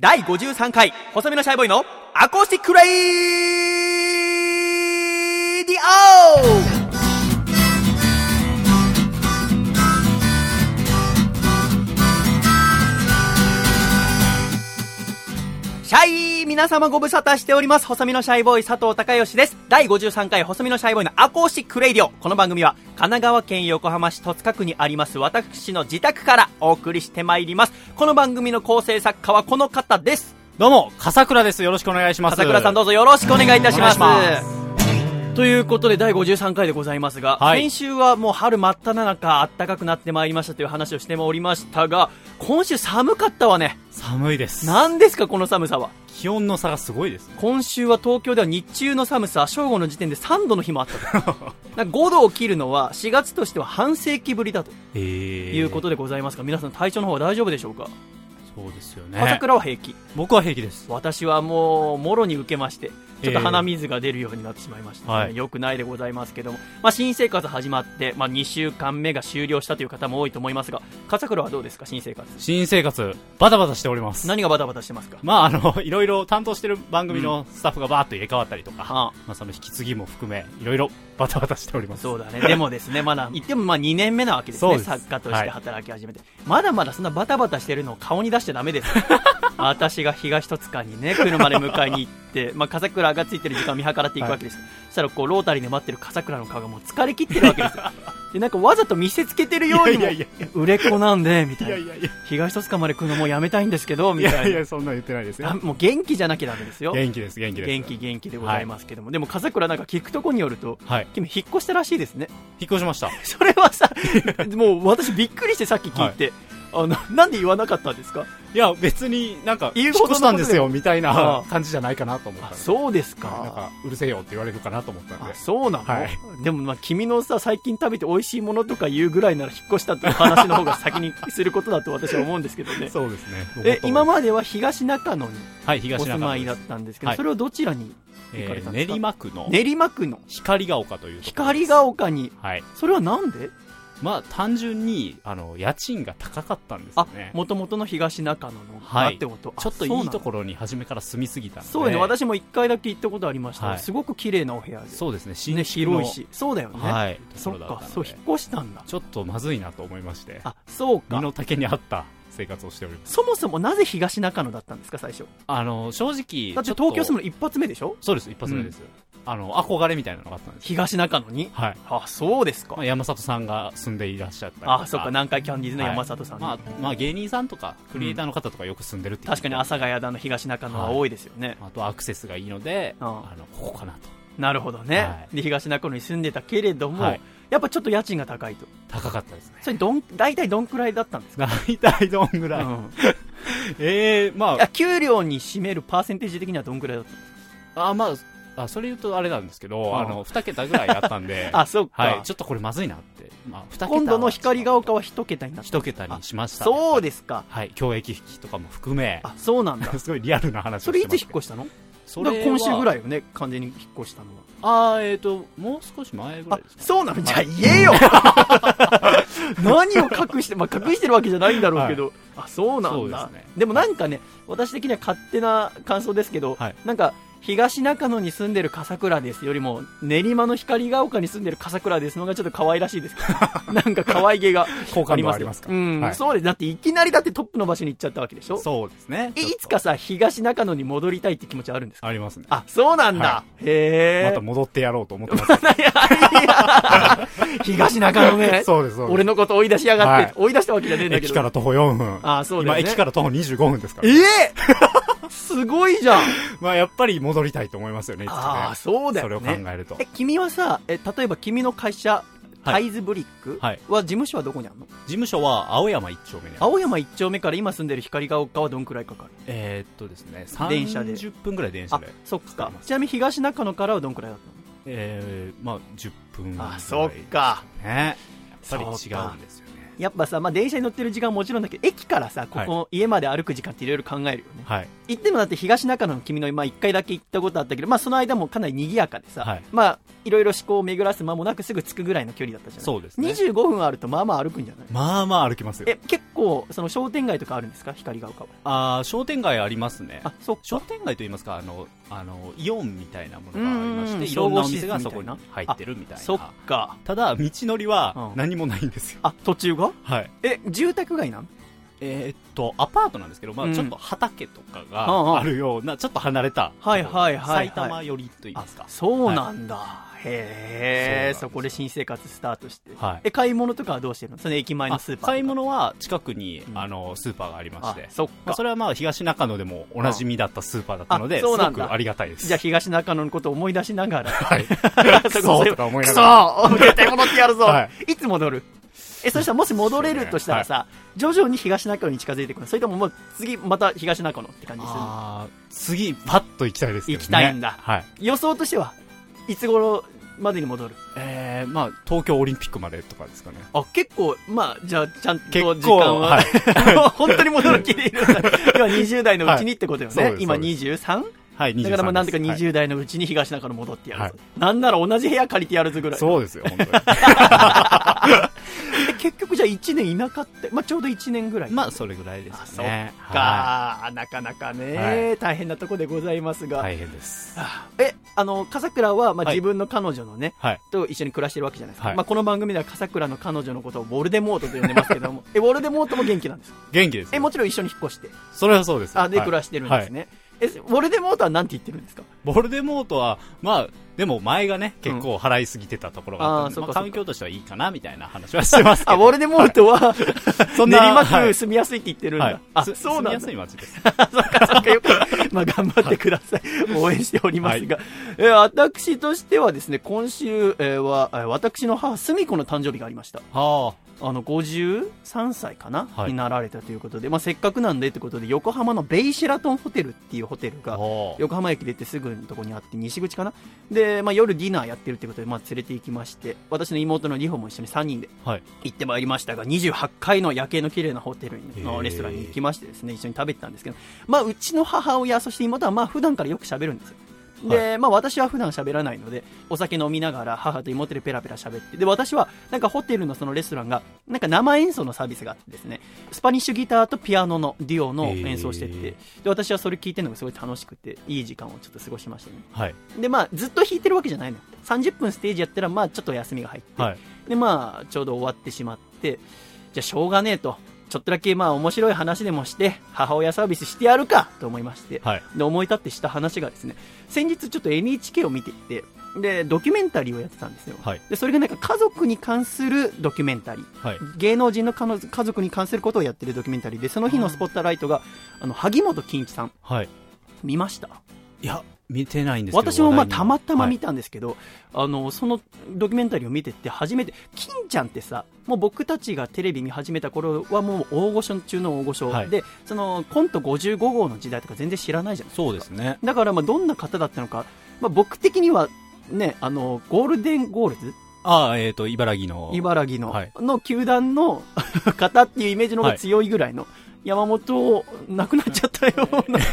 第53回、細身のシャイボーイのアコースティックレイディオ！シャイ！皆様ご無沙汰しております。細身のシャイボーイ佐藤孝義です。第53回細身のシャイボーイのアコースティックレイディオ。この番組は神奈川県横浜市戸塚区にあります私の自宅からお送りしてまいります。この番組の構成作家はこの方です。どうも、笠倉です。よろしくお願いします。笠倉さんどうぞよろしくお願いいたします。ということで第53回でございますが、はい先週はもう春真っ只中暖かくなってまいりましたという話をしておりましたが、今週寒かったわね。寒いです。何ですかこの寒さは？気温の差がすごいですね。今週は東京では日中の寒さ、正午の時点で3度の日もあったと。なんか5度を切るのは4月としては半世紀ぶりだとえーいうことでございますが、皆さん体調の方は大丈夫でしょうか？そうですよ朝ね。倉は平気。僕は平気です。私はもう、もろに受けまして、ちょっと鼻水が出るようになってしまいました、ねはい。よくないでございますけども、まあ、新生活始まって、まあ、2週間目が終了したという方も多いと思いますが、笠倉はどうですか、新生活。新生活、バタバタしております。何がバタバタしてますか？まあ、あの、いろいろ担当してる番組のスタッフがバーッと入れ替わったりとか、あ。まあ、その引き継ぎも含め、いろいろバタバタしております。そうだね、でもですね、まだ、言ってもまあ2年目なわけですね、作家として働き始めて、まだまだそんなバタバタしてるのを顔に出しちゃだめですよ 私が東戸塚にね、車で迎えに行って、まあ、笠倉がついてる時間を見計らっていくわけです。そしたら、こう、ロータリーで待ってる笠倉の顔がもう疲れ切ってるわけですよ。で、なんかわざと見せつけてるようにも売れっ子なんで、みたいな。東戸塚まで来るのもうやめたいんですけど、いみたいな。やいや、そんな言ってないですよあ。もう元気じゃなきゃダメですよ。元気です、元気です。元気元気でございますけども、でも笠倉なんか聞くとこによると、はい。君引っ越したらしいですね。引っ越しました。それはさ、もう私びっくりしてさっき聞いて、あの、なんで言わなかったんですか？いや、別になんか、言うほどの越したんですよ、みたいな感じじゃないかなと思った。そうですなんか。か、うるせえよって言われるかなと思ったんあで。そうなの、はいでもまあ君のさ、最近食べて美味しいものとか言うぐらいなら引っ越したっていう話の方が先にすることだと私は思うんですけどね。そうですね。え、今ままでは東中野にはい、東お住まいだったんですけど、はいそれをどちらにえー練馬区の練馬区の光が丘という光が丘に、はい。それはなんで？まあ、単純に、あの、家賃が高かったんですあよね、。もともとの東中野の、はいってこと。あちょっといいとろ。ころに初めから住みすぎたんで。そうよね、私も一回だけ行ったことありました。はいすごく綺麗なお部屋で。そうですね、新ね、広いし。そうだよね。はい。そっかそう、引っ越したんだ。ちょっとまずいなと思いまして、あ、そうか身。の丈に合った生活をしております。そもそもなぜ東中野だったんですか、最初。あの、正直、だって東京住むの一発目でしょ？そうです、一発目です。あの、憧れみたいなのがあったんですよ。東中野に？はい。あ、そうですかまあ、。山里さんが住んでいらっしゃったりとか。あ、そうか、南海キャンディーズの山里さんね、まあ、まあ、芸人さんとか、クリエイターの方とかよく住んでるっていう確かに阿佐ヶ谷だの東中野は多いですよね。あとアクセスがいいので、うんあの、ここかなと。なるほどね、はで、東中野に住んでたけれども、はいやっぱちょっと家賃が高いと。高かったですね。それどん、大体どんくらいだったんですか、大体どんぐらい、うん ええまいや給料に占めるパーセンテージ的にはどんくらいだったんですか？あ、あ、まあ、あ、それ言うとあれなんですけど、うんあの、二桁ぐらいあったんで、あ、そうか。はい、ちょっとこれまずいなって。まあ、二桁は今度の光が丘は一桁になった。一桁にしました。そうですか。はい、教育費とかも含め、あ、そうなんだ。すごいリアルな話それいつ引っし越したの？そだから今週ぐいらいよね、完全に引っ越したのは。あーえっ、と、もう少し前ぐらあいです、か、そうなのじゃあ言えよ。何を隠して、まあ、隠してるわけじゃないんだろうけど、あ、そうなんだ。ですね。でもなんかね、私的には勝手な感想ですけど、はい。なんか、東中野に住んでる笠倉ですよりも、練馬の光が丘に住んでる笠倉ですのがちょっと可愛らしいです。なんか可愛げがありますうん、はいそうです。だっていきなりだってトップの場所に行っちゃったわけでしょ？そうですね。いつかさ、東中野に戻りたいって気持ちはあるんですか？ありますね。あ、そうなんだ。はへえ。また戻ってやろうと思ってます。東中野ね。そうです、そうです。俺のこと追い出しやがって、はい追い出したわけじゃねえんだけど。駅から徒歩4分。あそうだよね今駅から徒歩25分ですから。ええすごいじゃん。まあやっぱり戻りたいと思いますよね、あかあ、そうだね。それを。考えると。え、君はさ、え、例えば君の会社、タイズブリックは事務所はどこにあるの？事務所は青山一丁目に。青山一丁目から今住んでる光が丘はどんくらいかかる？えーっとですね、電車で30分ぐらい電車あで。、そっかちなみに東中野からはどんくらいだっえー、まあ10分ぐらい。たのあ、そっか。ね。やっぱり違うんです。やっぱさ、まあ、電車に乗ってる時間はもちろんだけど、駅からさ、ここ、家まで歩く時間っていろいろ考えるよね。はい。行ってもだって東中野の君の、まあ、1回だけ行ったことあったけど、まあ、その間もかなり賑やかでさ、はいまあ、いろいろ思考を巡らす間もなくすぐ着くぐらいの距離だったじゃない？そうですね。25分あるとまあまあ歩くんじゃない？まあまあ歩きますよ。え、結構、その商店街とかあるんですか？光が丘は。ああ、商店街ありますね。あ、そっ商か。店街といいますか、あの、あの、イオンみたいなものがありまして、いろんなお店がそこに入ってるみたいそっな。か。ただ、道のりはうん何もないんですよ。あ、途中が？はい。え、住宅街なん？えーっと、アパートなんですけど、まうんあちょっと畑とかうんうんがあるような、ちょっと離れた。はいはいはいはい埼玉寄りと言いあますか。、そうなんだ。へえ、そうなんですそこで新生活スタートして。はいえ、買い物とかはどうしてるの？その駅前のあスーパーとか。買い物は近くに、うんあの、スーパーがありまして、。あそっかまあ、。それはまあ東中野でもおなじみだったスーパーだったので、あすそうなんだごくありがたいです。じゃあ東中野のことを思い出しながら。はい。そそうとか思いながら。くそ絶対戻ってやるぞ、、はいつ戻る？え、そしたらもし戻れるとしたらさ、徐々に東中野に近づいてくるそれとももう次また東中野って感じするあー次、パッと行きたいですね。行きたいんだはい。予想としてはいつ頃までに戻る？えー、まあ、東京オリンピックまでとかですかね。あ、結構、まあ、じゃあ、ちゃんと時間は、はい 本当に戻る気でいるんだ。今20代のうちにってことよね。今はいそうですそうで 23? はい、23だからまあなんとかです20代のうちに東中野戻ってやるぞ、はいなんなら同じ部屋借りてやるぞぐら。はいい。そうですよ、本当に。え結局じゃあ1年いなかった、まあちょうど1年ぐらい。まあ、それぐらいであそっすね。か、なかなかね、はい大変なとこでございますが。はい大変です。あえ、あの、笠倉は、まあ、はい自分の彼女のね、はい。と一緒に暮らしてるわけじゃないですか。はいまあ、この番組では笠倉の彼女のことをウォルデモートと呼んでますけども、え、ウォルデモートも元気なんですか？元気ですよ。え、もちろん一緒に引っ越して。それはそうです。あ、で、はい暮らしてるんですね。え、ウォルデモートは何て言ってるんですか？ボルデモートは、まあ、でも前がね、結構払いすぎてたところがあったんで、あーそっかそっかまあ、環境としてはいいかな、みたいな話はしてますけあ、ど。ウォルデモートは、そんな練馬はい区住みやすいって言ってるんだ。はい。あ、すそうなんだ。住みやすい街です。そっかそっかよかった。まあ頑張ってください。応援しておりますが。えー私としてはですね、今週、えーは、えー私の母、すみ子の誕生日がありました。はあの、53歳かな、はいになられたということで、まあせっかくなんでってことで、横浜のベイシェラトンホテルっていうホテルあ。が、は横浜駅出てすぐのとこにあって、西口かな？で、まあ夜ディナーやってるってことで、まあ連れて行きまして、私の妹のリホも一緒に3人で。行ってまいりましたが、28階の夜景の綺麗なホテルのレストランに行きましてですね、一緒に食べてたんですけど、まあ、うちの母親、そして妹はまあ普段からよく喋るんですよ。で、まあ私は普段喋らないので、お酒飲みながら母と妹でペラペラ喋って、で、私はなんかホテルのそのレストランが、なんか生演奏のサービスがあってですね、スパニッシュギターとピアノのデュオの演奏をしてて、へで、私はそれ聞いてるのがすごい楽しくて、いい時間をちょっと過ごしましたね。はい。で、まあずっと弾いてるわけじゃないのよ。30分ステージやったら、まあちょっと休みが入って、はい。で、まあ、ちょうど終わってしまって、じゃあしょうがねえと。ちょっとだけまあ面白い話でもして、母親サービスしてやるかと思いまして、はい。で、思い立ってした話がですね、先日ちょっと NHK を見ていて、で、ドキュメンタリーをやってたんですよ。はい。で、それがなんか家族に関するドキュメンタリー。はい。芸能人の家の家族に関することをやってるドキュメンタリーで、その日のスポットライトが、あの、萩本欽一さん、はい。見ました？いや、見てないんです私もまあたまたま見はいたんですけど、あのそのドキュメンタリーを見てって初めて金ちゃんってさもう僕たちがテレビ見始めた頃はもう大御所中の大御所、はい。でそのコント55号の時代とか全然知らないじゃないそうですね。だからまあどんな方だったのか、まあ、僕的にはねあのゴールデンゴールズ？ああ、えっ、と、茨城の。茨城の,、はい。の球団の 方っていうイメージの方が強いぐらいの、山本亡くなっちゃったような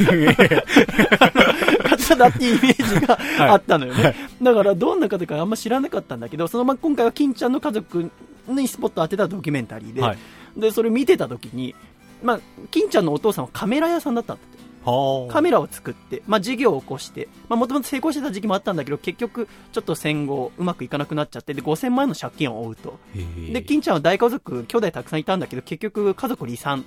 方だっていうイメージがあったのよね、だからどんな方かあんま知らなかったんだけどそのまあ今回は金ちゃんの家族にスポット当てたドキュメンタリーで,、はい。でそれ見てた時に、まあ、金ちゃんのお父さんはカメラ屋さんだったって。はあ。カメラを作って、まあ、事業を起こしてもともと成功してた時期もあったんだけど結局ちょっと戦後うまくいかなくなっちゃってで5000万円の借金を負うと。で金ちゃんは大家族兄弟たくさんいたんだけど結局家族離散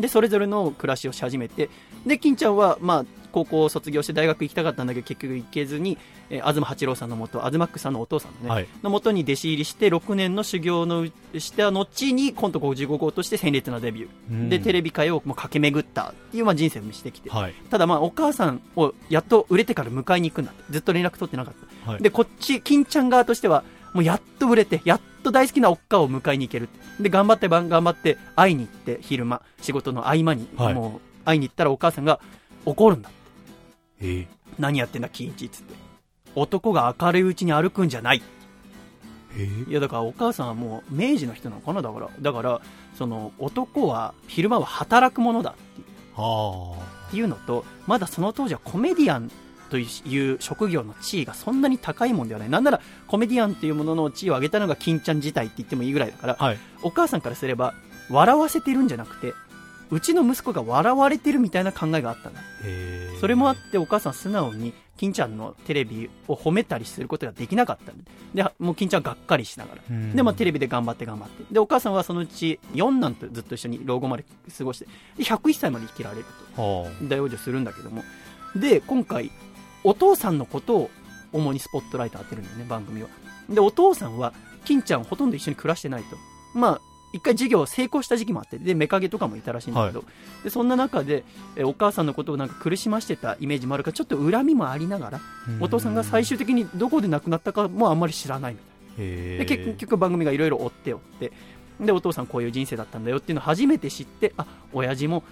でそれぞれの暮らしをし始めてで金ちゃんは、まあ、高校を卒業して大学行きたかったんだけど結局行けずに、えー東八郎さんのもと東マックさんのお父さんのね、はい。のもとに弟子入りして6年の修行のした後にコント55号として鮮烈なデビュー、でテレビ界をもう駆け巡ったっていうまあ人生を見せてきて、はい。ただまあお母さんをやっと売れてから迎えに行くんだってずっと連絡取ってなかった、はい。でこっち金ちゃん側としてはもうやっと売れてやっと大好きなおっかを迎えに行ける。で頑張って頑張って会いに行って昼間仕事の合間に、はい。もう会いに行ったらお母さんが怒るんだ。え何やってんだ金一？っつって。男が明るいうちに歩くんじゃない。えいやだからお母さんはもう明治の人なのかなだから。だからその男は昼間は働くものだっていうのとまだその当時はコメディアンという職業の地位がそんなに高いもんではない。なんならコメディアンというものの地位を上げたのが金ちゃん自体って言ってもいいぐらいだからあ。はい。お母さんからすれば笑わせてるんじゃなくてうちの息子が笑われてるみたいな考えがあったんだそれもあってお母さん素直に金ちゃんのテレビを褒めたりすることができなかったでもう金ちゃんがっかりしながら。うん。で、まあ、テレビで頑張って頑張って。でお母さんはそのうち四男とずっと一緒に老後まで過ごしてで101歳まで生きられると。は大往生するんだけども。で今回お父さんのことを主にスポットライト当てるんだよね番組は。でお父さんは金ちゃんほとんど一緒に暮らしてないと。まあ一回授業成功した時期もあってでメカゲとかもいたらしいんだけど、でそんな中でえお母さんのことをなんか苦しましてたイメージもあるからちょっと恨みもありながらあお父さんが最終的にどこで亡くなったかもあんまり知らないみたいで結局番組がいろいろ追って追って。でお父さんこういう人生だったんだよっていうのを初めて知ってあ親父も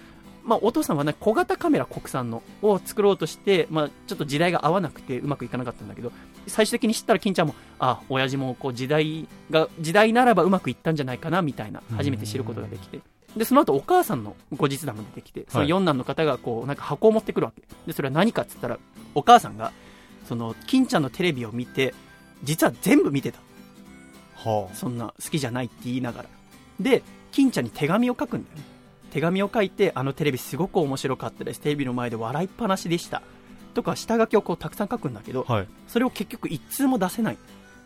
まあ、お父さんはね小型カメラ国産のを作ろうとして、まあ、ちょっと時代が合わなくてうまくいかなかったんだけど最終的に知ったら金ちゃんもあ親父もこう時代が時代ならばうまくいったんじゃないかなみたいな初めて知ることができて。でその後お母さんの後日談も出てきてその四男の方がこうなんか箱を持ってくるわけ。でそれは何かっつったらお母さんがその金ちゃんのテレビを見て実は全部見てた。はそんな好きじゃないって言いながら。で金ちゃんに手紙を書くんだよね手紙を書いてあのテレビすごく面白かったですテレビの前で笑いっぱなしでしたとか下書きをこうたくさん書くんだけどあ。はい。それを結局一通も出せない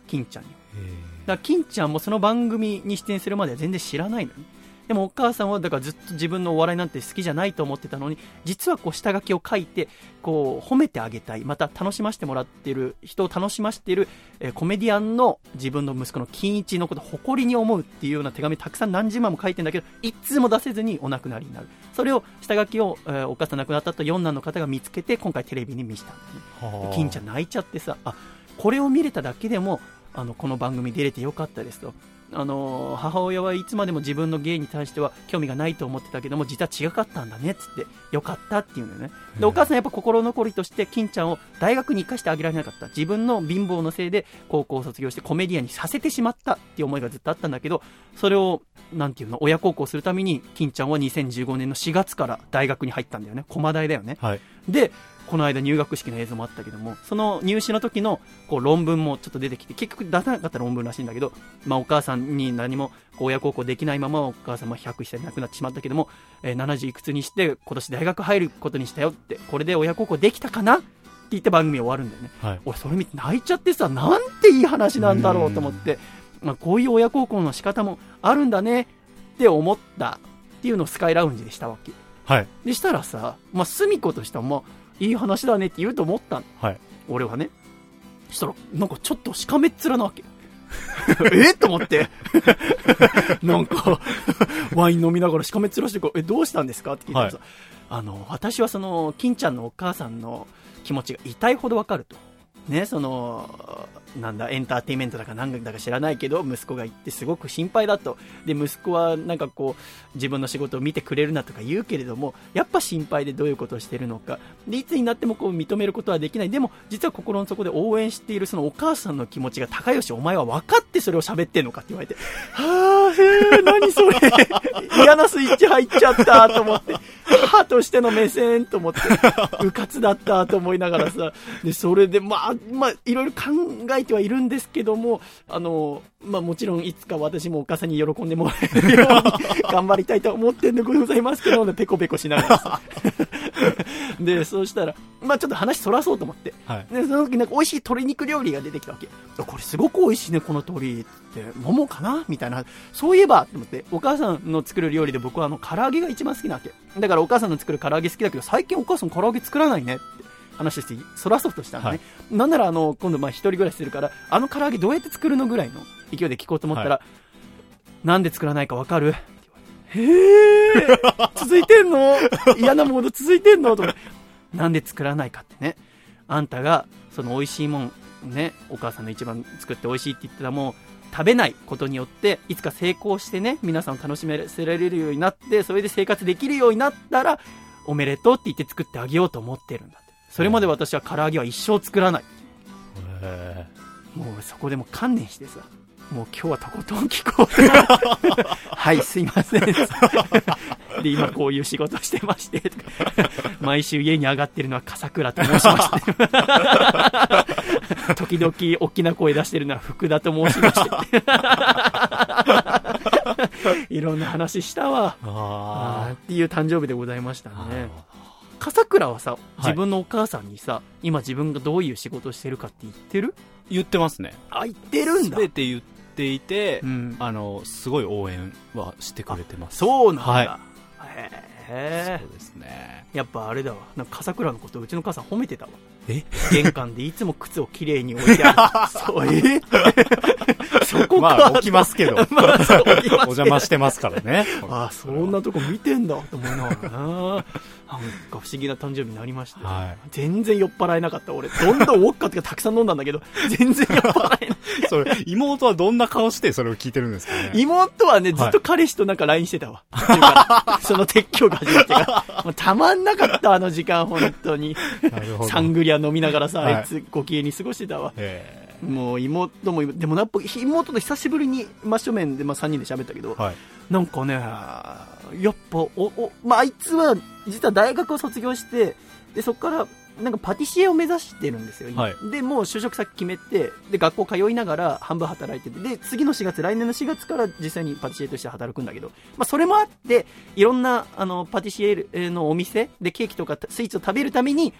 金ちゃんにへだから金ちゃんもその番組に出演するまでは全然知らないのにでもお母さんはだからずっと自分のお笑いなんて好きじゃないと思ってたのに実はこう下書きを書いてこう褒めてあげたい。また楽しませてもらってる人を楽しませてる、えコメディアンの自分の息子の金一のこと誇りに思うっていうような手紙たくさん何十万も書いてんだけど一通も出せずにお亡くなりになる。それを下書きを、えーお母さん亡くなったと四男の方が見つけて今回テレビに見せたんだよね金ちゃん泣いちゃってさあこれを見れただけでもあのこの番組出れてよかったですと。あの母親はいつまでも自分の芸に対しては興味がないと思ってたけども実は違かったんだねっつってよかったっていうのよねでお母さんやっぱ心残りとして金ちゃんを大学に行かしてあげられなかった。自分の貧乏のせいで高校を卒業してコメディアンにさせてしまったっていう思いがずっとあったんだけどそれをなんていうの親孝行するために金ちゃんは2015年の4月から大学に入ったんだよね駒大だよね。はい。でこの間入学式の映像もあったけどもその入試の時のこう論文もちょっと出てきて結局出さなかった論文らしいんだけど、まあ、お母さんに何も親孝行できないままお母さんは101歳で亡くなってしまったけども、えー70いくつにして今年大学入ることにしたよってこれで親孝行できたかな？って言って番組終わるんだよねはい。俺それ見て泣いちゃってさなんていい話なんだろうと思って、まあ、こういう親孝行の仕方もあるんだねって思ったっていうのをスカイラウンジでしたわけはい。でしたらさ、まあ、隅子としては、まあ、いい話だねって言うと思ったの。はい。俺はね。そしたら、なんかちょっとしかめっ面なわけ。えと思って。なんか、ワイン飲みながらしかめっ面してこう、え、どうしたんですかって聞いたらさ、あの、私はその、金ちゃんのお母さんの気持ちが痛いほどわかると。ね、その、なんだ、エンターテインメントだか何だか知らないけど、息子が行ってすごく心配だと。で、息子はなんかこう、自分の仕事を見てくれるなとか言うけれども、やっぱ心配でどういうことをしてるのか。で、いつになってもこう認めることはできない。でも、実は心の底で応援しているそのお母さんの気持ちが、高吉お前は分かってそれを喋ってんのかって言われて、はぁ、へぇ、何それ。嫌なスイッチ入っちゃったと思って、母としての目線と思って、うかつだったと思いながらさ、で、それで、まあ、まあ、いろいろ考えてはいるんですけども、あの、まあもちろんいつか私もお母さんに喜んでもらえるように頑張りたいと思ってるんでございますけど、ね、ペコペコしながらさ。で、そうしたら、まあちょっと話そらそうと思って。はい。で、その時なんか美味しい鶏肉料理が出てきたわけ。これすごく美味しいね、この鶏って。桃かな？みたいな。そういえば、と思って、お母さんの作る料理で僕はあの、唐揚げが一番好きなわけ。だからお母さんの作る唐揚げ好きだけど、最近お母さん唐揚げ作らないねって話して、そらそうとしたのね。はい。なんならあの、今度まあ一人暮らしするから、あの唐揚げどうやって作るのぐらいの勢いで聞こうと思ったら、はなんで作らないかわかる？へー。続いてんの？嫌なモード続いてんの？と思って。なんで作らないかってね。あんたが、その美味しいもん、ね、お母さんの一番作って美味しいって言ってたもんを食べないことによって、いつか成功してね、皆さんを楽しめせられるようになって、それで生活できるようになったら、おめでとうって言って作ってあげようと思ってるんだ。それまで私は唐揚げは一生作らない。へもうそこでもう観念してさ、もう今日はとことん聞こう はい、すいません。で、今こういう仕事してまして、毎週家に上がってるのは笠倉と申しまして、時々大きな声出してるのは福田と申しまして、いろんな話したわ。あーあっていう誕生日でございましたあね。笠倉はさ、い自分のお母さんにさ、今自分がどういう仕事をしてるかって言ってる？言ってますね。あ、言ってるんだ。全て言っていて、うん。あの、すごい応援はしてくれてます。そうなんだ。はいへえそうですね。やっぱあれだわ。なんか笠倉のことうちの母さん褒めてたわ。え？玄関でいつも靴をきれいに置いてある。そう、え？そこか。まあ、起きますけど。まあお邪魔してますからね。あそんなとこ見てんだと思いながらな。なんか不思議な誕生日になりましたよ、はい全然酔っ払えなかった俺。どんどんウォッカってかたくさん飲んだんだけど、全然酔っ払えない。それ、妹はどんな顔してそれを聞いてるんですかね？妹はね、ずっと彼氏となんか LINE してたわ。ってい その撤去が始まってから。もうたまんなかった、あの時間、本当に。サングリア飲みながらさ、はいあいつご機嫌に過ごしてたわ。えもう妹も、でもやっぱ妹と久しぶりに真正面で、まあ、3人で喋ったけど、ーはい。なんかね、やっぱ、お、お、まあ、あいつは、実は大学を卒業して、で、そこから、なんかパティシエを目指してるんですよ、今。はい。で、もう就職先決めて、で、学校通いながら半分働いてて、で、次の4月、来年の4月から実際にパティシエとして働くんだけど、まあ、それもあって、いろんな、あの、パティシエのお店でケーキとかスイーツを食べるために、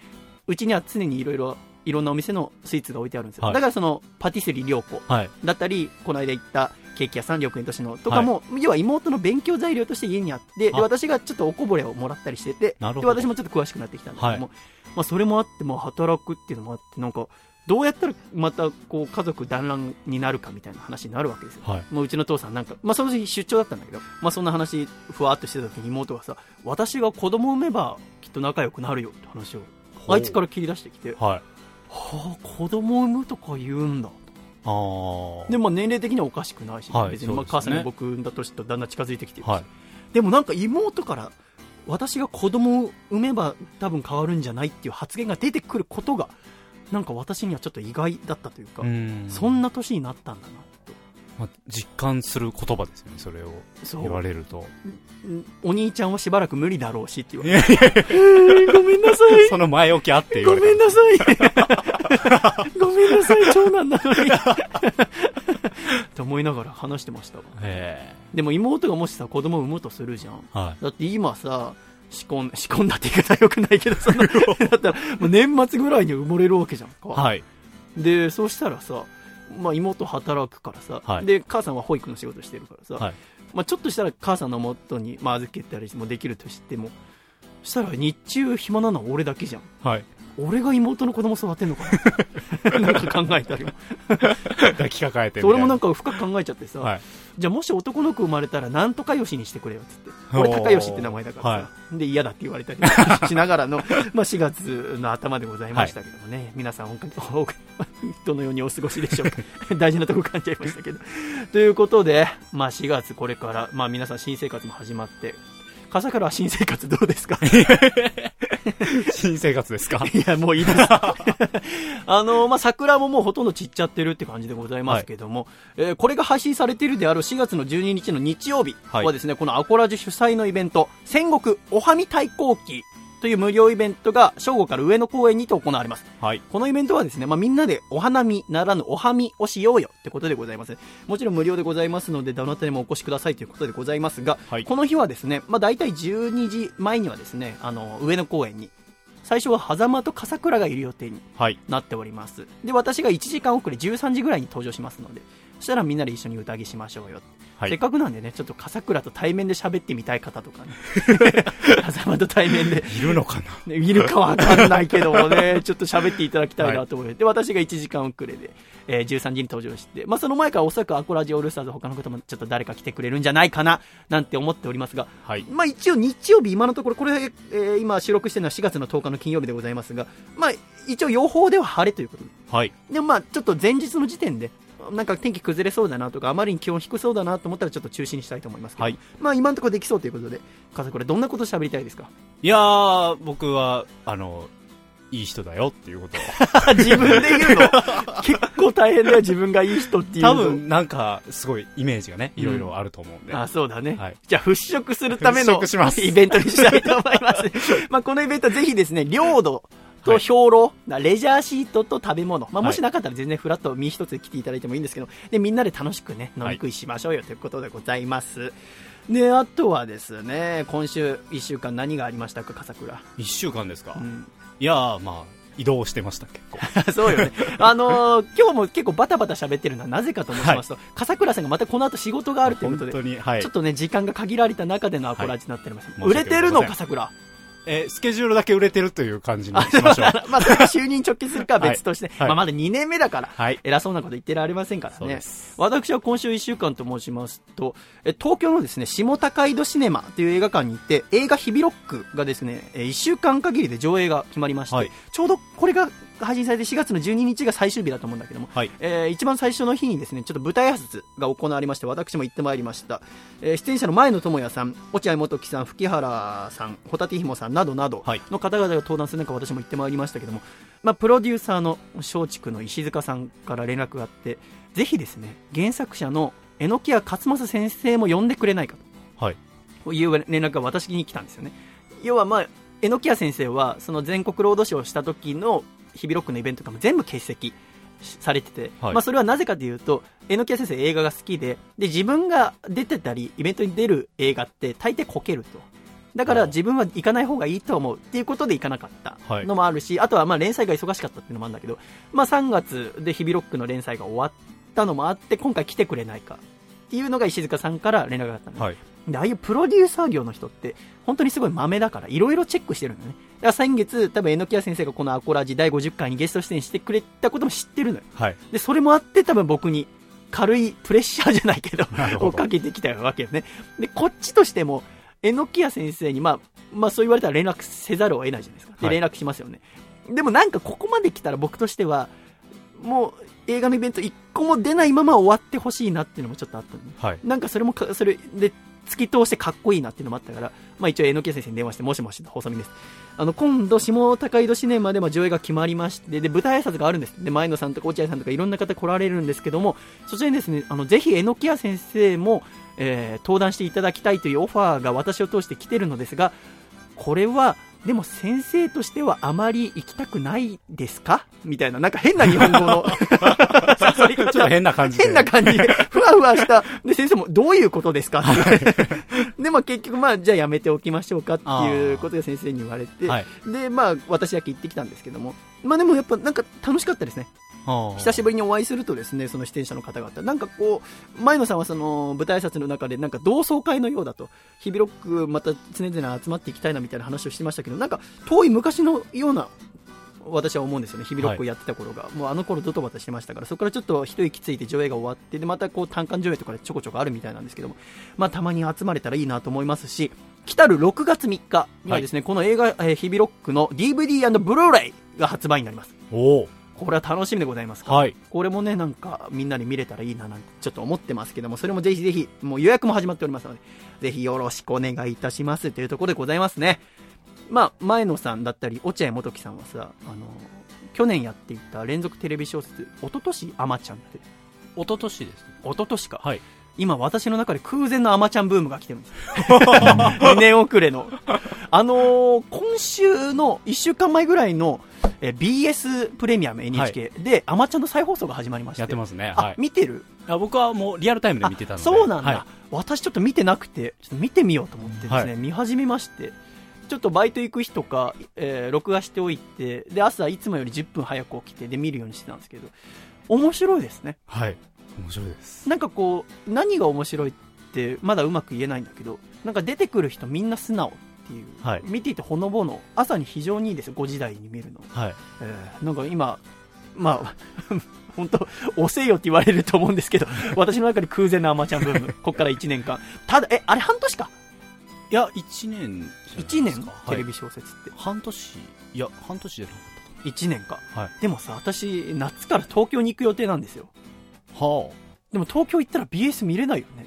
うちには常にいろいろ、いろんなお店のスイーツが置いてあるんですよ。はい。だからその、パティスリー良子はい。だったり、この間行ったケーキ屋さん、緑園都市のとかも、要は妹の勉強材料として家にあって、であ私がちょっとおこぼれをもらったりしてて、で私もちょっと詳しくなってきたんだけども、はいまあ、それもあって、もう働くっていうのもあって、なんか、どうやったらまたこう家族団らんになるかみたいな話になるわけですよ。はい。もううちの父さんなんか、まあ、その時出張だったんだけど、まあ、そんな話ふわっとしてた時に妹がさ私が子供を産めばきっと仲良くなるよって話をあいつから切り出してきてははい。あ子供を産むとか言うんだ。でも年齢的にはおかしくないし、はい別にまあ母さんに僕だ年とだんだん近づいてきて。るし、はい。でもなんか妹から私が子供を産めば多分変わるんじゃないっていう発言が出てくることがなんか私にはちょっと意外だったというか、うん。そんな年になったんだな。とまあ実感する言葉ですよね、それを言われると。んお兄ちゃんはしばらく無理だろうしって言わいれてやいやいや。ごめんなさい。その前置きあって言われごめんた。なさい。ごめんなさい。長男なのに。と思いながら話してました。でも妹がもしさ子供を産むとするじゃん。ーはい。だって今さ仕込ん仕込んだって言い方よくないけどその だったらもう年末ぐらいに埋もれるわけじゃんか、はい。でそうしたらさ、まあ、妹働くからさ、はいで母さんは保育の仕事してるからさ、はい。まあ、ちょっとしたら母さんの元に、まあ、預けたりもできるとしてもそしたら日中暇なのは俺だけじゃんはい。俺が妹の子供育てんのかな？なんか考えたりも。抱きかかえて。俺もなんか深く考えちゃってさ、はい。じゃあもし男の子生まれたらなんとかよしにしてくれよっつって俺高吉って名前だからさ、で嫌だって言われたり しながらのまあ4月の頭でございましたけどもね、皆さん本当にどのようにお過ごしでしょうか。大事なとこ感じちゃいましたけど。ということで、まあ、4月これから、まあ、皆さん新生活も始まって笠倉は新生活どうですか？新生活ですか？いや、もういいです。あの、まあ、桜ももうほとんど散っちゃってるって感じでございますけども、えーこれが配信されているであろう4月の12日の日曜日はですね、このアコラジ主催のイベント、戦国おはみ対抗期という無料イベントが正午から上野公園にて行われます。はい。このイベントはですね、まあ、みんなでお花見ならぬおはみをしようよってことでございます。もちろん無料でございますので、どなたでもお越しくださいということでございますが、はいこの日はですね、まあ、大体12時前にはですね、あの、上野公園に、最初は狭間と笠倉がいる予定にはい。なっております。で、私が1時間遅れ13時ぐらいに登場しますので、そしたらみんなで一緒に宴しましょうよ。はい。せっかくなんでね、ちょっと笠倉と対面で喋ってみたい方とかね、狭間と対面で。いるのかな？ねいるかわかんないけどもね、ちょっと喋っていただきたいなと思って、で、私が1時間遅れで、えー13時に登場して、まあ、その前からおそらくアコラジオールスターズ他の方もちょっと誰か来てくれるんじゃないかな、なんて思っておりますが、はい。まあ、一応日曜日、今のところ、これ、えー今収録してるのは4月の10日の金曜日でございますが、まあ、一応予報では晴れということで、はい。でもまあ、ちょっと前日の時点で、なんか天気崩れそうだなとか、あまりに気温低そうだなと思ったらちょっと中止にしたいと思いますけど、はい。まあ今のところできそうということで、笠倉、どんなこと喋りたいですか？いやー、僕は、あの、いい人だよっていうことを。自分で言うの？結構大変だよ、自分がいい人っていう。の多分なんかすごいイメージがねいろいろあると思うんで、あ、そうだね。はい。じゃあ、払拭するためのイベントにしたいと思います。まあ、このイベントぜひですね、領土と兵糧、レジャーシートと食べ物。まあ、もしなかったら全然フラット身一つで来ていただいてもいいんですけど、で、みんなで楽しくね、飲み食いしましょうよということでございます。で、あとはですね、今週1週間何がありましたか、笠倉。1週間ですか、うんいやーまあ移動してました結構 そうよね。あのー 今日も結構バタバタ喋ってるのはなぜかと申しますと、笠倉さんがまたこの後仕事があるということで、はいちょっとね、時間が限られた中でのアコラジになっております。はい売れてるの、笠倉。えースケジュールだけ売れてるという感じにしましょう。まあ、就任直結するかは別として、はい。まあ、まだ2年目だから、はい。偉そうなこと言ってられませんからね。私は今週1週間と申しますと、え東京のですね、下高井戸シネマという映画館に行って、映画ヒビロックがですね、え1週間限りで上映が決まりまして、はい。ちょうどこれが配信されて4月の12日が最終日だと思うんだけども、はいえー一番最初の日にですね、ちょっと舞台挨拶が行われまして、私も行ってまいりました。えー出演者の前野智也さん、落合元樹さん、吹原さん、ホタテひもさんなどなどはいの方々が登壇する中、私も行ってまいりましたけども、まあ、プロデューサーの松竹の石塚さんから連絡があって、ぜひですね、原作者の榎谷勝正先生も呼んでくれないかはいという連絡が私に来たんですよね。要はまあ、榎谷先生は、その全国ロードショーをした時のヒビロックのイベントとかも全部欠席されてて、はい。まあそれはなぜかというと、榎谷先生映画が好きで、で、自分が出てたり、イベントに出る映画って大抵こけると。だから自分は行かない方がいいと思うっていうことで行かなかったはい。のもあるし、あとはまあ連載が忙しかったっていうのもあるんだけど、まあ3月でヒビロックの連載が終わったのもあって、今回来てくれないかっていうのが石塚さんから連絡があったの、はいで、ああいうプロデューサー業の人って、本当にすごい豆だから、いろいろチェックしてるんだよね。だから先月、多分、榎谷先生がこのアコラジ第50回にゲスト出演してくれたことも知ってるのよ。はいで、それもあって多分僕に軽いプレッシャーじゃないけど をかけてきたわけよね。で、こっちとしても、榎谷先生に、まあ、まあそう言われたら連絡せざるを得ないじゃないですか。で、はい連絡しますよね。でもなんかここまで来たら僕としては、もう映画のイベント一個も出ないまま終わってほしいなっていうのもちょっとあったのね。はいなんかそれもか、それで突き通してかっこいいなっていうのもあったから、まあ一応榎谷先生に電話して、もしもし、細身です。あの、今度、下高井戸シネマでも上映が決まりまして、で、舞台挨拶があるんです。で、前野さんとか落合さんとかいろんな方来られるんですけども、そちらにですね、あの、ぜひえのきや先生も、えー登壇していただきたいというオファーが私を通して来てるのですが、これは、でも先生としてはあまり行きたくないですか？みたいな、なんか変な日本語のちょっと変な感じで変な感じで、ふわふわした。で、先生も、どういうことですか？って。で、まあ結局、まあ、じゃあやめておきましょうかっていうことで先生に言われて、はいで、まあ、私だけ行ってきたんですけども、まあでもやっぱなんか楽しかったですね。久久しぶりにお会いするとですね、その出演者の方々、なんかこう、前野さんはその舞台挨拶の中で、なんか同窓会のようだと、ヒビロックまた常々集まっていきたいなみたいな話をしてましたけど、なんか遠い昔のような、私は思うんですよね、ヒビロックをやってた頃が、もうあの頃ドタバタしてましたから、そこからちょっと一息ついて上映が終わって、でまたこう単館上映とかでちょこちょこあるみたいなんですけども、まあたまに集まれたらいいなと思いますし、来たる6月3日にはですね、この映画、えーヒビロックの DVD& ブルーレイが発売になります。おおこれは楽しみでございますはい。これもね、なんか、みんなで見れたらいいななんて、ちょっと思ってますけども、それもぜひぜひ、もう予約も始まっておりますので、ぜひよろしくお願いいたしますというところでございますね。まあ、前野さんだったり、落合元樹さんはさ、あの、去年やっていた連続テレビ小説、一昨年アマちゃんって、一昨年ですね。一昨年か。はい今私の中で空前のアマちゃんブームが来てるんです。よ。2年遅れの。あのー今週の1週間前ぐらいの、えー BS プレミアム NHK で、アマちゃんの再放送が始まりまして。やってますね。あ、はい。見てる？あ僕はもうリアルタイムで見てたので。そうなんだ、はい。私ちょっと見てなくて、ちょっと見てみようと思ってですね、はい。見始めまして、ちょっとバイト行く日とか、えー録画しておいて、で、朝いつもより10分早く起きて、で、見るようにしてたんですけど、面白いですね。はい面白いですなんかこう、何が面白いって、まだうまく言えないんだけど、なんか出てくる人みんな素直っていう、はい見ていてほのぼの、朝に非常にいいですよ、5時台に見るの。はいえーなんか今、まあ、本当、押せよって言われると思うんですけど、私の中で空前のアマちゃんブーム、こっから1年間。ただ、え、あれ半年か？いや1年じゃない1年テレビはい小説って。半年いや半年じゃなか1年か。はいでもさ、私、夏から東京に行く予定なんですよ。はでも東京行ったら BS 見れないよね。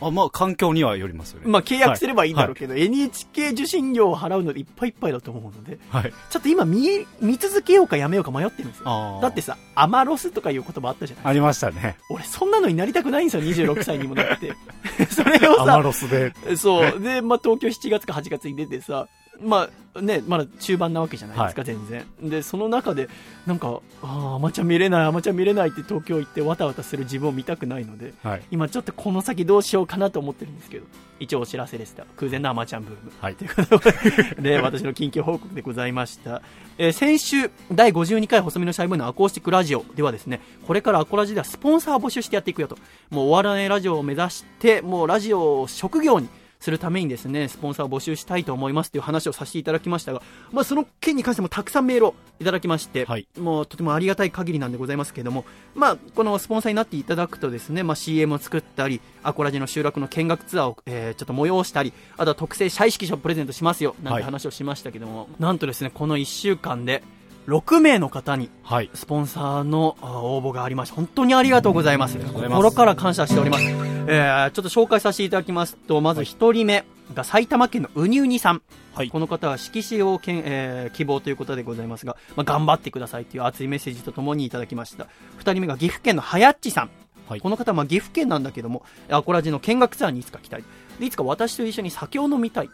あ、まあ、環境にはよりますよね。まあ契約すればいいんだろうけど、NHK 受信料を払うのでいっぱいいっぱいだと思うので、はい。ちょっと今見、見続けようかやめようか迷ってるんですよ。だってさ、アマロスとかいう言葉あったじゃないありましたね。俺そんなのになりたくないんですよ、26歳にもなって。それをアマさ、ロスで。そう。で、まあ、東京7月か8月に出てさ、まあね、まだ中盤なわけじゃないですか、全然。で、その中で、なんか、ああ、アマちゃん見れない、アマちゃん見れないって東京行ってわたわたする自分を見たくないので、はい。今ちょっとこの先どうしようかなと思ってるんですけど、一応お知らせでした。空前のアマちゃんブーム。はいということで、私の近況報告でございました。えー先週、第52回細身のシャイボーイのアコースティックラジオではですね、これからアコラジではスポンサーを募集してやっていくよと。もう終わらないラジオを目指して、もうラジオを職業にするためにですね、スポンサーを募集したいと思いますという話をさせていただきましたが、まあその件に関してもたくさんメールをいただきまして、はい。もうとてもありがたい限りなんでございますけれども、まあこのスポンサーになっていただくとですね、まあ CM を作ったり、アコラジの集落の見学ツアーを、えーちょっと催したり、あとは特製シャイ色紙をプレゼントしますよ、なんてはい。話をしましたけども、なんとですね、この1週間で6名の方にはい。スポンサーのあ応募がありまして、本当にありがとうございます。心から感謝しております。えー、ちょっと紹介させていただきますと、まず1人目が埼玉県のうにうにさん。はいこの方は色紙をけん、えー希望ということでございますが、まあ、頑張ってくださいという熱いメッセージとともにいただきました。2人目が岐阜県のはやっちさん。はいこの方はまあ岐阜県なんだけども、アコラジの見学ツアーにいつか来たい。でいつか私と一緒に酒を飲みたい。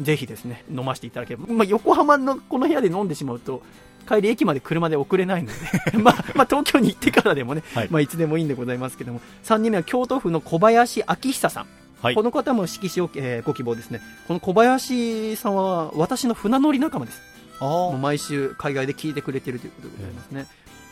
ぜひですね、飲ませていただければ。まあ、横浜のこの部屋で飲んでしまうと、帰り駅まで車で送れないので、まあ、まあ、東京に行ってからでもね、はいまあ、いつでもいいんでございますけども、3人目は京都府の小林明久さん。はいこ。の方も色紙を、えーご希望ですね。この小林さんは私の船乗り仲間です。毎週海外で聞いてくれてるということでございますね。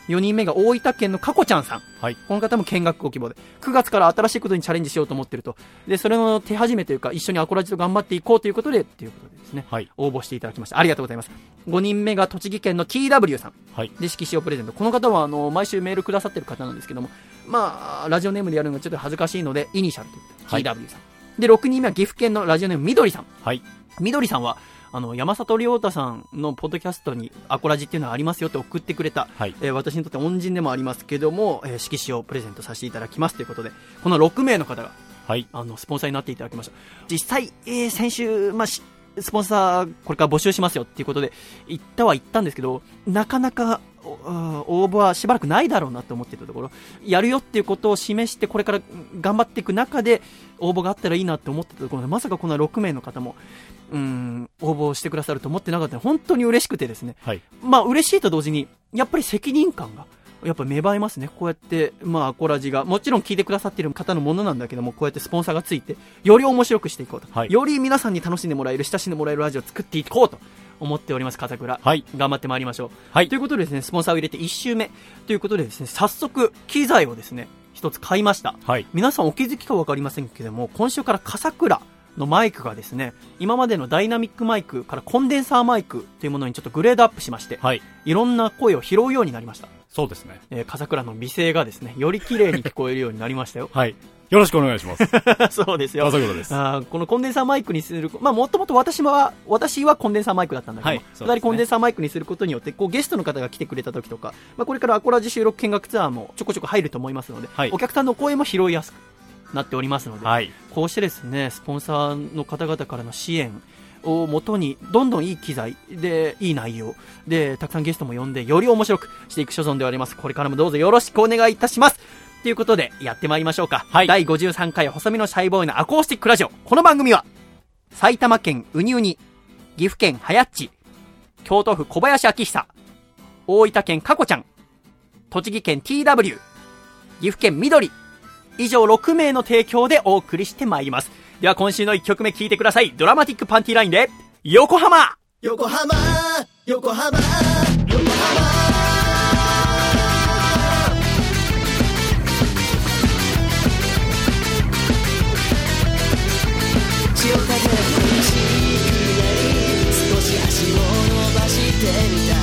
4人目が大分県のかこちゃんさん。はい。この方も見学ご希望で、9月から新しいことにチャレンジしようと思ってると。で、それの手始めというか、一緒にアコラジと頑張っていこうということで、っていうことでですね、はい。応募していただきました。ありがとうございます。5人目が栃木県の TW さん。はい。で、色紙をプレゼント。この方は、あの、毎週メールくださってる方なんですけども、まあ、ラジオネームでやるのがちょっと恥ずかしいので、イニシャルという TW さん。で、6人目は岐阜県のラジオネームみどりさん。はい。みどりさんは、あの、山里亮太さんのポッドキャストにアコラジっていうのはありますよって送ってくれた、はい。えー私にとって恩人でもありますけども、えー色紙をプレゼントさせていただきますということで、この6名の方が、はい。あの、スポンサーになっていただきました。実際、えー先週、まあ、しスポンサー、これから募集しますよっていうことで、行ったは行ったんですけど、なかなか、応募はしばらくないだろうなと思ってたところ、やるよっていうことを示して、これからうん頑張っていく中で、応募があったらいいなって思ってたところで、まさかこの6名の方も、うん、応募してくださると思ってなかったので、本当に嬉しくてですね、はい。まあ嬉しいと同時に、やっぱり責任感が、やっぱ芽生えますね。こうやって、まあ、アコラジが、もちろん聞いてくださっている方のものなんだけども、こうやってスポンサーがついて、より面白くしていこうと。はいより皆さんに楽しんでもらえる、親しんでもらえるラジオを作っていこうと思っております、笠倉。はい。頑張ってまいりましょう。はいということでですね、スポンサーを入れて1周目。ということでですね、早速、機材をですね、一つ買いました。はい。皆さんお気づきか分かりませんけども今週から笠倉のマイクがですね今までのダイナミックマイクからコンデンサーマイクというものにちょっとグレードアップしましてはい。いろんな声を拾うようになりました、そうですね。えー、笠倉の美声がですねより綺麗に聞こえるようになりましたよ はい。よろしくお願いします。そうですよです。あーこのコンデンサーマイクにする、まあ、もともと私は、私はコンデンサーマイクだったんだけど、はいね人コンデンサーマイクにすることによって、こうゲストの方が来てくれた時とか、まあ、これからアコラジ収録見学ツアーもちょこちょこ入ると思いますので、はいお客さんの声も拾いやすくなっておりますので、はい。こうしてですね、スポンサーの方々からの支援をもとに、どんどんいい機材で、いい内容で、たくさんゲストも呼んで、より面白くしていく所存ではあります。これからもどうぞよろしくお願いいたします。ということで、やってまいりましょうか。はい第53回細身のシャイボーイのアコースティックラジオ。この番組は、埼玉県ウニウニ、岐阜県はやっち、京都府小林明久、大分県かこちゃん、栃木県 TW、岐阜県緑、以上6名の提供でお送りしてまいります。では今週の1曲目聴いてください。ドラマティックパンティーラインで、横浜横浜横浜横浜潮風のしくなり少し足を伸ばしてみた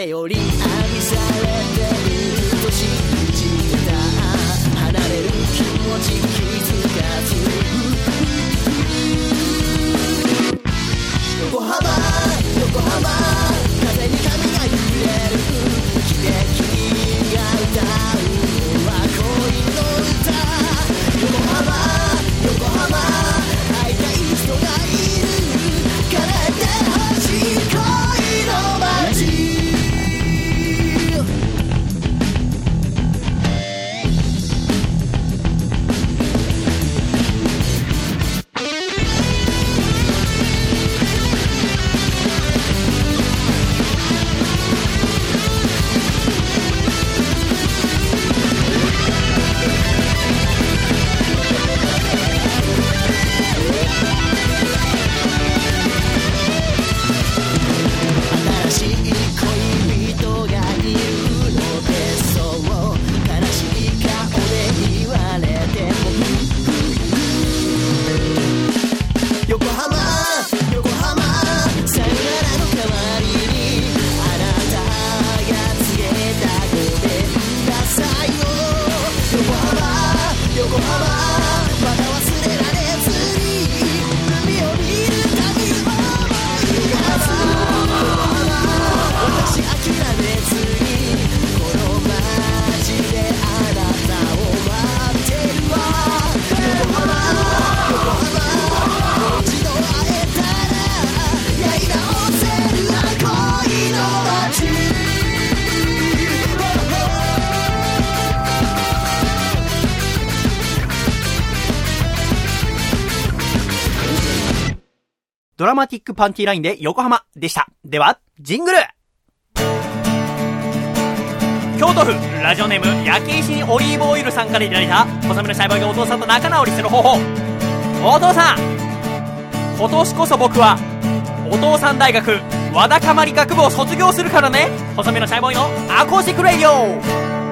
誰より愛されていると信じてた離れる気持ち気づかず横浜横浜風に髪が揺れる汽笛が歌うドラマティックパンティーラインで横浜でした。では、ジングル。京都府ラジオネーム焼き石にオリーブオイルさんからいただいた細身のシャイボーイがお父さんと仲直りする方法。お父さん今年こそ僕はお父さん大学わだかまり学部を卒業するからね。細身のシャイボーイのアコースティックレイディオ。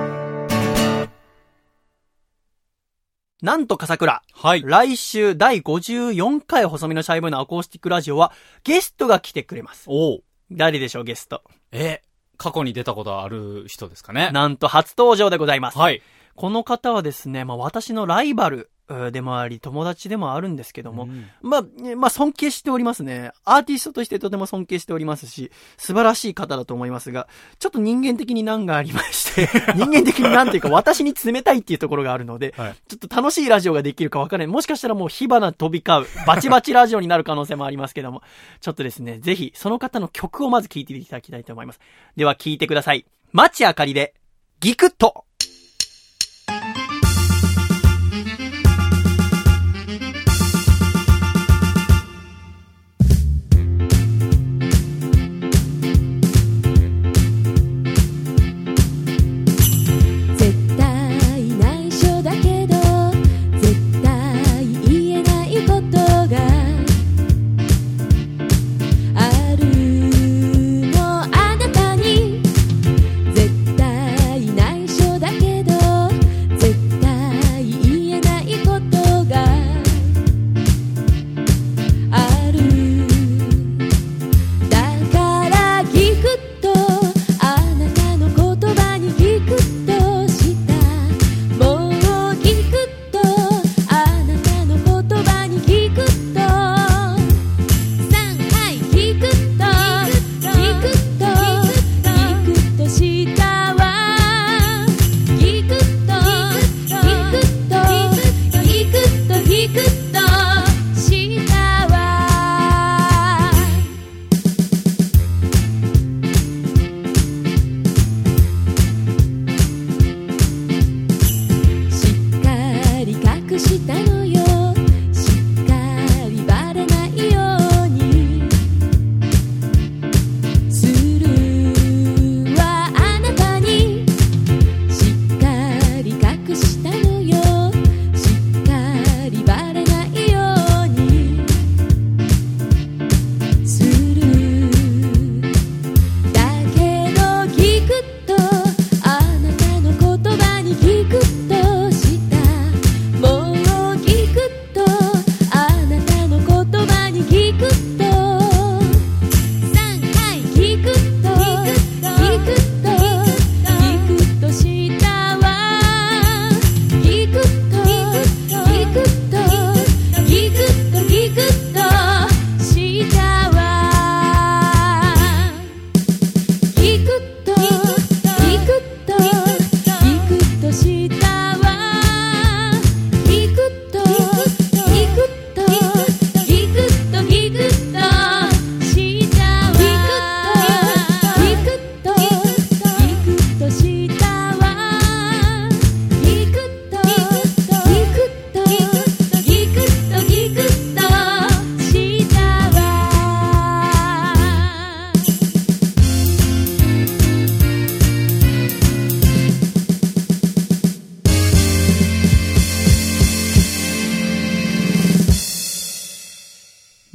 なんと笠倉はい。来週第54回細身のシャイボーイのアコースティックラジオはゲストが来てくれます。おう誰でしょうゲスト。え、過去に出たことある人ですかね。なんと初登場でございます。はい。この方はですね、まあ私のライバルでもあり、友達でもあるんですけども、うんまあ、えまあ尊敬しておりますね。アーティストとしてとても尊敬しておりますし、素晴らしい方だと思いますが、ちょっと人間的に難がありまして、人間的になんていうか私に冷たいっていうところがあるので、はい。ちょっと楽しいラジオができるかわからない。もしかしたらもう火花飛び交う、バチバチラジオになる可能性もありますけども、ちょっとですね、ぜひその方の曲をまず聴いていただきたいと思います。では聴いてください。町あかりで、ギクッと。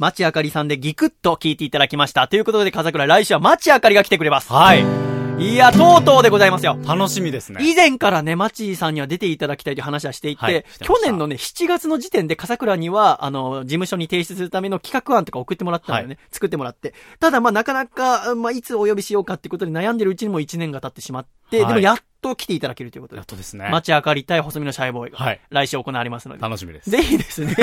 町あかりさんでギクッと聞いていただきました。ということで、風倉、来週は町あかりが来てくれます。はい。いや、とうとうでございますよ。楽しみですね。以前からね、マチさんには出ていただきたいという話はしていて、はい去年のね、7月の時点で笠倉には、あの、事務所に提出するための企画案とか送ってもらったんだよね。作ってもらって。ただ、まあ、なかなか、まあ、いつお呼びしようかってことで悩んでるうちにも1年が経ってしまって、はいでもやっと来ていただけるということでやっ。とですね。町あかり対細身のシャイボーイが、はい来週行われますので。楽しみです。ぜひですね、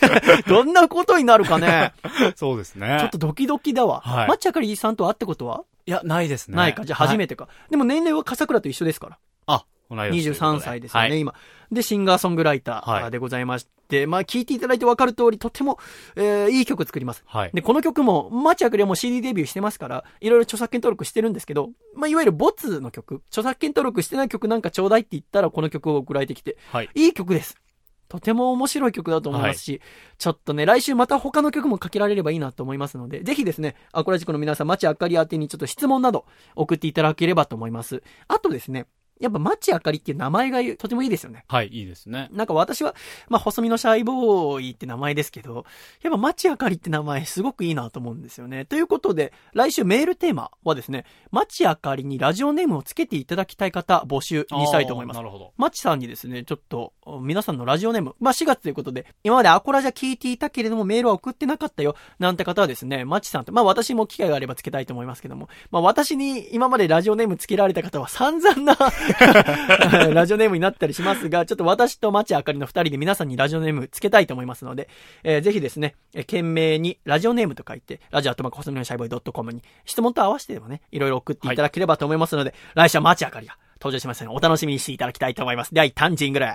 どんなことになるかね、そうですね。ちょっとドキドキだわ。はい町あかりさんと会ってことはいや、ないですね。ないか？じゃあ初めて。てか。でも年齢は笠倉と一緒ですから。あ、同い年ということ23歳ですよね、はい。今。で、シンガーソングライタはいーでございまして、まあ、聞いていただいて分かる通り、とても、えーいい曲作ります。はい。で、この曲も、マチアクリはもう CD デビューしてますから、いろいろ著作権登録してるんですけど、まあ、いわゆるボツの曲、著作権登録してない曲なんかちょうだいって言ったら、この曲を送られてきて、はい。いい曲です。とても面白い曲だと思いますし、ちょっとね、来週また他の曲もかけられればいいなと思いますので、ぜひですね、アコラジコの皆さん、町あかり宛てにちょっと質問など送っていただければと思います。あとですね、やっぱ町あかりっていう名前がとてもいいですよね。はい、いいですね。なんか私は、まあ、細身のシャイボーイって名前ですけど、やっぱ町あかりって名前すごくいいなと思うんですよね。ということで、来週メールテーマはですね、町あかりにラジオネームをつけていただきたい方募集にしたいと思いますな。るほど。マチさんにですね、ちょっと、皆さんのラジオネーム、まあ、4月ということで、今までアコラじゃ聞いていたけれどもメールは送ってなかったよ、なんて方はですね、マチさんと、まあ、私も機会があればつけたいと思いますけども、まあ、私に今までラジオネームつけられた方は散々な、ラジオネームになったりしますが、ちょっと私とマチあかりの二人で皆さんにラジオネームつけたいと思いますので、えーぜひですね、えー懸命にラジオネームと書いて、ラジオアットマーク細身のシャイボーイ .com に質問と合わせてでもね、いろいろ送っていただければと思いますので、来週はマチあかりが登場しますので、お楽しみにしていただきたいと思います。では、一旦ジングル。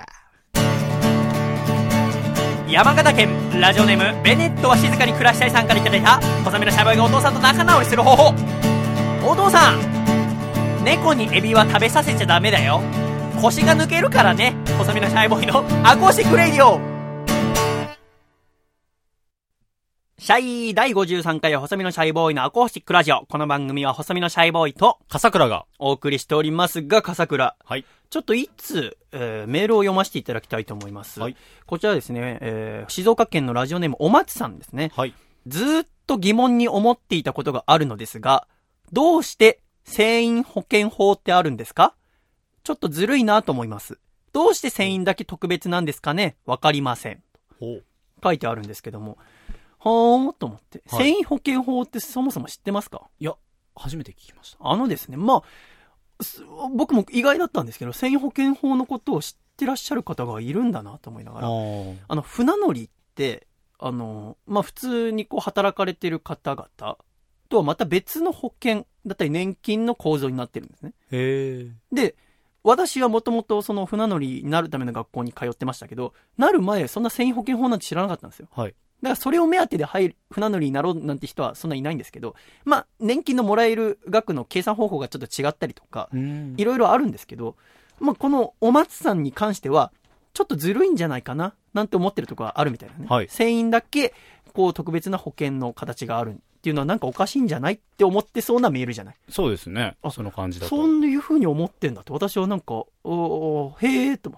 山形県ラジオネームベネットは静かに暮らしたいさんからいただいた細身のシャイボーイがお父さんと仲直りする方法お父さん猫にエビは食べさせちゃダメだよ腰が抜けるからね細身のシャイボーイのアコースティックレイディオシャイ第53回細身のシャイボーイのアコースティックラジオ。この番組は細身のシャイボーイと笠倉が。お送りしておりますが、笠倉。はい。ちょっといつ、えーメールを読ませていただきたいと思います。はいこちらですね、えー静岡県のラジオネームお松さんですね。はい。ずーっと疑問に思っていたことがあるのですが、どうして船員保険法ってあるんですか？ちょっとずるいなと思います。どうして船員だけ特別なんですかね？わかりません。書いてあるんですけども。ほーんと思って。はい船員保険法ってそもそも知ってますか？いや、初めて聞きました。あのですね、まあ、す僕も意外だったんですけど、船員保険法のことを知ってらっしゃる方がいるんだなと思いながら、ーあの、船乗りって、あの、まあ、普通にこう働かれてる方々とはまた別の保険だったり年金の構造になってるんですね。へえ。で、私はもともとその船乗りになるための学校に通ってましたけど、なる前そんな船員保険法なんて知らなかったんですよ。はい。だからそれを目当てで入る、船乗りになろうなんて人はそんないないんですけど、まあ、年金のもらえる額の計算方法がちょっと違ったりとか、うんいろいろあるんですけど、まあ、このお松さんに関しては、ちょっとずるいんじゃないかな、なんて思ってるところがあるみたいなね。はい船員だけ、こう、特別な保険の形があるっていうのはなんかおかしいんじゃないって思ってそうなメールじゃない？そうですね。あその感じだと。そういう風に思ってんだって、私はなんか、おおへえと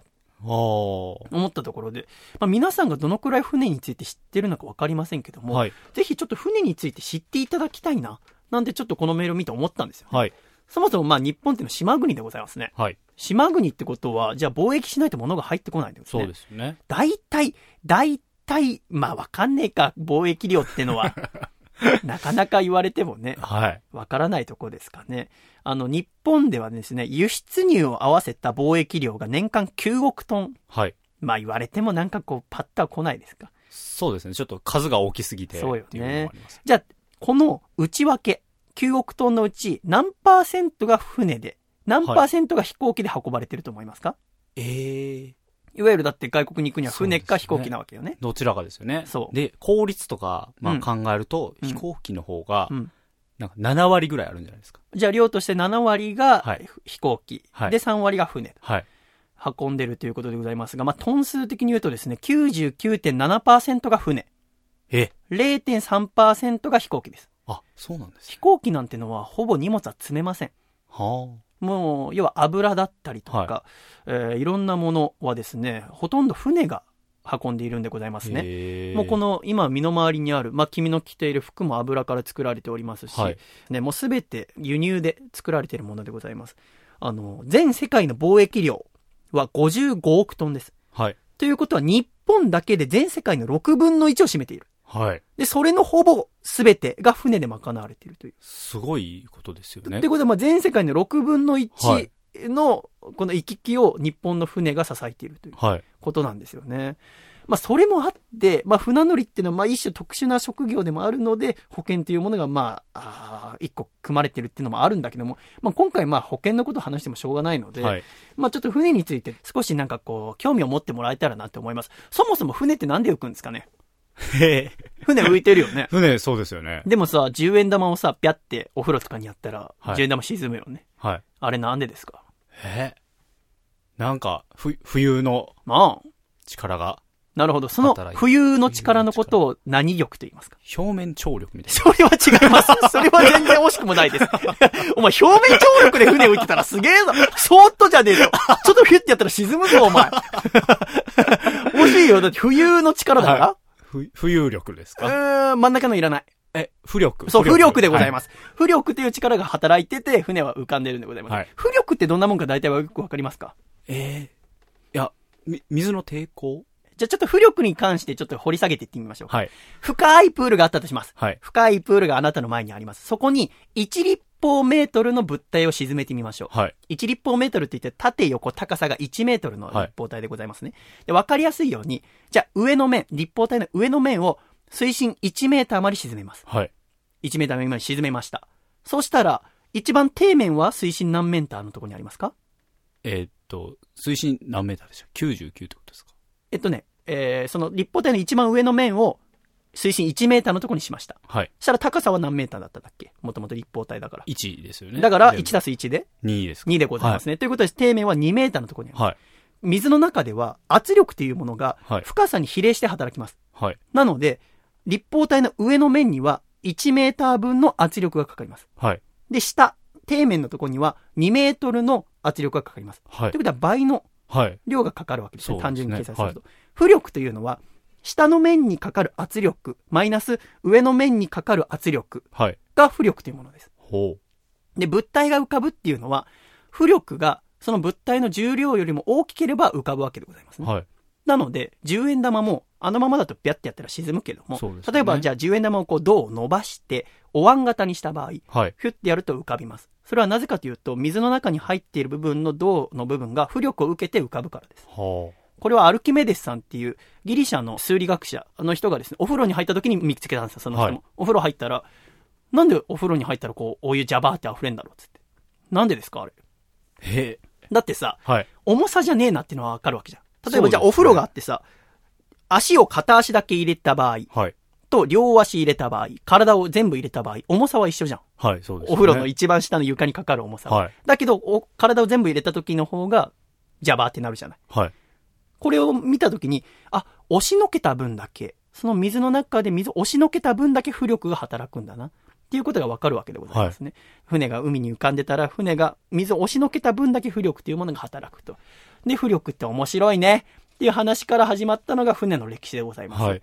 思ったところで、まあ、皆さんがどのくらい船について知ってるのかわかりませんけどあ。も、はい。ぜひちょっと船について知っていただきたいな、なんてちょっとこのメールを見て思ったんですよ。はい。そもそもまあ日本っていうのは島国でございますね。はい。島国ってことは、じゃあ貿易しないと物が入ってこないんですね。そうですよね。大体、大体、まあわかんねえか、貿易量ってのは。なかなか言われてもね、はい。わからないとこですかね。あの、日本ではですね、輸出入を合わせた貿易量が年間9億トン。はい。まあ言われてもなんかこう、パッとは来ないですか。そうですね。ちょっと数が大きすぎて。そうよね。じゃあ、この内訳、9億トンのうち何パーセントが船で、何パーセントが飛行機で運ばれてると思いますか、ええいわゆるだって外国に行くには船か飛行機なわけよね。どちらかですよね。そうで、効率とか、まうんあ考えると、うん飛行機の方がう、ん。なんか7割ぐらいあるんじゃないですか。じゃあ量として7割がはい飛行機、はいで3割が船はい。運んでるということでございますが、まあ、トン数的に言うとですね、99.7%が船、え？0.3%が飛行機です。あ、そうなんです飛行機なんてのはほぼ荷物は積めません。はもう、要は油だったりとか、はいえーいろんなものはですね、ほとんど船が運んでいるんでございますあ。ね。もうこ、の今身の回りにある、まあ、君の着ている服も油から作られておりますし、はいね、もうすべて輸入で作られているものでございます。あの、全世界の貿易量は55億トンです。はい。ということは日本だけで全世界の6分の1を占めている。はい。で、それのほぼ全てが船で賄われているという。すごいことですよねって。ことは、まあ、全世界の6分のは1いの、この行き来を日本の船が支えているというはい。ことなんですよね。まあ、それもあって、まあ、船乗りっていうのは、まあ、一種特殊な職業でもあるので、保険というものが、まあ、あー一個組まれてるっていうのもあるんだけども、まあ、今回、まあ、保険のことを話してもしょうがないので、はい。まあ、ちょっと船について少しなんかこう、興味を持ってもらえたらなって思います。そもそも船ってなんで浮くんですかね？へえ。船浮いてるよね。船、そうですよね。でもさ、10円玉をさ、ぴゃってお風呂とかにやったら、はい10円玉沈むよね。はい。あれなんでですか？え？なんか、ふ、冬のまあ、力がなるほど。その働いて冬の力のことを何力と言いますか？表面張力みたいな。それは違います。それは全然惜しくもないです。お前表面張力で船浮いてたらすげえぞ。そーっとじゃねえぞ。ちょっとフュッてやったら沈むぞ、お前。惜しいよ。だって冬の力だから。はふ浮遊力ですうかーん、真ん中のいらない。え、浮力？そう、浮力でございす。ます。浮力という力が働いてて、船は浮かんでるんでございます。はい浮力ってどんなもんか大体はよくわかりますか？えー、いや、み、水の抵抗？じゃあちょっと浮力に関してちょっと掘り下げていってみましょう。はい。深いプールがあったとします。はい。深いプールがあなたの前にあります。そこに1立方メートルの物体を沈めてみましょう。はい。1立方メートルって言って縦横高さが1メートルの立方体でございますね。で、わかりやすいように、じゃあ上の面、立方体の上の面を水深1メーターまで沈めます。はい。1メーターまで沈めました。そしたら、一番底面は水深何メーターのところにありますか？えーっと、水深何メーターでした ?99 ってことですか？えっとね、えー、その立方体の一番上の面を水深1メーターのところにしました。はい。そしたら高さは何メーターだったんだっけ？もともと立方体だから。1ですよね。だから、全部1たす1で？2ですか2でございますね。ということで、底面は2メーターのところにある。はい。水の中では圧力というものがはい深さに比例して働きます。はい。なので、立方体の上の面には1メーター分の圧力がかかります。はい。で、下、底面のところには2メートルの圧力がかかります。はいという。ことは倍のはい。量がかかるわけですね。そうですね単純に計算すると。浮力というのは、下の面にかかる圧力、マイナス上の面にかかる圧力はい。が浮力というものです。ほで、物体が浮かぶっていうのは、浮力がその物体の重量よりも大きければ浮かぶわけでございますう。ね。はい。なので、10円玉も、あのままだとビャってやったら沈むけども、ね例えばじゃあ10円玉をこう銅を伸ばして、お椀型にした場合、はい。ヒュッてやると浮かびます。それはなぜかというと、水の中に入っている部分の銅の部分が浮力を受けて浮かぶからです。はこれはアルキメデスさんっていうギリシャの数理学者の人がですね、お風呂に入った時に見つけたんですよ、その人も。はいお風呂入ったら、なんでお風呂に入ったらこう、お湯ジャバーって溢れんだろうっつって。なんでですかあれ。へえ。だってさ、はい。重さじゃねえなっていうのはわかるわけじゃん。例えばじゃあお風呂があってさ、足を片足だけ入れた場合はい。と両足入れた場合、体を全部入れた場合、重さは一緒じゃん。はい、そうです、ね。お風呂の一番下の床にかかる重さは。はい。だけどお、体を全部入れた時の方が、ジャバーってなるじゃない。はい。これを見たときに、あ、押しのけた分だけ、その水の中で水を押しのけた分だけ浮力が働くんだな。っていうことがわかるわけでございますね。船が海に浮かんでたら、船が水を押しのけた分だけ浮力というものが働くと。で、浮力って面白いね。っていう話から始まったのが船の歴史でございます。はい。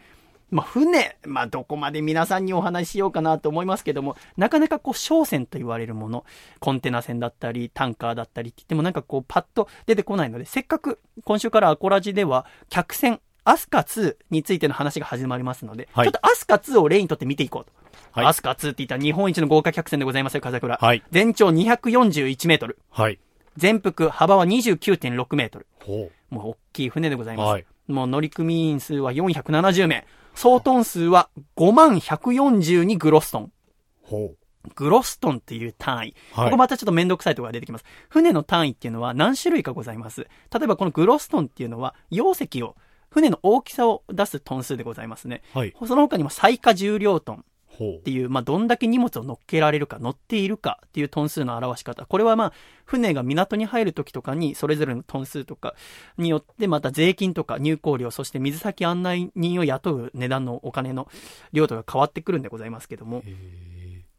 まあ、船、まあ、どこまで皆さんにお話ししようかなと思いますけども、なかなかこう、商船と言われるもの、コンテナ船だったり、タンカーだったりって言ってもなんかこう、パッと出てこないので、せっかく今週からアコラジでは、客船、アスカ2についての話が始まりますので、はいちょっとアスカ2を例にとって見ていこうと。はいアスカ2って言ったら日本一の豪華客船でございますよ、風倉。はい全長241メートル。はい。全幅、幅は29.6メートル。ほもう大きい船でございます。はいもう乗組員数は470名。総トン数は5万142グロストン。う。ほグロストンっていう単位。はいここまたちょっとめんどくさいところが出てきます。船の単位っていうのは何種類かございます。例えばこのグロストンっていうのは容積を、船の大きさを出すトン数でございますね。う。はい。その他にも最下重量トン。っ。ていう、まあ、どんだけ荷物を乗っけられるか、乗っているかっていうトン数の表し方。これはまあ、船が港に入る時とかに、それぞれのトン数とかによって、また税金とか入港料、そして水先案内人を雇う値段のお金の量とか変わってくるんでございますけども、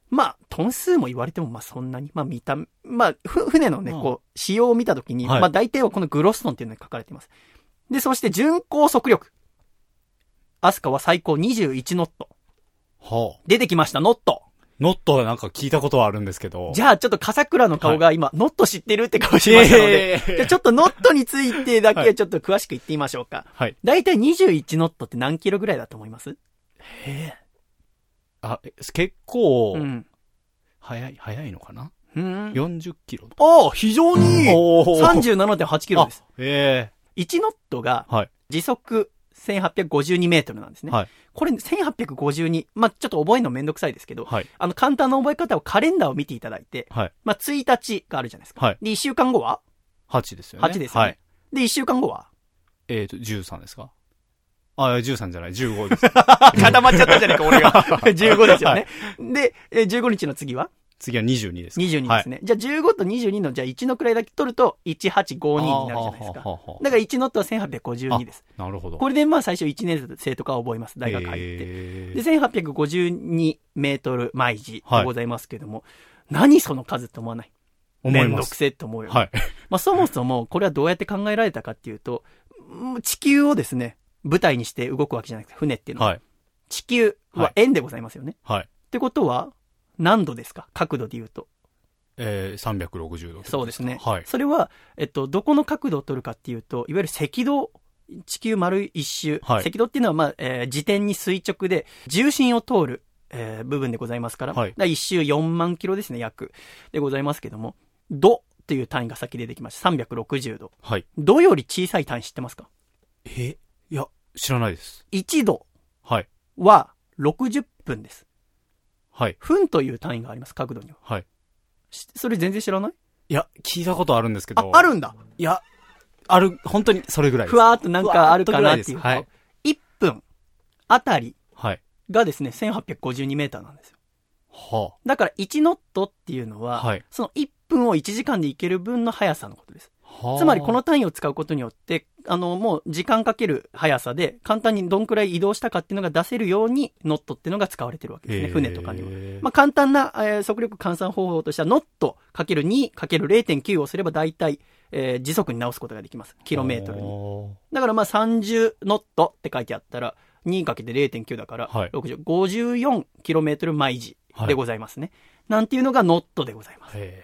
まあ、トン数も言われても、まあそんなに、まあ見た目、まあ、ふ船のね、まあこう、仕様を見た時に、はいまあ大体はこのグロストンっていうのに書かれています。で、そして巡航速力。アスカは最高21ノット。はあ。出てきました、ノット。ノットはなんか聞いたことはあるんですけど。じゃあ、ちょっと笠倉の顔が今、ノット知ってるって顔しましたので、いやいやいやじゃあちょっとノットについてだはいけちょっと詳しく言ってみましょうか。はい。だいたい21ノットって何キロぐらいだと思います？あ、え結構う、ん。早い、早いのかな？うん。?40 キロ。ああ、非常にいいおー !37.8 キロです。あえ1ノットがえはい。時速1852メートルなんですね。はい。これ1852、まあ、ちょっと覚えるのめんどくさいですけど、はい。あの、簡単な覚え方をカレンダーを見ていただいて、はい。まあ、1日があるじゃないですか。はいで、1週間後は？8ですよね。8ですよね。はい。で、1週間後は？えっと、13ですか？あ、13じゃない、15です。固まっちゃったじゃねえか、俺が。15ですよね。で、えー15日の次は？次は22ですか。22ですね。じゃあ15と22の、じゃあ1の位だけ取ると、1852になるじゃないですか。だから1ノットは1852です。なるほど。これでまあ最初1年生とかは覚えます。大学入って。で、1852メートル毎時でございますけども、何その数って思わない？思いますめんどく。せえって思うよ、ね。はい。まあそもそもこれはどうやって考えられたかっていうと、うん地球をですね、舞台にして動くわけじゃなくて、船っていうのは。はい。地球は円でございますよね。はい。ってことは、何度ですか？角度で言うと。えー、360度。そうですね。はい。それは、えっと、どこの角度を取るかっていうと、いわゆる赤道、地球丸一周。はい赤道っていうのは、まあ、えー自転に垂直で、重心を通る、えー部分でございますから、はい一周4万キロですね、約。でございますけども、度っていう単位が先出てきました。360度。はい。度より小さい単位知ってますか？え？いや、知らないです。?1 度はい。は60分です。はい。分という単位があります、角度には。はい。しそれ全然知らない？いや、聞いたことあるんですけあど。、あるんだいや、ある、本当にそれぐらいです。ふわーっとなんかあるかなっていうと、ふわーっとぐら1分あたりはい。がですね、1852メーターなんですよ。はだから1ノットっていうのは、はいその1分を1時間で行ける分の速さのことです。つまりこの、単位を使うことによって、あの、もう時間かける速さで簡単にどんくらい移動したかっていうのが出せるようにノットっていうのが使われてるわけですね、へー船とかには。まあ、簡単な、えー速力換算方法としては、ノットかける2かける0.9をすれば大体、えー時速に直すことができます。キロメートルに。に。だからまあ30ノットって書いてあったら、2かけて0.9だから、はい60、54キロメートル毎時でございますね。なんていうのがノットでございます。へ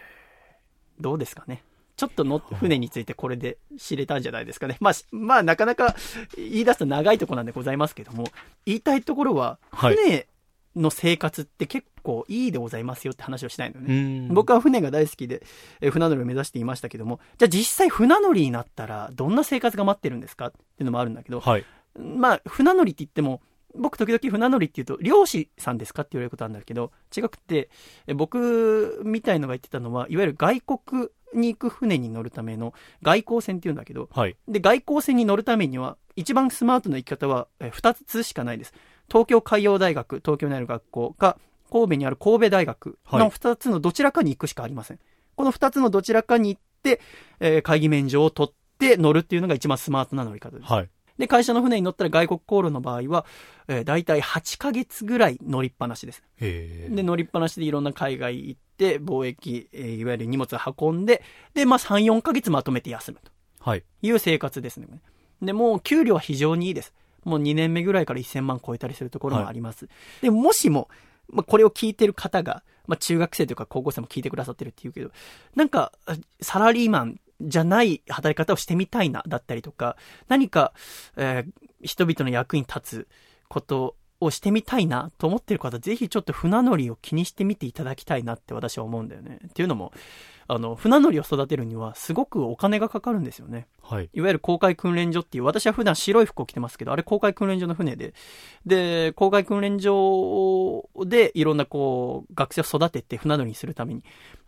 どうですかね。ちょっとの船についてこれで知れたんじゃないですかね。まあ、しまあなかなか言い出すと長いところなんでございますけども、言いたいところは、はい船の生活って結構いいでございますよって話をしたいのーね。うん。僕は船が大好きで、えー船乗りを目指していましたけども、じゃあ実際船乗りになったらどんな生活が待ってるんですかっていうのもあるんだけど、はい。まあ、船乗りって言っても、僕時々船乗りって言うと、漁師さんですかって言われることあるんだけど、違くて、え僕みたいのが言ってたのは、いわゆる外国に行く船に乗るための外交船って言うんだけど、はい。で、外交船に乗るためには、一番スマートな行き方は、え2つしかないです。東京海洋大学、東京にある学校か、神戸にある神戸大学のはい2つのどちらかに行くしかありません。この2つのどちらかに行って、えー会議免状を取って乗るっていうのが一番スマートな乗り方です。はい。で、会社の船に乗ったら外国航路の場合は、えー、大体8ヶ月ぐらい乗りっぱなしです。で、乗りっぱなしでいろんな海外行って、貿易、えーいわゆる荷物を運んで、で、まあ3、4ヶ月まとめて休むとはい。いう生活ですね。で、もう給料は非常にいいです。もう2年目ぐらいから1000万超えたりするところもあります。で、もしも、まあ、これを聞いてる方が、まあ、中学生というか高校生も聞いてくださってるっていうけど、なんか、あサラリーマンじゃない働き方をしてみたいな、だったりとか、何か、えー人々の役に立つことをしてみたいなと思ってる方、ぜひちょっと船乗りを気にしてみていただきたいなって私は思うんだよね。っていうのも、あの、船乗りを育てるにはすごくお金がかかるんですよね。はい。いわゆる公開訓練所っていう、私は普段白い服を着てますけど、あれ公開訓練所の船で、で、公開訓練所でいろんなこう、学生を育てて船乗りにするために、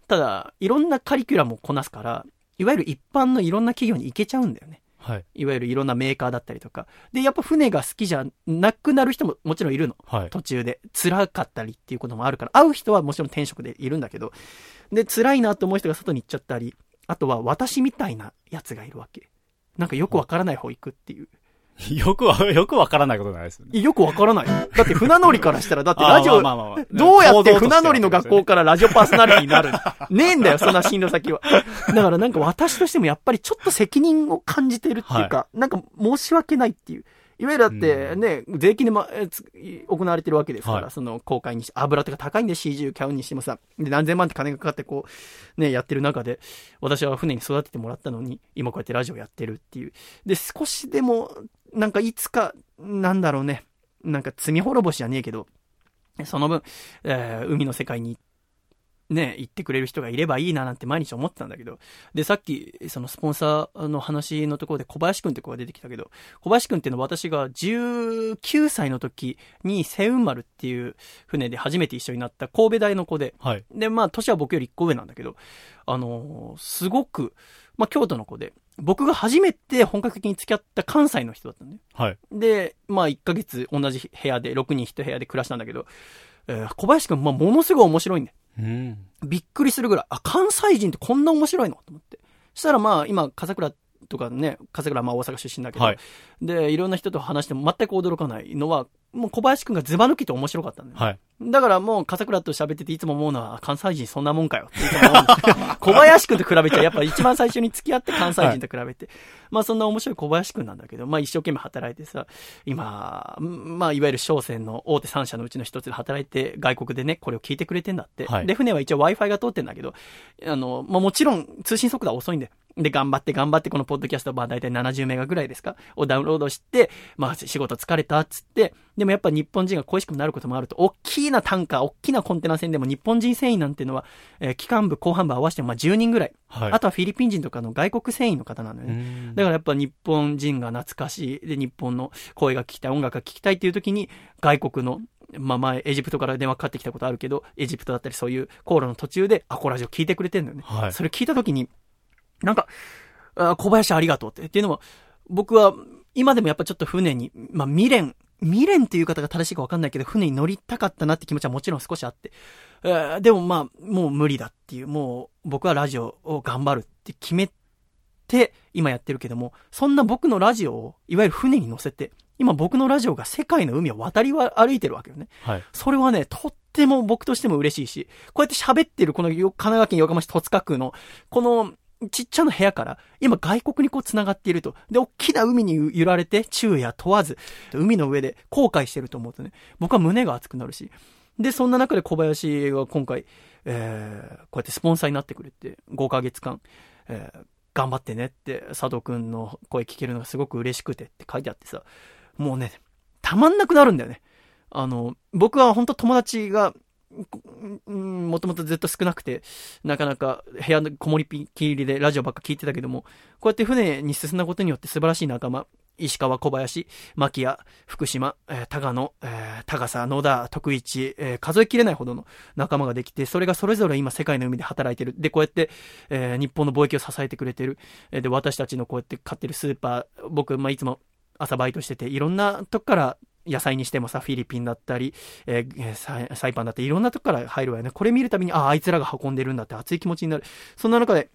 ただ、いろんなカリキュラムをこなすから、いわゆる一般のいろんな企業に行けちゃうんだよね。はい。いわゆるいろんなメーカーだったりとか。で、やっぱ船が好きじゃなくなる人ももちろんいるの。はい。途中で辛かったりっていうこともあるから、会う人はもちろん転職でいるんだけど、で、辛いなと思う人が外に行っちゃったり、あとは私みたいなやつがいるわけ。なんかよくわからない方行くっていう。よくは、よくわからないことないですよね。よくわからない。だって船乗りからしたら、だって ラジオ、あまあまあまあまあどうやって船乗りの学校からラジオパーソナリティになるのねえんだよ、そんな進路先は。だからなんか私としてもやっぱりちょっと責任を感じてるっていうか、なんか申し訳ないっていう。いわゆるだってね、税金で、ま、行われてるわけですから、はいその公開にし、油とか高いんで CG 買うにしてもさ、で何千万って金がかかってこう、ね、やってる中で、私は船に育ててもらったのに、今こうやってラジオやってるっていう。で、少しでも、なんかいつか、なんだろうね、なんか罪滅ぼしじゃねえけど、その分、えー海の世界に、ね、行ってくれる人がいればいいななんて毎日思ってたんだけど、で、さっき、そのスポンサーの話のところで小林くんって子が出てきたけど、小林くんっていうのは私が19歳の時にセウン丸っていう船で初めて一緒になった神戸大の子で、はい。で、まあ、年は僕より1個上なんだけど、あのーすごく、まあ、京都の子で、僕が初めて本格的に付き合った関西の人だったんだよ。はい。で、まあ1ヶ月同じ部屋で、6人1部屋で暮らしたんだけど、えー小林くん、まあものすごい面白いんだよ。うん。びっくりするぐらい、あ、関西人ってこんな面白いの？と思って。そしたらまあ、今、笠倉とかね、笠倉はまあ大阪出身だけど、はいで、いろんな人と話しても全く驚かないのは、もう小林くんがズバ抜きと面白かったんだよ。はい。だからもう、笠倉と喋ってていつも思うのは、あ関西人そんなもんかよっていつも思うんだ 小林くんと比べちゃ、やっぱ一番最初に付き合って関西人と比べて。まあそんな面白い小林くんなんだけど、まあ一生懸命働いてさ、今、んまあいわゆる商船の大手3社のうちの一つで働いて、外国でね、これを聞いてくれてんだって。はいで、船は一応 Wi-Fi が通ってんだけど、あの、まあもちろん通信速度は遅いんだよ。で、頑張って頑張って、このポッドキャスト、まあ大体70メガぐらいですか？をダウンロードして、まあ仕事疲れたっつって、でもやっぱ日本人が恋しくなることもあると、大きなタンカー、大きなコンテナ船でも日本人船員なんていうのは、えー機関部、後半部合わせてもまあ10人ぐらい。はい。あとはフィリピン人とかの外国船員の方なのようね。んだからやっぱ日本人が懐かしい、で、日本の声が聞きたい、音楽が聞きたいっていう時に、外国の、まあ前、エジプトから電話かかってきたことあるけど、エジプトだったりそういう航路の途中で、アコラジオ聞いてくれてんだよね。はいそれ聞いた時に、なんか、あ小林ありがとうって。っていうのも、僕は、今でもやっぱちょっと船に、まあ未練、未練っていう方が正しいか分かんないけど、船に乗りたかったなって気持ちはもちろん少しあって。えーでもまあ、もう無理だっていう、もう僕はラジオを頑張るって決めて、今やってるけども、そんな僕のラジオを、いわゆる船に乗せて、今僕のラジオが世界の海を渡りは歩いてるわけよね。はい。それはね、とっても僕としても嬉しいし、こうやって喋ってるこのよ神奈川県横浜市戸塚区の、このちっちゃな部屋から、今外国にこう繋がっていると。で、大きな海に揺られて、昼夜問わず、海の上で後悔してると思うとね、僕は胸が熱くなるし。で、そんな中で小林が今回、えー、こうやってスポンサーになってくれて、5ヶ月間、えー、頑張ってねって、佐藤くんの声聞けるのがすごく嬉しくてって書いてあってさ、もうね、たまんなくなるんだよね。あの、僕は本当友達が、もともとずっと少なくて、なかなか部屋のこもりっきりでラジオばっか聞いてたけども、こうやって船に進んだことによって素晴らしい仲間、石川、小林、牧谷、福島、えー高野、えー高佐、野田、徳一、えー数えきれないほどの仲間ができて、それがそれぞれ今世界の海で働いてる。で、こうやって、えー日本の貿易を支えてくれてる。えーで、私たちのこうやって買ってるスーパー、僕、まあ、いつも朝バイトしてて、いろんなとこから野菜にしてもさ、フィリピンだったり、えーサイパンだっていろんなとこから入るわよね。これ見るたびに、ああ、あいつらが運んでるんだって熱い気持ちになる。そんな中で、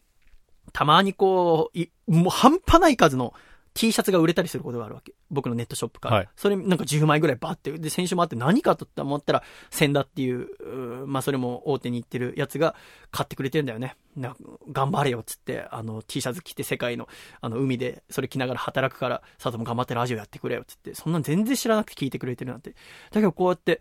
たまにこう、いもう半端ない数の T シャツが売れたりすることがあるわけ。僕のネットショップから。はいそれなんか10枚ぐらいバーって。で、先週もあって何かと思ったら、センダっていう、まあそれも大手に行ってるやつが買ってくれてるんだよね。な頑張れよっつって、あの T シャツ着て世界のあの海でそれ着ながら働くから、佐藤も頑張ってラジオやってくれよっつって、そんなん全然知らなくて聞いてくれてるなんて。だけどこうやって、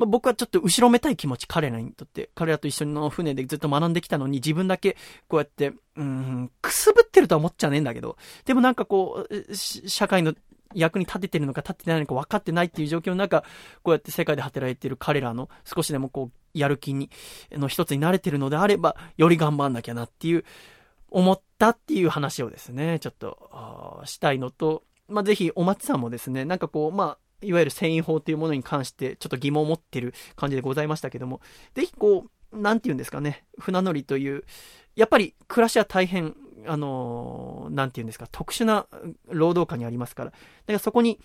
まあ、僕はちょっと後ろめたい気持ち、彼らにとって。彼らと一緒の船でずっと学んできたのに、自分だけ、こうやって、うん、くすぶってるとは思っちゃねえんだけど、でもなんかこう、社会の役に立ててるのか立ってないのか分かってないっていう状況の中、こうやって世界で働いてる彼らの少しでもこう、やる気に、の一つに慣れてるのであれば、より頑張んなきゃなっていう、思ったっていう話をですね、ちょっと、したいのと、まあ、ぜひお松さんもですね、なんかこう、まあ、いわゆる繊維法というものに関してちょっと疑問を持ってる感じでございましたけども、ぜひこう、なんて言うんですかね、船乗りという、やっぱり暮らしは大変、あのーなんて言うんですか、特殊な労働下にありますから、だからそこに、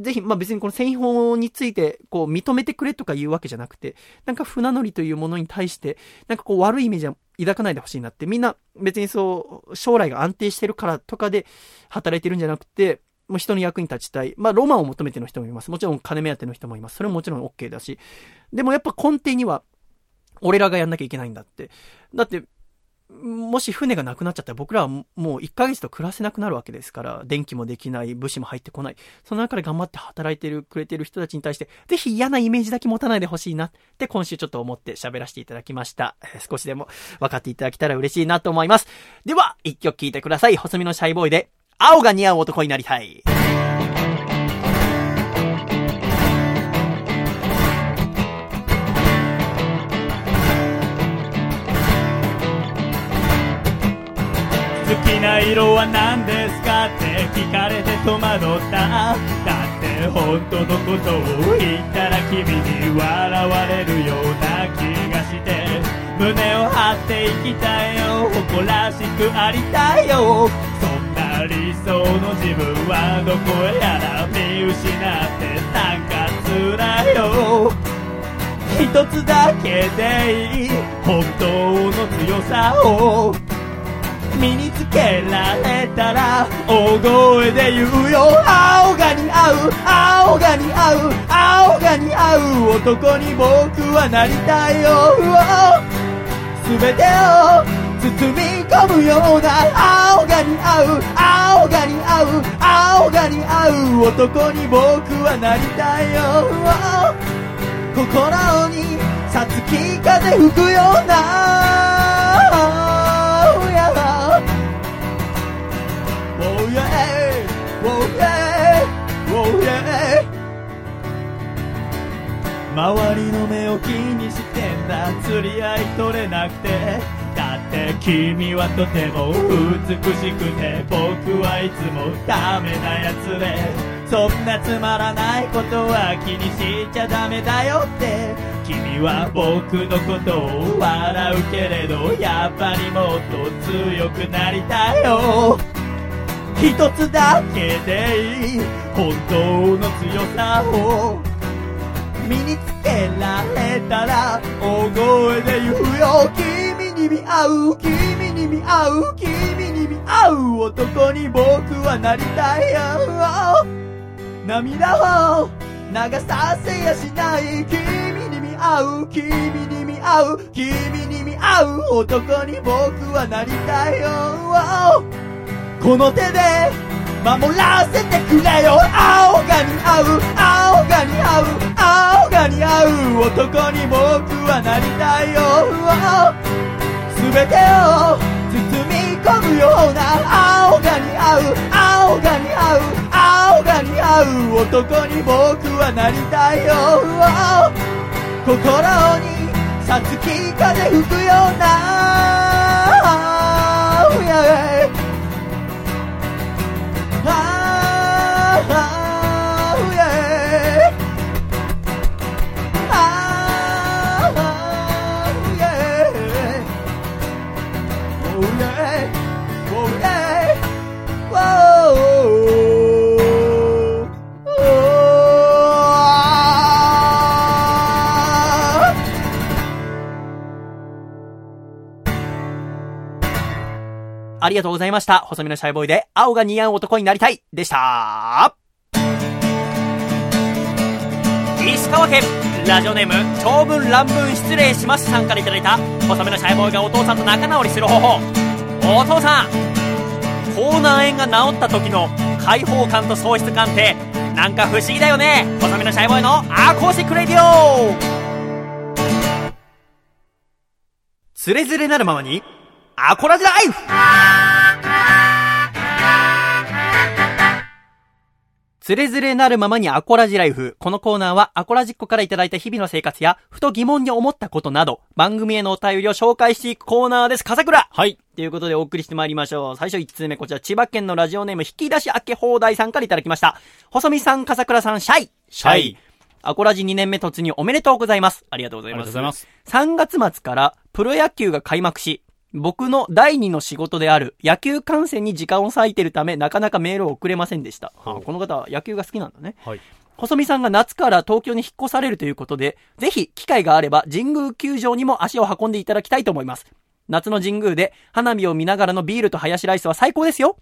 ぜひ、まあ別にこの繊維法について、こう、認めてくれとか言うわけじゃなくて、なんか船乗りというものに対して、なんかこう悪いイメージは抱かないでほしいなって、みんな別にそう、将来が安定してるからとかで働いてるんじゃなくて、もう人の役に立ちたい。まあ、ロマンを求めての人もいます。もちろん金目当ての人もいます。それももちろん OK だし。でもやっぱ根底には、俺らがやんなきゃいけないんだって。だって、もし船がなくなっちゃったら僕らはもう1ヶ月と暮らせなくなるわけですから、電気もできない、物資も入ってこない。その中で頑張って働いてる、くれてる人たちに対して、ぜひ嫌なイメージだけ持たないでほしいなって今週ちょっと思って喋らせていただきました。少しでも分かっていただけたら嬉しいなと思います。では、一曲聴いてください。細身のシャイボーイで、青が似合う男になりたい。好きな色は何ですかって聞かれて戸惑った。だって本当のことを言ったら君に笑われるような気がして。胸を張っていきたいよ。誇らしくありたいよ。な理想の自分はどこへやら見失ってなんか辛いよ。一つだけでいい本当の強さを。身につけられたら大声で言うよ。青が似合う青が似合う青が似合う。男に僕はなりたいよ。全てを包み込むような青が似合う青が似合う青が似合う男に僕はなりたいよ。心にさつき風吹くような Oh yeah Oh yeah Oh yeah 周りの目を気にしてんだ釣り合い取れなくて。だって君はとても美しくて僕はいつもダメなやつで。そんなつまらないことは気にしちゃダメだよって。君は僕のことを笑うけれどやっぱりもっと強くなりたいよ。一つだけでいい。本当の強さを。身につけられたら大声で言うよ。君に見合う。君に見合う。君に見合う男に僕はなりたいよ。涙を流させやしない。君に見合う。君に見合う。君に見合う男に僕はなりたいよ。この手で守らせてくれよ。青が似合う。青が似合う。青が似合う。男に僕はなりたいよ。全てを包み込むような。青が似合う。青が似合う。青が似合う。男に僕はなりたいよ。心にさつき風吹くような。Yeah. ありがとうございました。細身のシャイボーイで、青が似合う男になりたいでした。石川県、ラジオネーム、長文乱文失礼しますさんからいただいた、細身のシャイボーイがお父さんと仲直りする方法。お父さん、口内炎が治った時の開放感と喪失感って、なんか不思議だよね。細身のシャイボーイのアコースティックレイディオつれづれなるままに、アコラジライフつれづれなるままにアコラジライフ。このコーナーはアコラジッコからいただいた日々の生活や、ふと疑問に思ったことなど、番組へのお便りを紹介していくコーナーです。笠倉はい。ということでお送りしてまいりましょう。最初1通目、こちら千葉県のラジオネーム引き出し開け放題さんからいただきました。細見さん、笠倉さん、シャイシャイ。アコラジ2年目突入おめでとうございます。ありがとうございます。ありがとうございます。3月末からプロ野球が開幕し、僕の第二の仕事である野球観戦に時間を割いているため、なかなかメールを送れませんでした。ほうあこの方は野球が好きなんだね。はい。細見さんが夏から東京に引っ越されるということで、ぜひ機会があれば神宮球場にも足を運んでいただきたいと思います。夏の神宮で花火を見ながらのビールとハヤシライスは最高ですよ。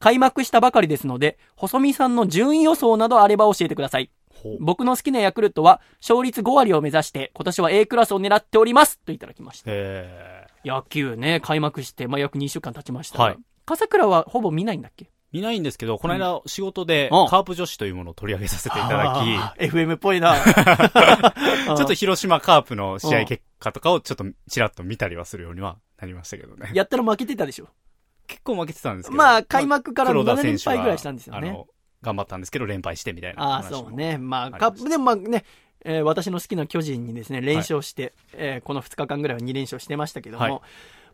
開幕したばかりですので、細見さんの順位予想などあれば教えてください。僕の好きなヤクルトは勝率5割を目指して今年は A クラスを狙っておりますといただきました。え野球ね、開幕して、まあ、約2週間経ちました。はい。笠倉はほぼ見ないんだっけ？見ないんですけど、この間仕事でうんカープ女子というものを取り上げさせていただあー FM っぽいな。き、ちょっと広島カープの試合結果とかをちょっとちらっと見たりはするようにはなりましたけどね。やったら負けてたでしょ。結構負けてたんですけど。まあ開幕から黒田7連敗ぐらいしたんですよねあの、頑張ったんですけど、連敗してみたいなああ、話も。そうね。まあ、ありましたカップでもまあね、えー私の好きな巨人にですね、連勝して、えーこの2日間ぐらいは2連勝してましてけども、はい。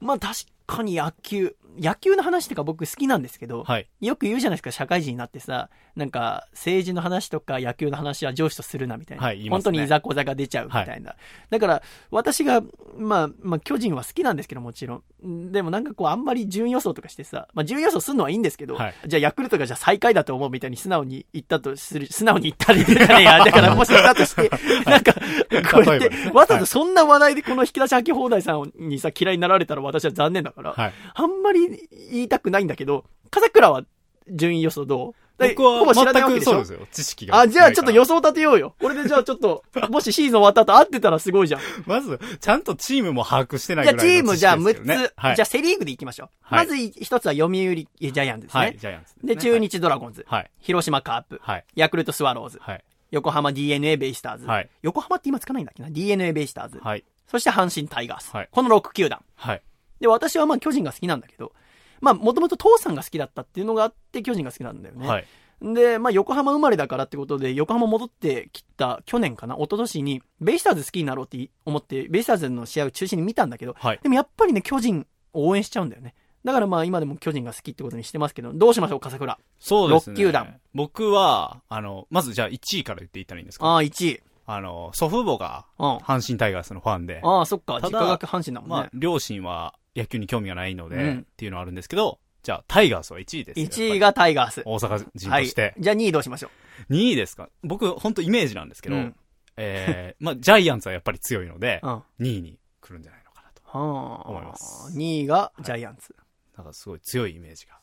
まあ確かに野球、野球の話とか僕好きなんですけど、はい。よく言うじゃないですか、社会人になってさ、なんか、政治の話とか野球の話は上司とするなみたいな。はいね本当にいざこざが出ちゃうみたいな。だから、私が、まあ、まあ、巨人は好きなんですけど、もちろん。でもなんかこう、あんまり順位予想とかしてさ、まあ、順位予想するのはいいんですけど、はいじゃあヤクルトがじゃあ最下位だと思うみたいに素直に言ったとする、素直に言ったり出たらいや、だからもし言ったとして、なんか、こうやってわざわざそんな話題でこの引き出し秋放題さんにさ、嫌いになられたら私は残念だから、はい。あんまり言いたくないんだけど、笠倉は順位予想どう？だ僕ほぼは全くそうですよ。知識が。あ、じゃあちょっと予想立てようよ。これでじゃあちょっと、もしシーズン終わった後合ってたらすごいじゃん。まず、ちゃんとチームも把握してないじゃあぐらいのチームじゃあ知識です6つ。けどねはい。じゃあセリーグでいきましょう。はいまず一つは読売ジャイアンツですね。はい、ジャイアンツで、ね中日ドラゴンズ。はい。広島カープ。はい。ヤクルトスワローズ。はい。横浜 DNA ベイスターズ。はい横浜って今つかないんだっけな ?DNA ベイスターズ。はい。そして阪神タイガース。はいこの6球団。はい。で、私はまあ巨人が好きなんだけど、まあもともと父さんが好きだったっていうのがあって巨人が好きなんだよね。はい。で、まあ、横浜生まれだからってことで、横浜戻ってきた去年かな、一昨年に、ベイスターズ好きになろうって思って、ベイスターズの試合を中心に見たんだけど、はい。でもやっぱりね、巨人を応援しちゃうんだよね。だからまあ今でも巨人が好きってことにしてますけど、どうしましょう、笠倉。そうですね。6球団。僕は、あの、まずじゃあ1位から言っていったらいいんですか？ああ、1位。あの、祖父母が、うん。阪神タイガースのファンで、ああ、そっか。実家が阪神だもんね。まあ、両親は野球に興味がないので、うんっていうのはあるんですけど、じゃあ、タイガースは1位ですよ。1位がタイガース。大阪人はい。として。じゃあ2位どうしましょ2位ですか？僕、本当イメージなんですけう。ど、うん。えー、まあ、ジャイアンツはやっぱり強いので、うん。は2位に来るんじゃないのかなと。あ。思います2位がジャイアンツ。なんかすごい強いイメージが。も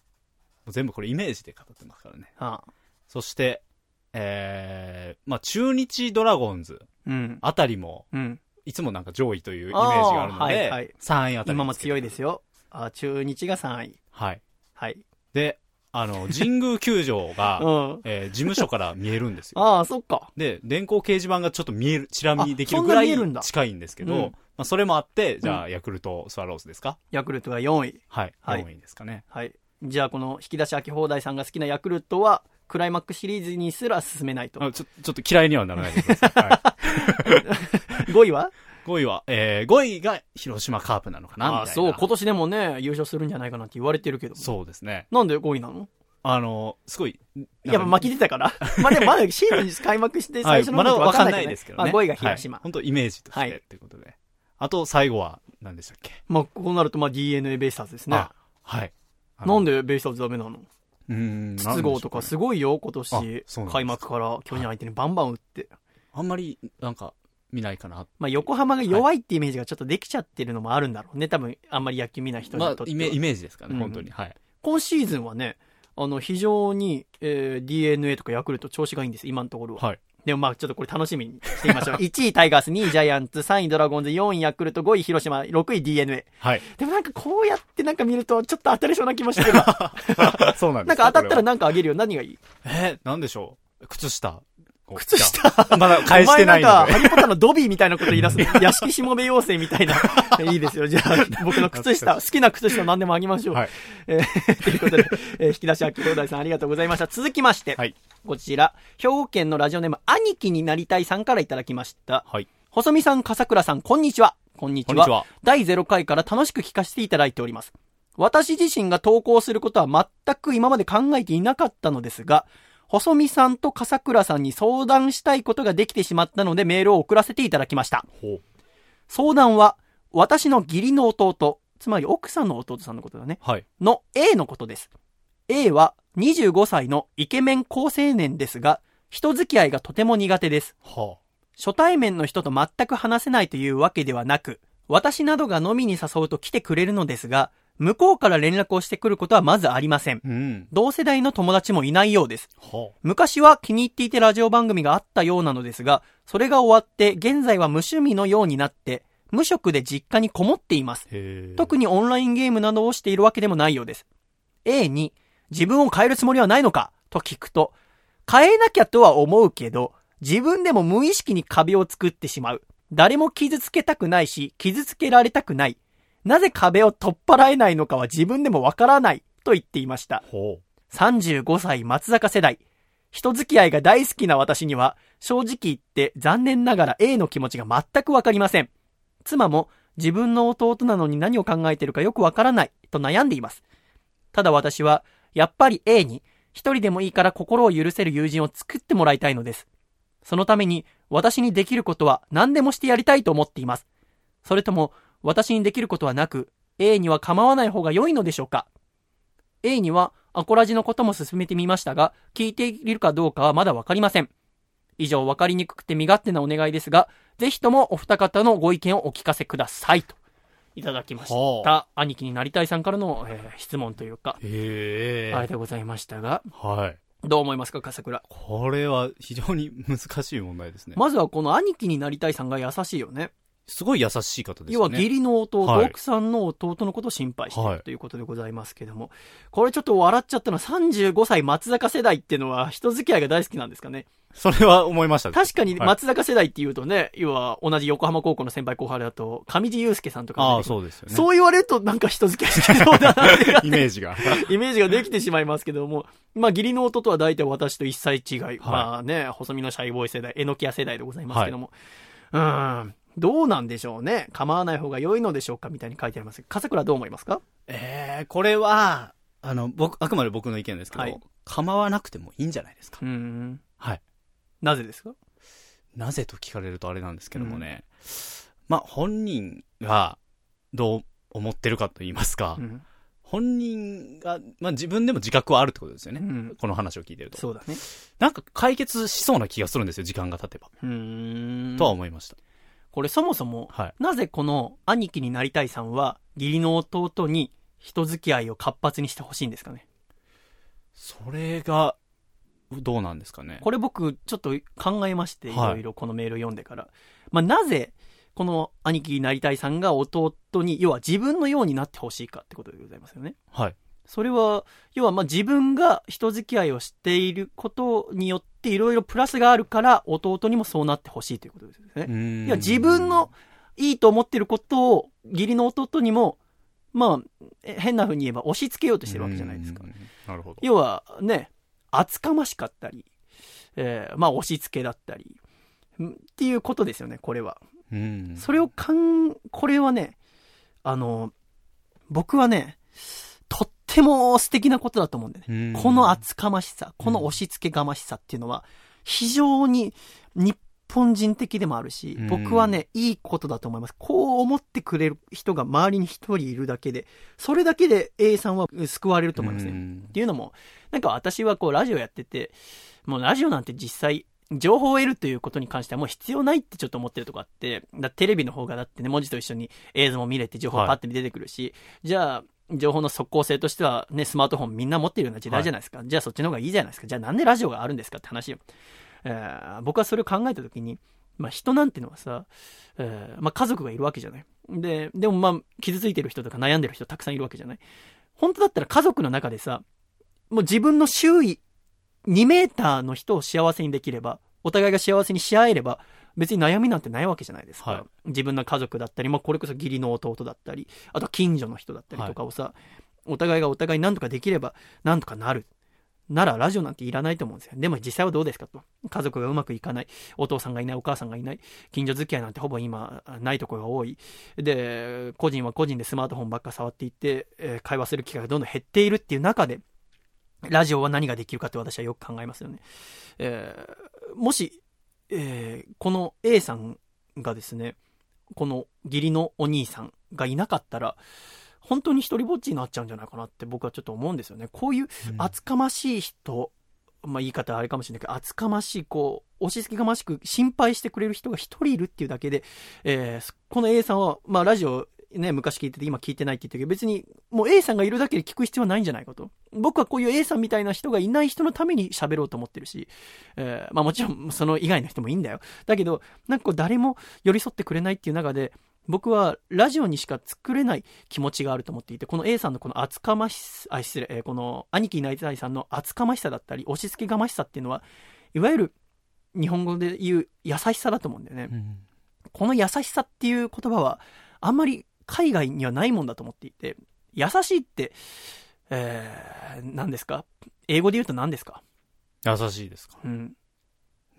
う全部これイメージで語ってますからね。はあ。そして、えー、まあ、中日ドラゴンズうん。あたりも、うん。いつもなんか上位というイメージがあるので、はいはい3位あたり今も強いで。ですよ。あ中日が3位。はい。はい。で、あの、神宮球場が、うん。えー事務所から見えるんですよ。ああ、そっか。で、電光掲示板がちょっと見える、チラ見できるぐらい近いんですけど、うんまあ、それもあって、じゃあ、ヤクルトスワローズですか？ヤクルトが4位。はい。はい4位ですかね。はい。じゃあ、この引き出し秋放題さんが好きなヤクルトは、クライマックスシリーズにすら進めないと。あちょちょっと嫌いにはならないでください。はい、5位は？5位は、えー、5位が広島カープなのかなみたいな。あそう、今年でもね、優勝するんじゃないかなって言われてるけど。そうですね。なんで5位なの？あの、すごい、やっぱ負けてたから。まあでもまだシーズン開幕して最初のはい、まだわかんないですけどね。まあ5位が広島。はい本当イメージとしはいてってことで。あと、最後は、何でしたっけ？まあこうなるとまあ DNA ベイスターズですね。あはい。なんででベイスターズダメなの？うーん。筒香とかすごいよ、今あ年開幕から巨人相手にバンバン打って。あんまり、なんか、見ないかな。まあ横浜が弱いってイメージがちょっとできちゃってるのもあるんだろうね。多分あんまり野球見ない人にまあとっ、てはイメイメージですかね、うん本当に。はい。今シーズンはね、あの、非常に、えー DNA とかヤクルト調子がいいんです、今のところは。はい。でもまあちょっとこれ楽しみにしてみましょう。1位タイガース、2位ジャイアンツ、3位ドラゴンズ、4位ヤクルト、5位広島、6位 DNA。はい。でもなんかこうやってなんか見るとちょっと当たりそうな気もしてるわ。そうなんですなんか当たったらなんかあげるよ。何がいい？えー、なんでしょう？靴下。靴下まだ返してないお前なんか。ハリーポッターのドビーみたいなこと言い出す の。屋敷しもべ妖精みたいな。いいですよ。じゃあ、僕の靴下、好きな靴下何でもあげましょう。はい。えー ということで、えー引き出し秋兄弟さんありがとうございました。続きまして、はい。こちら、兵庫県のラジオネーム、兄貴になりたいさんからいただきました。はい。細見さん、笠倉さん、こんにちは。こんにちは。ちは第0回から楽しく聞かせていただいております。私自身が投稿することは全く今まで考えていなかったのですが、細見さんと笠倉さんに相談したいことができてしまったのでメールを送らせていただきました。相談は、私の義理の弟、つまり奥さんの弟さんのことだね。はい。の A のことです。A は25歳のイケメン高青年ですが、人付き合いがとても苦手です。は初対面の人と全く話せないというわけではなく、私などが飲みに誘うと来てくれるのですが、向こうから連絡をしてくることはまずありません。あ。うん。同世代の友達もいないようです。は昔は気に入っていてラジオ番組があったようなのですが、それが終わって現在は無趣味のようになって、無職で実家にこもっています。特にオンラインゲームなどをしているわけでもないようです。A に、自分を変えるつもりはないのかと聞くと、変えなきゃとは思うけど、自分でも無意識に壁を作ってしまう。誰も傷つけたくないし、傷つけられたくない。なぜ壁を取っ払えないのかは自分でもわからない。と言っていました。ほ35歳松坂世代。人付き合いが大好きな私には、正直言って残念ながら A の気持ちが全くわかりません。妻も自分の弟なのに何を考えてるかよくわからないと悩んでいます。ただ私は、やっぱり A に一人でもいいから心を許せる友人を作ってもらいたいのです。そのために私にできることは何でもしてやりたいと思っています。それとも私にできることはなく A には構わない方が良いのでしょうか ?A にはアコラジのことも進めてみましたが、聞いているかどうかはまだわかりません。以上、わかりにくくて身勝手なお願いですが、ぜひともお二方のご意見をお聞かせください。と、いただきましはた。兄貴になりたいさんからの、えー質問というか、へえ。あれでございましたが、はい。どう思いますか、笠倉？これは非常に難しい問題ですね。まずはこの兄貴になりたいさんが優しいよね。すごい優しい方です要は。義理の弟、はい奥さんの弟のことを心配していはいるということでございますけども、これちょっと笑っちゃったのは35歳松坂世代っていうのは人付き合いが大好きなんですかね。それは思いました。確かにはい松坂世代っていうとね、要は同じ横浜高校の先輩後輩だと、上地雄介さんとかああ、が出てくるそうですよね。そう言われるとなんか人付き合いしてそうだなって イメージが。イメージができてしまいますけども、まあ、義理の弟は大体私と一歳違い。まあね、細身のシャイボーイ世代、えのきや世代でございますけども。うーん。どうなんでしょうね。構わない方が良いのでしょうかみたいに書いてあります。笠倉はどう思いますか？ええこれは、あの、僕、あくまで僕の意見ですけど、はい構わなくてもいいんじゃないですか。うーん。はい。なぜですか？なぜと聞かれるとあれなんですけどもね。まあ、本人がどう思ってるかと言いますか、うん。本人が、まあ自分でも自覚はあるってことですよね。うんこの話を聞いてると。そうだね。なんか解決しそうな気がするんですよ、時間が経てば。うーん。とは思いました。これそもそも、はい。なぜこの兄貴になりたいさんは、義理の弟に人付き合いを活発にしてほしいんですかね？それが、どうなんですかね？これ僕、ちょっと考えまして、いはいろいろこのメールを読んでから。まあ、なぜ、この兄貴になりたいさんが弟に、要は自分のようになってほしいかってことでございますよね。はい。それは、要はまあ自分が人付き合いをしていることによっていろいろプラスがあるから、弟にもそうなってほしいということですよね。いや、自分のいいと思ってることを、義理の弟にも、まあ、え変な風に言えば押し付けようとしてるわけじゃないですかう。ん。なるほど。要はね、厚かましかったり、えーまあ押し付けだったり、んっていうことですよね、これは。うん。それをかん、これはね、あの、僕はね、ても素敵なことだと思うんだよね。うんこの厚かましさ、この押し付けがましさっていうのは、非常に日本人的でもあるしうん、僕はね、いいことだと思います。こう思ってくれる人が周りに一人いるだけで、それだけで A さんは救われると思いますね。うんっていうのも、なんか私はこうラジオやってて、もうラジオなんて実際、情報を得るということに関してはもう必要ないってちょっと思ってるとこあって、だテレビの方がだってね、文字と一緒に映像も見れて情報がパッて出てくるし、じゃあ、情報の速効性としてはね、スマートフォンみんな持ってるような時代じゃないですか。じゃあそっちの方がいいじゃないですか。じゃあなんでラジオがあるんですかって話よ。えー僕はそれを考えたときに、まあ人なんてのはさ、えーまあ家族がいるわけじゃない。で、でもまあ傷ついてる人とか悩んでる人たくさんいるわけじゃない。本当だったら家族の中でさ、もう自分の周囲2メーターの人を幸せにできれば、お互いが幸せにし合えれば、別に悩みなんてないわけじゃないですか。はい自分の家族だったり、まあ、これこそ義理の弟だったり、あとは近所の人だったりとかをさ、お互いがお互い何とかできれば、何とかなる。ならラジオなんていらないと思うんですよ。でも実際はどうですかと。家族がうまくいかない。お父さんがいない、お母さんがいない。近所付き合いなんてほぼ今、ないところが多い。で、個人は個人でスマートフォンばっか触っていって、えー会話する機会がどんどん減っているっていう中で、ラジオは何ができるかって私はよく考えますよね。えーもし、えーこの A さんがですね、この義理のお兄さんがいなかったら、本当に一人ぼっちになっちゃうんじゃないかなって僕はちょっと思うんですよね。こういう厚かましい人、まあ言い方あれかもしれないけど、厚かましい、こう、押し付けがましく心配してくれる人が一人いるっていうだけで、えーこの A さんは、まあラジオね、昔聞いてて今聞いてないって言ったけど、別にもう A さんがいるだけで聞く必要はないんじゃないかと。僕はこういう A さんみたいな人がいない人のために喋ろうと思ってるし、えーまあもちろんその以外の人もいいんだよ。だけど、なんかこう誰も寄り添ってくれないっていう中で、僕はラジオにしか作れない気持ちがあると思っていて、この A さんのこの厚かまし、あ、失礼、えーこの兄貴になりたいさんの厚かましさだったり、押し付けがましさっていうのは、いわゆる日本語で言う優しさだと思うんだよね。うんこの優しさっていう言葉は、あんまり海外にはないもんだと思っていて、優しいって、えー、何ですか？英語で言うと何ですか？優しいですか？うん。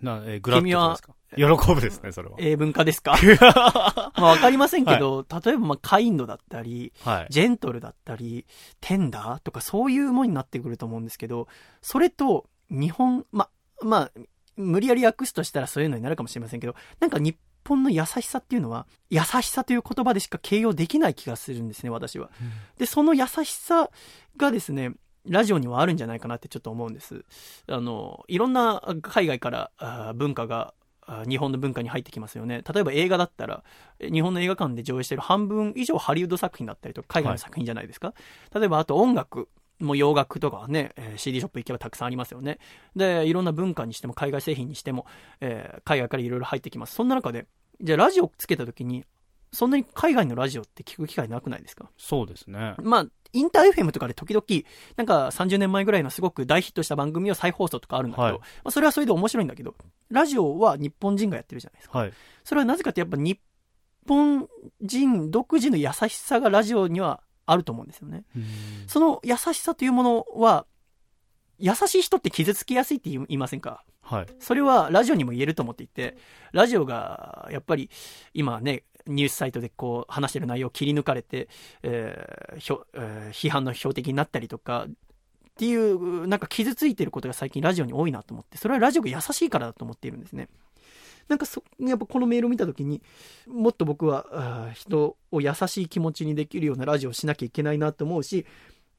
な、えーグラッ君はとかですか？喜ぶですね、それは。英文化ですか？まあわかりませんけど、例えばまあカインドだったり、はい。ジェントルだったり、テンダーとかそういうものになってくると思うんですけど、それと日本、ま、まあ、無理やり訳すとしたらそういうのになるかもしれませんけど、なんか日本の優しさっていうのは、優しさという言葉でしか形容できない気がするんですね、私は。で、その優しさがですね、ラジオにはあるんじゃないかなってちょっと思うんです。あの、いろんな海外から文化が日本の文化に入ってきますよね。例えば映画だったら、え日本の映画館で上映している半分以上ハリウッド作品だったりとか、海外の作品じゃないですか。例えばあと音楽。もう洋楽とかはね、えー CD ショップ行けばたくさんありますよね。で、いろんな文化にしても、海外製品にしても、えー海外からいろいろ入ってきます。そんな中で、じゃあラジオつけた時に、そんなに海外のラジオって聞く機会なくないですか？そうですね。まあ、インター FM とかで時々、なんか30年前ぐらいのすごく大ヒットした番組を再放送とかあるんだけど、はいまあ、それはそれで面白いんだけど、ラジオは日本人がやってるじゃないですか。はい。それはなぜかってやっぱ日本人独自の優しさがラジオにはあると思うんですよね。その優しさというものは、優しい人って傷つきやすいって言いませんか？はい。それはラジオにも言えると思っていて、ラジオがやっぱり今ね、ニュースサイトでこう話してる内容を切り抜かれて、えーひょえー批判の標的になったりとか、っていう、なんか傷ついてることが最近ラジオに多いなと思って、それはラジオが優しいからだと思っているんですね。なんかそ、やっぱこのメールを見たときに、もっと僕は、人を優しい気持ちにできるようなラジオをしなきゃいけないなと思うし、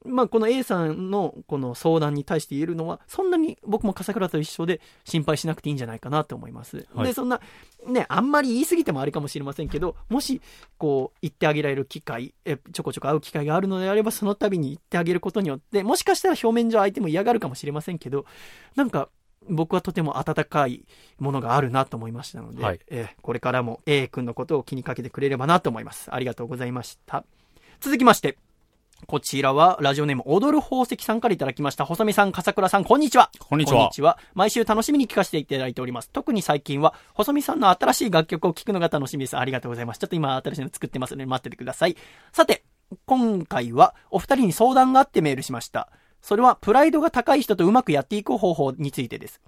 まあ、この A さんのこの相談に対して言えるのは、そんなに僕も笠倉と一緒で心配しなくていいんじゃないかなと思います。はいで、そんな、ね、あんまり言い過ぎてもあれかもしれませんけど、もし、こう、言ってあげられる機会、えちょこちょこ会う機会があるのであれば、その度に言ってあげることによって、もしかしたら表面上相手も嫌がるかもしれませんけど、なんか、僕はとても温かいものがあるなと思いましたので、はいえーこれからも A 君のことを気にかけてくれればなと思います。ありがとうございました。続きまして、こちらは、ラジオネーム、踊る宝石さんからいただきました。細見さん、笠倉さん、こんにちは。こんにちは毎週楽しみに聞かせていただいております。特に最近は、細見さんの新しい楽曲を聴くのが楽しみです。ありがとうございます。ちょっと今、新しいの作ってますので、待っててください。さて、今回は、お二人に相談があってメールしました。それは、プライドが高い人とうまくやっていく方法についてです。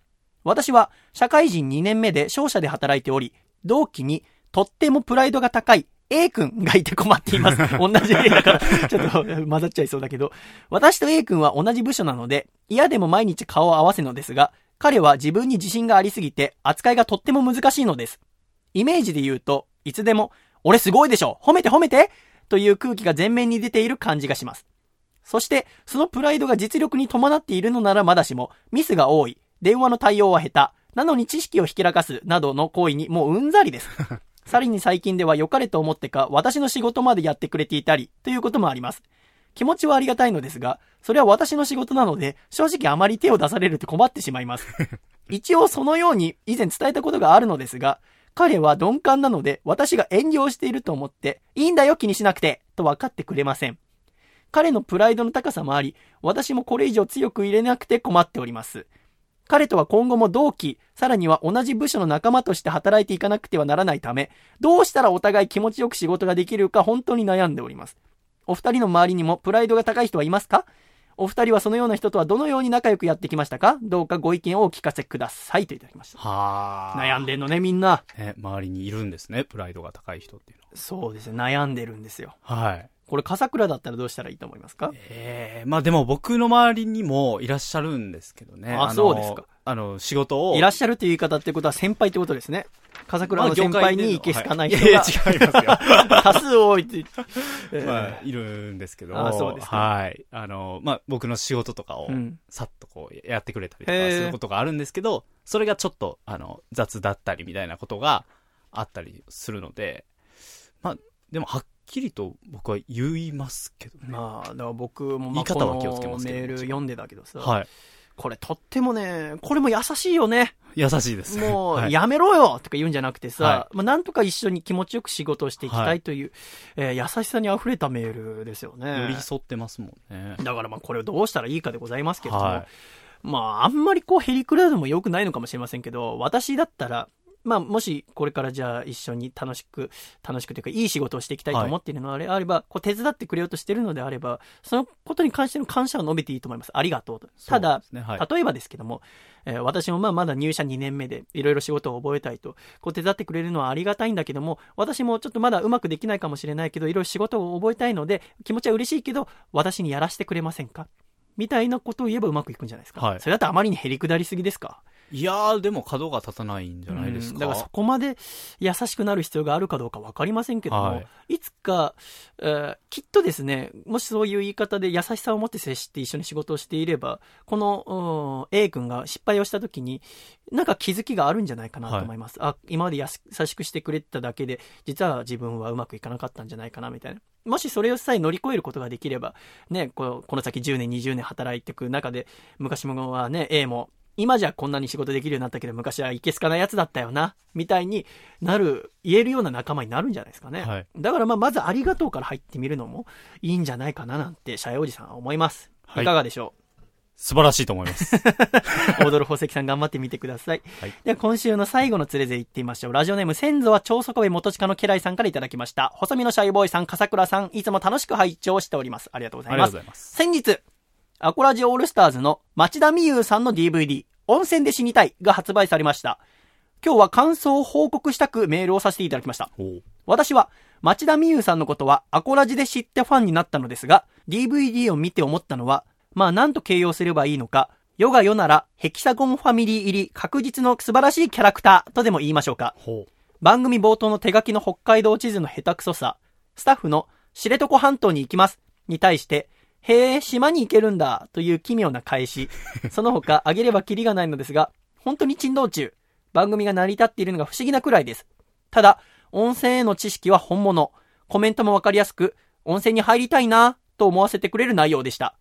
私は、社会人2年目で商社で働いており、同期に、とってもプライドが高い A 君がいて困っています。同じ A だから、ちょっと混ざっちゃいそうだけど、私と A 君は同じ部署なので、嫌でも毎日顔を合わせのですが、彼は自分に自信がありすぎて、扱いがとっても難しいのです。イメージで言うと、いつでも、俺すごいでしょ褒めて褒めてという空気が前面に出ている感じがします。そして、そのプライドが実力に伴っているのならまだしも、ミスが多い、電話の対応は下手、なのに知識をひけらかす、などの行為にもううんざりです。さらに最近では良かれと思ってか、私の仕事までやってくれていたり、ということもあります。気持ちはありがたいのですが、それは私の仕事なので、正直あまり手を出されると困ってしまいます。一応そのように以前伝えたことがあるのですが、彼は鈍感なので、私が遠慮していると思って、いいんだよ気にしなくて、と分かってくれません。彼のプライドの高さもあり、私もこれ以上強く入れなくて困っております。彼とは今後も同期、さらには同じ部署の仲間として働いていかなくてはならないため、どうしたらお互い気持ちよく仕事ができるか本当に悩んでおります。お二人の周りにもプライドが高い人はいますか？お二人はそのような人とはどのように仲良くやってきましたか？どうかご意見をお聞かせくださいといただきました。はあ。悩んでんのね、みんな。ね、周りにいるんですね、プライドが高い人っていうのそうですね、悩んでるんですよ。は。はい。これ、笠倉だったらどうしたらいいと思いますか？ええまあでも僕の周りにもいらっしゃるんですけどね。あのそうですか。あの、仕事を。いらっしゃるという言い方ってことは先輩ってことですね。笠倉の先輩にいけすかない人はいいやがいや違いますよ。多数多いって。え ーまあ、いるんですけど。あそうですかはい。あの、まあ、僕の仕事とかをうん、さっとこう、やってくれたりとかすることがあるんですけど、それがちょっと、あの、雑だったりみたいなことがあったりするので、まあ、でも、はっきりと僕は言いますけどね。まあ、だから僕も、まあ、言い方は気をつけますけどメール読んでたけどさ、はい。これとってもね、これも優しいよね。優しいです。もう、はいやめろよとか言うんじゃなくてさ、はまあ、なんとか一緒に気持ちよく仕事をしていきたはいいという、えー優しさに溢れたメールですよね。寄り添ってますもんね。だからまあこれをどうしたらいいかでございますけれども、はまああんまりこうヘリクラでも良くないのかもしれませんけど、私だったら、まあ、もしこれからじゃあ一緒に楽しく、楽しくというか、いい仕事をしていきたいと思っているのであれば、こう手伝ってくれようとしているのであれば、そのことに関しての感謝を述べていいと思います。ありがとうと。ただ、ねはい例えばですけども、えー私もまあまだ入社2年目で、いろいろ仕事を覚えたいと、こう手伝ってくれるのはありがたいんだけども、私もちょっとまだうまくできないかもしれないけど、いろいろ仕事を覚えたいので、気持ちは嬉しいけど、私にやらせてくれませんか？みたいなことを言えばうまくいくんじゃないですか。はいそれだとあまりにへりくだりすぎですか？いやー、でも角が立たないんじゃないですか？うんだからそこまで優しくなる必要があるかどうか分かりませんけども、、はいつか、えーきっとですね、もしそういう言い方で優しさを持って接して一緒に仕事をしていれば、この、うん A 君が失敗をした時に、なんか気づきがあるんじゃないかなと思います。あ、今まで優しくしてくれてただけで、実は自分はうまくいかなかったんじゃないかなみたいな。もしそれをさえ乗り越えることができれば、ね、この先10年、20年働いていく中で、昔もはね、A も、今じゃこんなに仕事できるようになったけど、昔はいけすかないやつだったよな、みたいになる、言えるような仲間になるんじゃないですかね。はいだからまあ、まずありがとうから入ってみるのもいいんじゃないかななんて、シャイおじさんは思います。はいいかがでしょ素晴らしいと思います。う 踊る宝石さん頑張ってみてください。はいでは今週の最後のつれで行ってみましょう。ラジオネーム、先祖は超速部元近の家来さんからいただきました。細身のシャイボーイさん、笠倉さん、いつも楽しく拝聴しております。ありがとうございますありがとうご。ざいます。先日、アコラジオールスターズの町田美優さんの DVD、温泉で死にたいが発売されました。今日は感想を報告したくメールをさせていただきました。私は町田美優さんのことはアコラジで知ってファンになったのですが、DVD を見て思ったのは、まあ何と形容すればいいのか、世が世ならヘキサゴンファミリー入り確実の素晴らしいキャラクターとでも言いましょうか。番組冒頭の手書きの北海道地図の下手くそさ、スタッフの知床半島に行きますに対して、へえ、島に行けるんだという奇妙な返し、その他あげればキリがないのですが、本当に珍道中、番組が成り立っているのが不思議なくらいです。ただ、温泉への知識は本物、コメントもわかりやすく、温泉に入りたいなと思わせてくれる内容でした。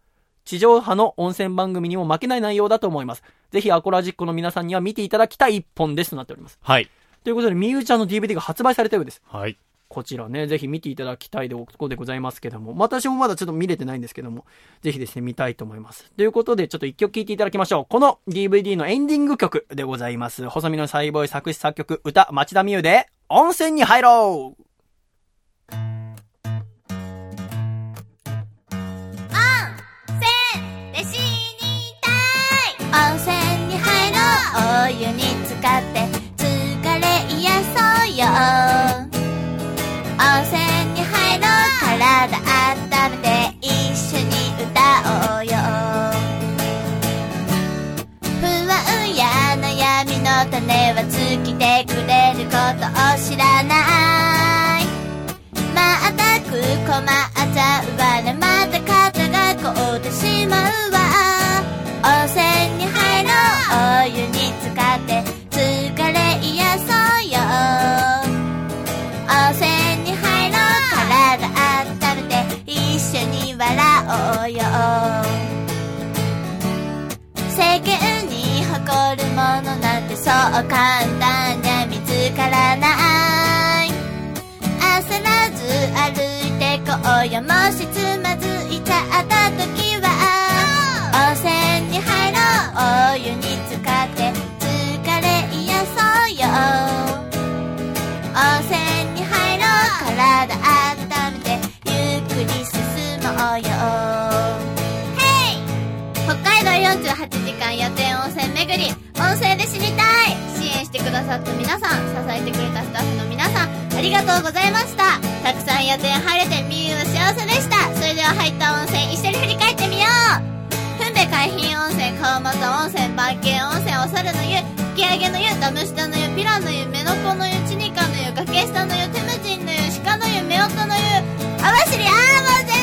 地上波の温泉番組にも負けない内容だと思います。ぜひアコラジックの皆さんには見ていただきたい一本ですとなっております。はい。ということで、みゆちゃんの DVD が発売されたようです。はい。こちらね、ぜひ見ていただきたいとこでございますけども、私もまだちょっと見れてないんですけども、ぜひですね、見たいと思います。ということで、ちょっと一曲聴いていただきましょう。この DVD のエンディング曲でございます。細身の細胞作詞作曲、歌、町田美優で、温泉に入ろうで死にたい温泉に入ろうお湯に浸かって疲れ癒そう温泉に入ろう。体温めて一緒に歌おうよ。不安や悩みの種は尽きてくれることを知らない。ものなんてそう簡単には見つからない。焦らず歩いてこうよ。もしつまずいちゃった時は温泉に入ろう。お湯に浸かって疲れ癒そうよ。温泉に入ろう。体温めてゆっくり進もうよ。ヘイ北海道48時間予定。温泉で死にたい。支援してくださった皆さん支えてくれたスタッフの皆さんありがとうございました。たくさん予定入れてみゆは幸せでした。それでは入った温泉一緒に振り返ってみよう。ふんべ海浜温泉川俣温泉万景温泉お猿の湯吹上げの湯ダム下の湯ピラの湯目の子の湯チニカの湯崖下の湯テムジンの湯鹿の湯夫婦の湯網走あーもう全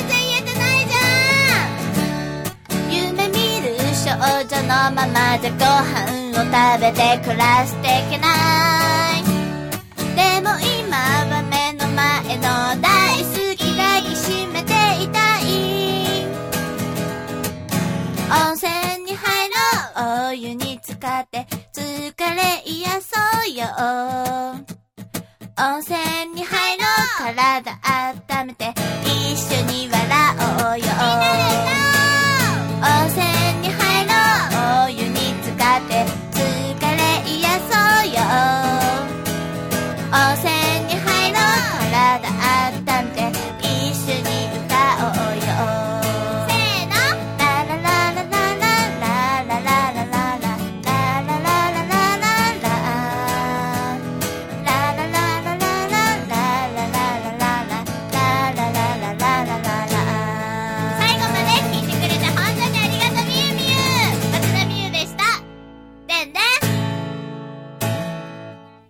る少女のままじゃご飯を食べて暮らしていけない。でも今は目の前の大好き抱きしめていたい。温泉に入ろうお湯に浸かって疲れ癒そうよ。温泉に入ろう体温めて一緒に笑おうよ。温泉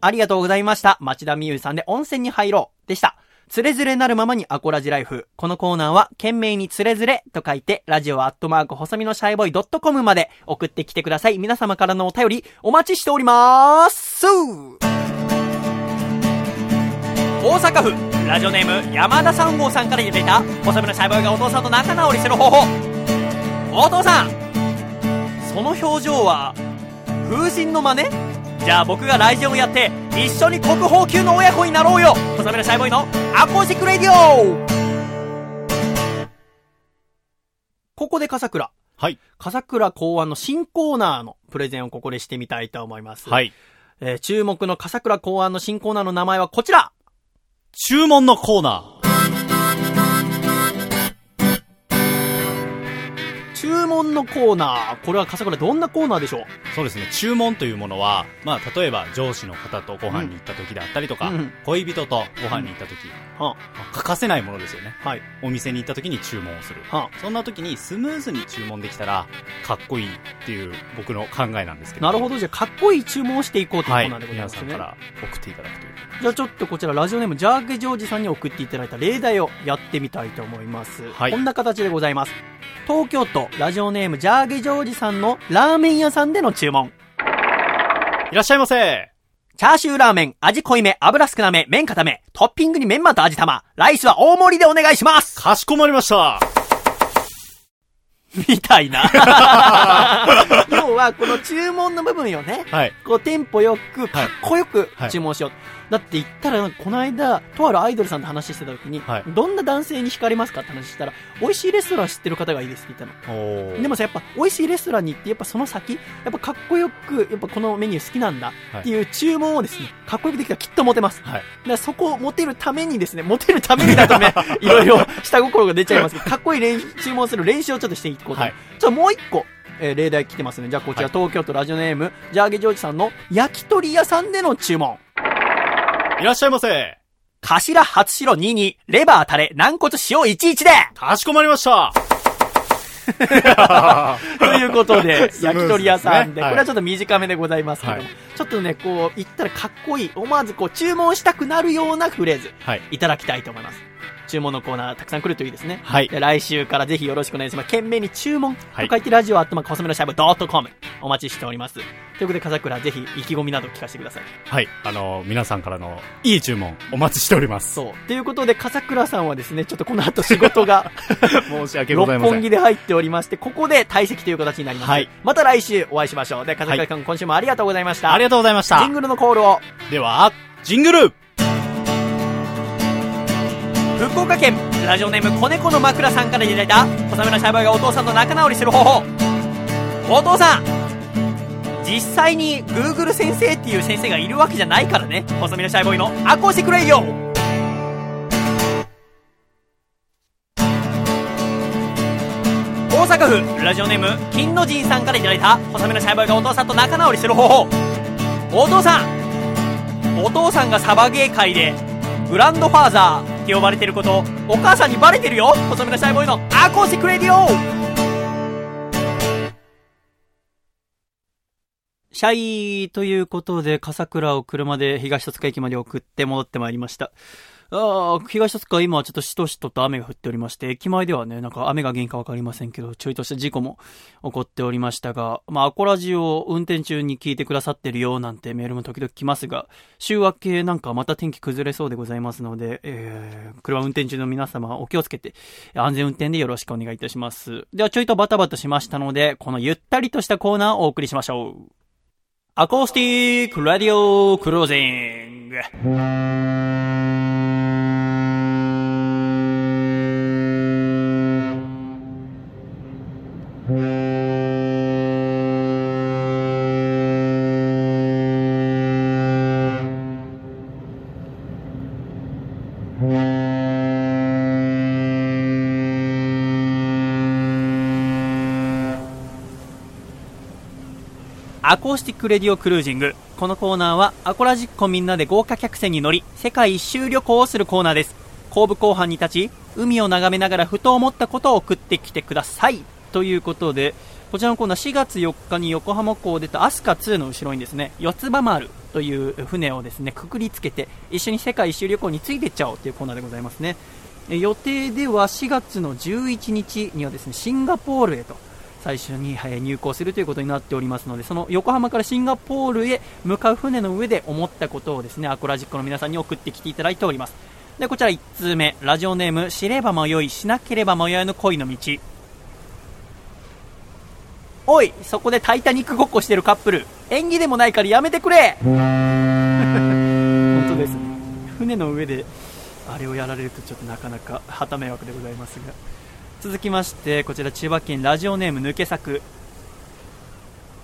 ありがとうございました。町田美優さんで温泉に入ろうでした。つれづれなるままにアコラジライフ。このコーナーは、懸命につれづれと書いて、ラジオアットマーク細身のシャイボーイ .com まで送ってきてください。皆様からのお便り、お待ちしておりまーす大阪府、ラジオネーム、山田三号さんからいただいた、細身のシャイボーイがお父さんと仲直りする方法。お父さんその表情は、風神の真似？じゃあ僕が雷神をやって一緒に国宝級の親子になろうよ細身のシャイボーイのアコースティックレディオここで笠倉。はい。笠倉考案の新コーナーのプレゼンをここでしてみたいと思います。はい。えー注目の笠倉考案の新コーナーの名前はこちら注文のコーナー。注文のコーナー。これは笠倉どんなコーナーでしょう？そうですね。注文というものは、まあ、例えば上司の方とご飯に行った時であったりとか、うんうん恋人とご飯に行った時、は欠かせないものですよね。はい。お店に行った時に注文をする。はそんな時にスムーズに注文できたら、かっこいいっていう僕の考えなんですけど。なるほど。じゃあ、かっこいい注文をしていこうというコはいーナーで。ございますね。皆さんから送っていただくという。じゃあちょっとこちらラジオネームジャーゲジョージさんに送っていただいた例題をやってみたいと思います。はいこんな形でございます。東京都ラジオネームジャーゲジョージさんのラーメン屋さんでの注文。いらっしゃいませチャーシューラーメン、味濃いめ、油少なめ、麺固め、トッピングにメンマと味玉、ライスは大盛りでお願いしますかしこまりましたみたいな。要は、この注文の部分よね。はい。こう、テンポよく、かっこよくはい注文しよう。だって言ったら、この間、とあるアイドルさんと話してた時に、はいどんな男性に惹かれますかって話したら、美味しいレストラン知ってる方がいいですって言ったの。でもさ、やっぱ、美味しいレストランに行って、やっぱその先、やっぱかっこよく、やっぱこのメニュー好きなんだっていう注文をですね、かっこよくできたらきっとモテます。はい。だからそこをモテるためにですね、モテるためにだとね、いろいろ下心が出ちゃいますけど、かっこいい練習注文する練習をちょっとしていこうと。はいちょっともう一個、えー例題来てますね。じゃあこちら、はい東京都ラジオネーム、ジャーゲジョージさんの焼き鳥屋さんでの注文。いらっしゃいませ。頭初白22、レバータレ、軟骨塩11で。かしこまりました。ということで、焼き鳥屋さんで、こはいれはちょっと短めでございますけどちょっとね、こう、言ったらかっこいい、思わずこう、注文したくなるようなフレーズ、はい。いただきたいと思います。注文のコーナーたくさん来るといいですね。はいで来週からぜひよろしくお願いします。懸命に注文とはい書いてラジオアットマーク細めのシャイボドットコムお待ちしております。ということで、笠倉ぜひ意気込みなど聞かせてください。はい。あの、皆さんからのいい注文お待ちしております。そう。ということで、笠倉さんはですね、ちょっとこの後仕事が 申し訳ございません。六本木で入っておりまして、ここで退席という形になります。はいまた来週お会いしましょう。で、笠倉君、今週もありがとうございました。ありがとうございましたジン。グルのコールを。では、ジングル福岡県ラジオネーム子猫の枕さんからいただいた細めのシャイボーイがお父さんと仲直りする方法お父さん実際に Google 先生っていう先生がいるわけじゃないからね細身のシャイボーイのアコースティックレイディオ大阪府ラジオネーム金の神さんからいただいた細身のシャイボーイがお父さんと仲直りする方法。お父さんお父さんがサバゲー界でグランドファーザーって呼ばれてることお母さんにバレてるよ細身のシャイボーイのアコースティックレイディオシャイということで、笠倉を車で東戸塚駅まで送って戻ってまいりました。ああ、東戸塚今はちょっとしとしとと雨が降っておりまして、駅前ではね、なんか雨が原因かわかりませんけど、ちょいとした事故も起こっておりましたが、まあ、アコラジオを運転中に聞いてくださってるよなんてメールも時々来ますが、週明けなんかまた天気崩れそうでございますので、えー、車運転中の皆様お気をつけて、安全運転でよろしくお願いいたします。ではちょいとバタバタしましたので、このゆったりとしたコーナーをお送りしましょう。アコースティックラディオクロージング。アコースティックレディオクルージング。このコーナーは、アコラジッコみんなで豪華客船に乗り、世界一周旅行をするコーナーです。後部後半に立ち、海を眺めながらふと思ったことを送ってきてください。ということで、こちらのコーナー4月4日に横浜港を出たアスカ2の後ろにですね、四つ葉丸という船をですね、くくりつけて、一緒に世界一周旅行についていっちゃおうというコーナーでございますね。予定では4月の11日にはですね、シンガポールへと最初にはい入港するということになっておりますので、その横浜からシンガポールへ向かう船の上で思ったことをですね、アコラジックの皆さんに送ってきていただいております。で、こちら1通目、ラジオネーム、知れば迷い、しなければ迷いの恋の道。おい、そこでタイタニックごっこしてるカップル、演技でもないからやめてくれ本当ですね。船の上で、あれをやられるとちょっとなかなか旗迷惑でございますが。続きまして、こちら千葉県ラジオネーム抜け作。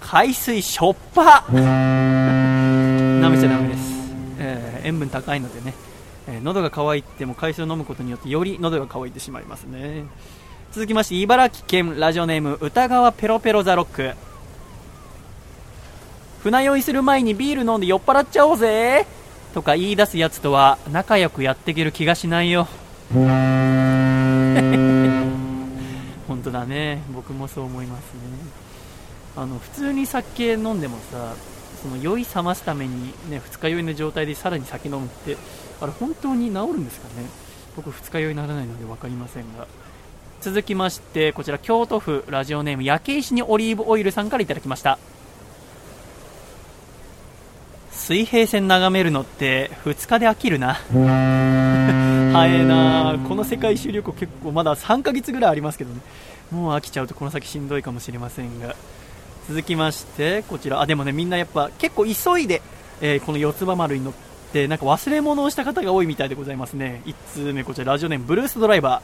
海水しょっぱ舐めちゃダメです。えー塩分高いのでね、えー喉が渇いても海水を飲むことによってより喉が渇いてしまいますね。続きまして、茨城県ラジオネーム歌川ペロペロザロック。船酔いする前にビール飲んで酔っ払っちゃおうぜとか言い出すやつとは仲良くやっていける気がしないよ。当だね。僕もそう思いますね。あの普通に酒飲んでもさその酔い覚ますためにね二日酔いの状態でさらに酒飲むってあれ本当に治るんですかね。僕二日酔いにならないので分かりませんが。続きましてこちら京都府ラジオネーム焼け石にオリーブオイルさんからいただきました。水平線眺めるのって2日で飽きるな。早えな。この世界一周旅行結構まだ3ヶ月ぐらいありますけどね。もう飽きちゃうとこの先しんどいかもしれませんが。続きましてこちら。あでもねみんなやっぱ結構急いで、えーこの四つ葉丸に乗ってなんか忘れ物をした方が多いみたいでございますね。1通目こちら。ラジオネームブルースドライバ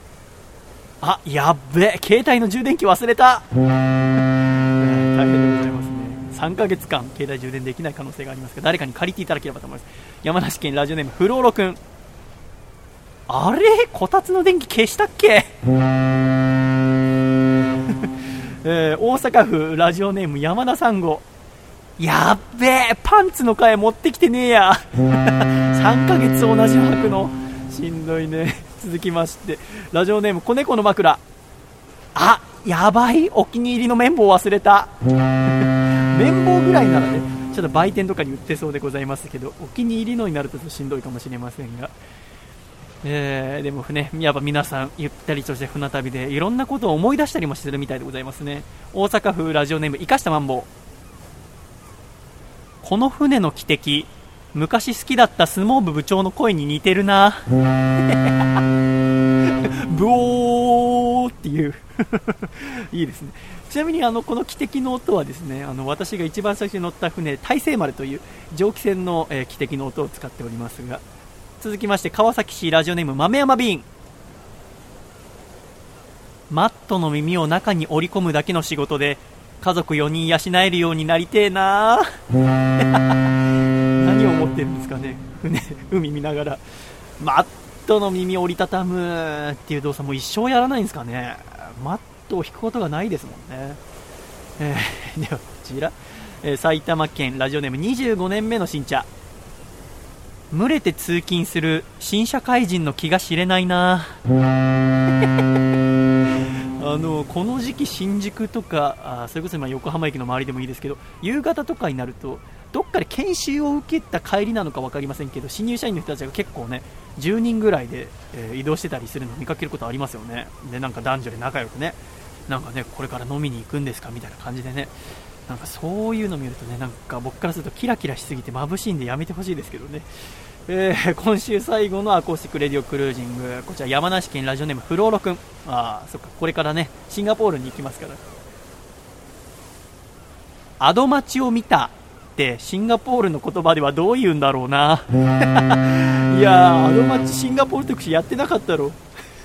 ー。あやっべ携帯の充電器忘れた。大変でございますね。3ヶ月間携帯充電できない可能性がありますが誰かに借りていただければと思います。山梨県ラジオネームフローロくんあれ？こたつの電気消したっけ？えー大阪府ラジオネーム山田さんご。やっべえパンツの替え持ってきてねえや。3ヶ月同じ履くの。しんどいね。続きまして。ラジオネーム子猫の枕。あやばい。お気に入りの綿棒忘れた。綿棒ぐらいならねちょっと売店とかに売ってそうでございますけどお気に入りのになるとしんどいかもしれませんが。えーでもね、やっぱ皆さん、ゆったりとして船旅でいろんなことを思い出したりもしてるみたいでございますね。大阪府ラジオネーム、生かしたマンボウ。この船の汽笛、昔好きだった相撲部部長の声に似てるな。ブオーっていう。いいですね。ちなみにあのこの汽笛の音はですねあの私が一番最初に乗った船大西丸という蒸気船の、えー汽笛の音を使っておりますが続きまして川崎市ラジオネーム豆山ビン。マットの耳を中に織り込むだけの仕事で家族4人養えるようになりてえな 何を思ってるんですかね。船海見ながら。マットの耳折りたたむっていう動作も一生やらないんですかね。マットを引くことがないですもんね、えーではこちら、えー埼玉県ラジオネーム25年目の新茶群れて通勤する新社会人の気が知れないな。あのこの時期、新宿とかあそれこそ今横浜駅の周りでもいいですけど夕方とかになるとどっかで研修を受けた帰りなのか分かりませんけど新入社員の人たちが結構ね10人ぐらいで、えー移動してたりするのを見かけることありますよね。でなんか男女で仲良くねなんかねこれから飲みに行くんですかみたいな感じでねなんかそういうの見るとねなんか僕からするとキラキラしすぎて眩しいんでやめてほしいですけどね、えー 今週最後のアコースティックレディオクルージング。こちら山梨県ラジオネームフローロくんあそっか。これからねシンガポールに行きますから。アドマチを見たってシンガポールの言葉ではどう言うんだろうな。いやアドマチシンガポール特集やってなかったろ。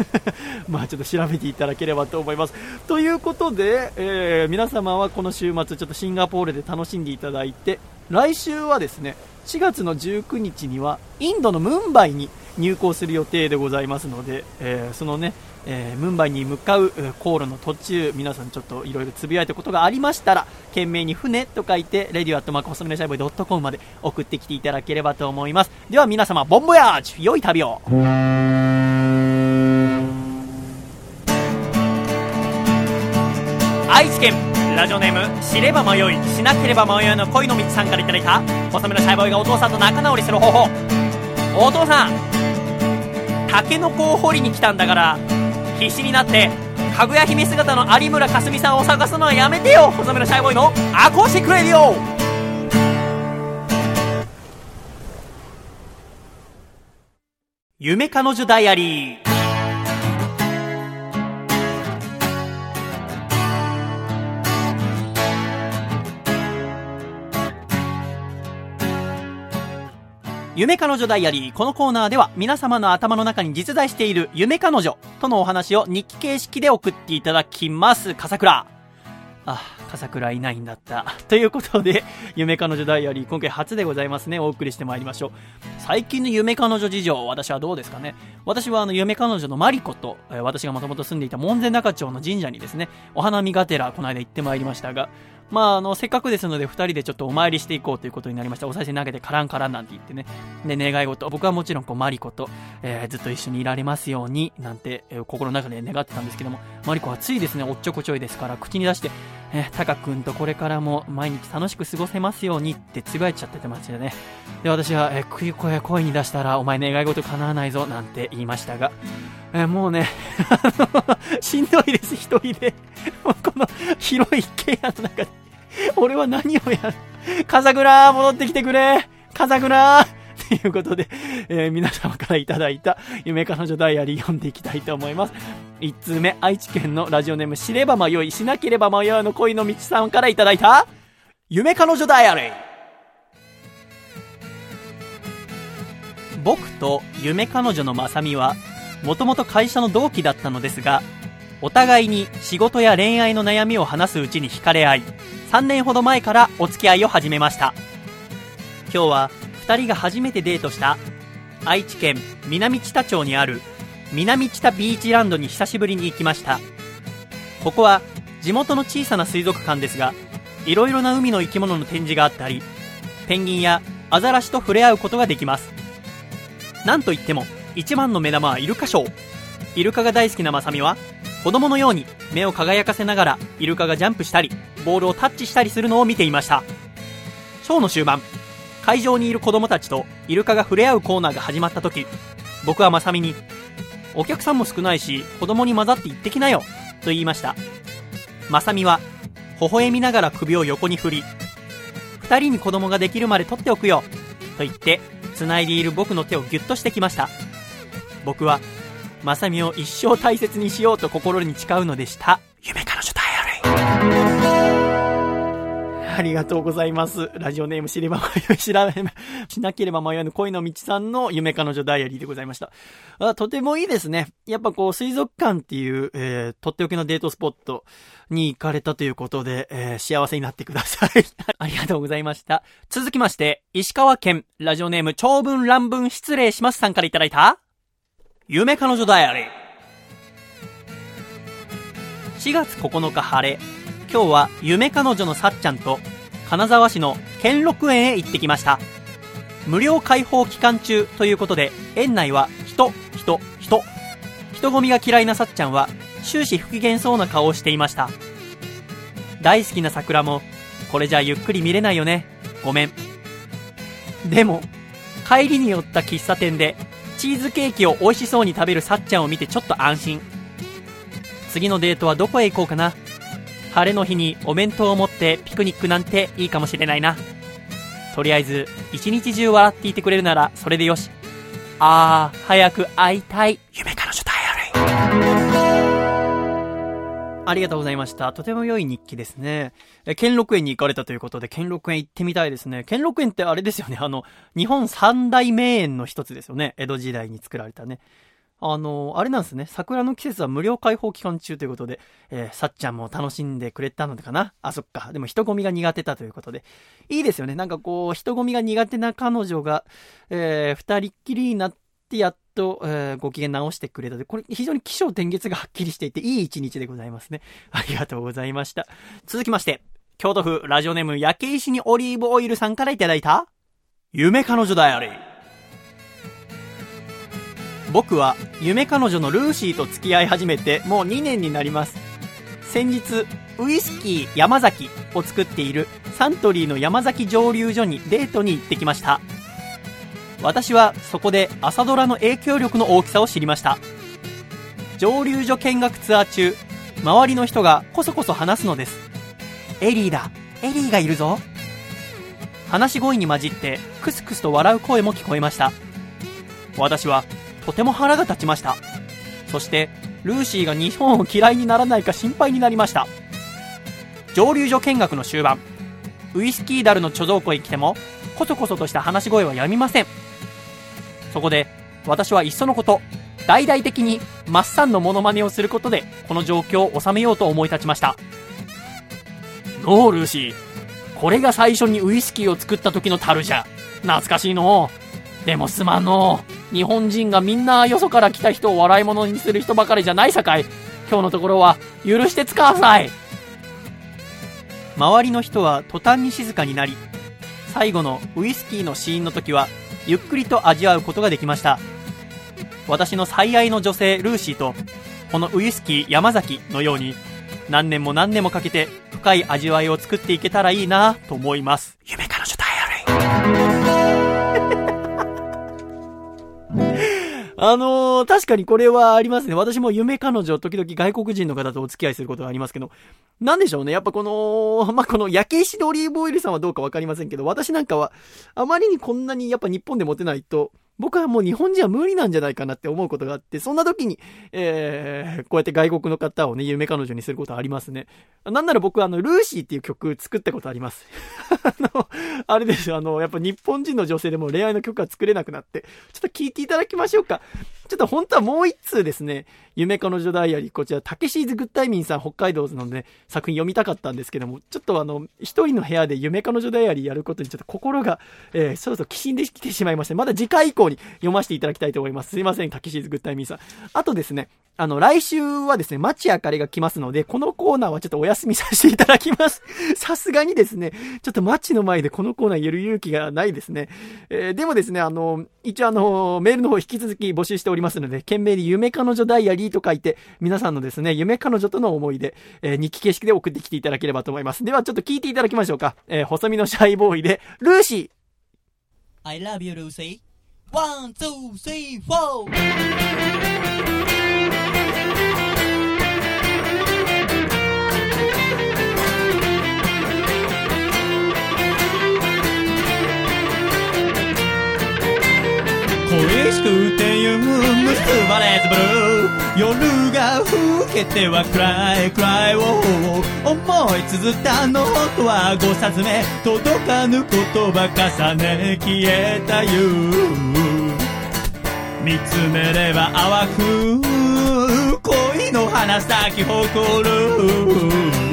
まあちょっと調べていただければと思います。ということで、えー皆様はこの週末ちょっとシンガポールで楽しんでいただいて、来週はですね、4月の19日にはインドのムンバイに入港する予定でございますので、えーそのね、えームンバイに向かう航路の途中、皆さんちょっといろいろつぶやいたことがありましたら、懸命に船と書いて、レディオアットマーク細めのシャイボーイ .com まで送ってきていただければと思います。では皆様、ボンボヤージュ良い旅を愛知県ラジオネーム知れば迷いしなければ迷いの恋の道さんからいただいた細身のシャイボーイがお父さんと仲直りする方法お父さんタケノコを掘りに来たんだから必死になってかぐや姫姿の有村架純さんを探すのはやめてよ細身のシャイボーイの。アコースティックレイディオ夢彼女ダイアリー。夢彼女ダイアリー。このコーナーでは皆様の頭の中に実在している夢彼女とのお話を日記形式で送っていただきます。笠倉。あ、笠倉いないんだった。ということで、夢彼女ダイアリー、今回初でございますね。お送りしてまいりましょう。最近の夢彼女事情、私はどうですかね。私はあの、夢彼女のマリコと、え私がもともと住んでいた門前仲町の神社にですね、お花見がてら、この間行ってまいりましたが、まあ、あの、せっかくですので、二人でちょっとお参りしていこうということになりました。お賽銭投げてカランカランなんて言ってね。で、願い事。僕はもちろん、こう、マリコと、えーずっと一緒にいられますように、なんて、えー心の中で願ってたんですけども、マリコはついですね、おっちょこちょいですから、口に出して、えータカ君とこれからも毎日楽しく過ごせますようにってつぶやいちゃっててましたね。で、私は、えー、食い声声に出したら、お前願い事叶わないぞ、なんて言いましたが、えーもうね、あの、しんどいです、一人で。この広い一軒家の中で。俺は何をやる？風倉戻ってきてくれ。風倉ということで、えー皆様からいただいた夢彼女ダイアリー読んでいきたいと思います。1通目、愛知県のラジオネーム知れば迷い、しなければ迷うの恋の道さんからいただいた夢彼女ダイアリー。僕と夢彼女のまさみは、もともと会社の同期だったのですが、お互いに仕事や恋愛の悩みを話すうちに惹かれ合い、3年ほど前からお付き合いを始めました。今日は2人が初めてデートした愛知県南知多町にある南知多ビーチランドに久しぶりに行きました。ここは地元の小さな水族館ですが、いろいろな海の生き物の展示があったり、ペンギンやアザラシと触れ合うことができます。なんといっても、一番の目玉はイルカショー。イルカが大好きなまさみは、子供のように目を輝かせながらイルカがジャンプしたり、ボールをタッチしたりするのを見ていました。ショーの終盤、会場にいる子供たちとイルカが触れ合うコーナーが始まった時、僕はまさみに、お客さんも少ないし、子供に混ざって行ってきなよ、と言いました。まさみは、微笑みながら首を横に振り、二人に子供ができるまで取っておくよ、と言って、繋いでいる僕の手をギュッとしてきました。僕は、まさみを一生大切にしようと心に誓うのでした。夢彼女ダイアリー。ありがとうございます。ラジオネーム知れば迷い、知らない、しなければ迷わぬ恋の道さんの夢彼女ダイアリーでございました。あとてもいいですね。やっぱこう、水族館っていう、えー、とっておきのデートスポットに行かれたということで、えー、幸せになってください。ありがとうございました。続きまして、石川県、ラジオネーム長文乱文失礼しますさんからいただいた、夢彼女ダイアリー。4月9日晴れ。今日は夢彼女のさっちゃんと、金沢市の兼六園へ行ってきました。無料開放期間中ということで、園内は人、人、人。人混みが嫌いなさっちゃんは、終始不機嫌そうな顔をしていました。大好きな桜も、これじゃゆっくり見れないよね。ごめん。でも、帰りに寄った喫茶店で、チーズケーキを美味しそうに食べるさっちゃんを見てちょっと安心。次のデートはどこへ行こうかな。晴れの日にお弁当を持ってピクニックなんていいかもしれないな。とりあえず、一日中笑っていてくれるならそれでよし。あー、早く会いたい。夢彼女と会える。ありがとうございました。とても良い日記ですね。え、兼六園に行かれたということで、兼六園行ってみたいですね。兼六園ってあれですよね。あの、日本三大名園の一つですよね。江戸時代に作られたね。あの、あれなんですね。桜の季節は無料開放期間中ということで、えーさっちゃんも楽しんでくれたのかなあ、そっか。でも人混みが苦手だということで。いいですよね。なんかこう、人混みが苦手な彼女が、えー二人っきりになってやってと、えーご機嫌直してくれたで、これ非常に気象転結がはっきりしていて、いい一日でございますね。ありがとうございました。続きまして、京都府ラジオネーム焼け石にオリーブオイルさんからいただいた、夢彼女だより。僕は夢彼女のルーシーと付き合い始めてもう2年になります。先日、ウイスキー山崎を作っているサントリーの山崎蒸留所にデートに行ってきました。私はそこで朝ドラの影響力の大きさを知りました。蒸留所見学ツアー中、周りの人がこそこそ話すのです。エリーだ、エリーがいるぞ。話し声に混じってクスクスと笑う声も聞こえました。私はとても腹が立ちました。そして、ルーシーが日本を嫌いにならないか心配になりました。蒸留所見学の終盤、ウイスキーダルの貯蔵庫へ来ても、こそこそとした話し声はやみません。そこで、私はいっそのこと、大々的にマッサンのモノマネをすることで、この状況を収めようと思い立ちました。のう、ルーシー。これが最初にウイスキーを作った時の樽じゃ。懐かしいの。でもすまんの。日本人がみんなよそから来た人を笑い物にする人ばかりじゃないさかい。今日のところは許して使わさい。周りの人は途端に静かになり、最後のウイスキーのシーンの時は、ゆっくりと味わうことができました。私の最愛の女性ルーシーと、このウイスキー山崎のように、何年も何年もかけて深い味わいを作っていけたらいいなと思います。夢彼女ダイアリー。あのー、確かにこれはありますね。私も夢彼女、時々外国人の方とお付き合いすることがありますけど、なんでしょうね。やっぱこの、まあ、この焼け石でオリーブオイルさんはどうかわかりませんけど、私なんかは、あまりにこんなにやっぱ日本でモテないと、僕はもう日本人は無理なんじゃないかなって思うことがあって、そんな時に、えー、こうやって外国の方をね、夢彼女にすることありますね。なんなら僕はあの、ルーシーっていう曲作ったことあります。あの、あれですよ、あの、やっぱ日本人の女性でも恋愛の曲が作れなくなって、ちょっと聞いていただきましょうか。ちょっと本当はもう一通ですね、夢彼女ダイアリー、こちら、たけしーズグッタイミンさん北海道のね、作品読みたかったんですけども、ちょっとあの、一人の部屋で夢彼女ダイアリーやることにちょっと心が、えー、そろそろきしんできてしまいまして、まだ次回以降に読ませていただきたいと思います。すいません、たけしーズグッタイミンさん。あとですね、あの、来週はですね、町あかりが来ますので、このコーナーはちょっとお休みさせていただきます。さすがにですね、ちょっと町の前でこのコーナー言える勇気がないですね。えーでもですね、あの、一応あの、メールの方引き続き募集しておりますので、懸命に夢彼女ダイアリーと書いて、皆さんのですね、夢彼女との思い出、えー日記形式で送ってきていただければと思います。ではちょっと聞いていただきましょうか。えー細身のシャイボーイで、ルーシー I love you, Lucy. One, two, three, four.恋しくて you 結ばれずブルー夜が更けては暗い暗いを思い綴ったノートは5冊目。届かぬ言葉重ね。消えたよ見つめれば淡く恋の花咲き誇る。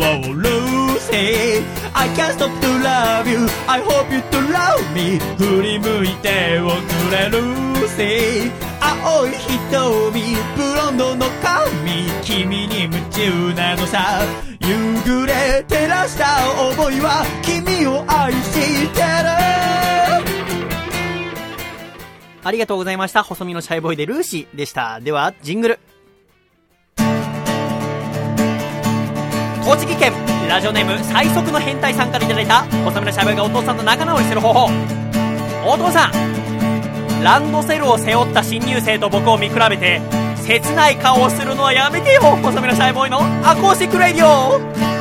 Oh Lucy I can't stop to love you. I hope you to love me. 振り向いておくれ Lucy 青い瞳。ブロンドの髪。君に夢中なのさ。夕暮れ照らした想いは君を愛してる。ありがとうございました。細身のシャイボーイでルーシーでした。では、ジングル。栃木県、ラジオネーム最速の変態さんから頂いた、細身のシャイボーイがお父さんと仲直りする方法。お父さん、ランドセルを背負った新入生と僕を見比べて、切ない顔をするのはやめてよ細身のシャイボーイのアコースティックレディオ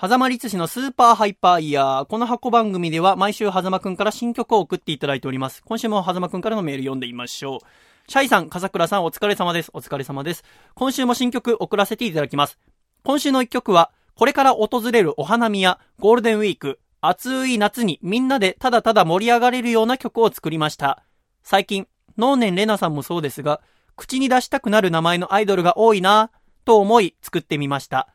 狭間律師のスーパーハイパーイヤー。この箱番組では毎週狭間くんから新曲を送っていただいております。今週も狭間くんからのメール読んでみましょう。シャイさん、笠倉さん、お疲れ様です。お疲れ様です。今週も新曲送らせていただきます。今週の一曲は、これから訪れるお花見やゴールデンウィーク、暑い夏にみんなでただただ盛り上がれるような曲を作りました。最近、能年レナさんもそうですが、口に出したくなる名前のアイドルが多いなぁと思い作ってみました。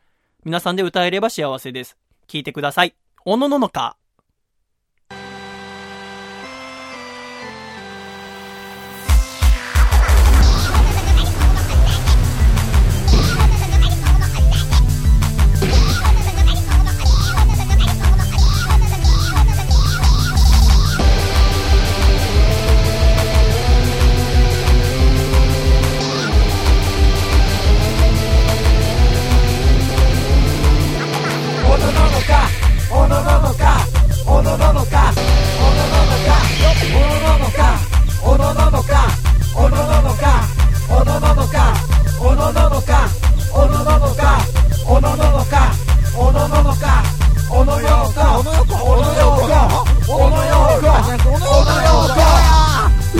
皆さんで歌えれば幸せです。聞いてください。おのののか。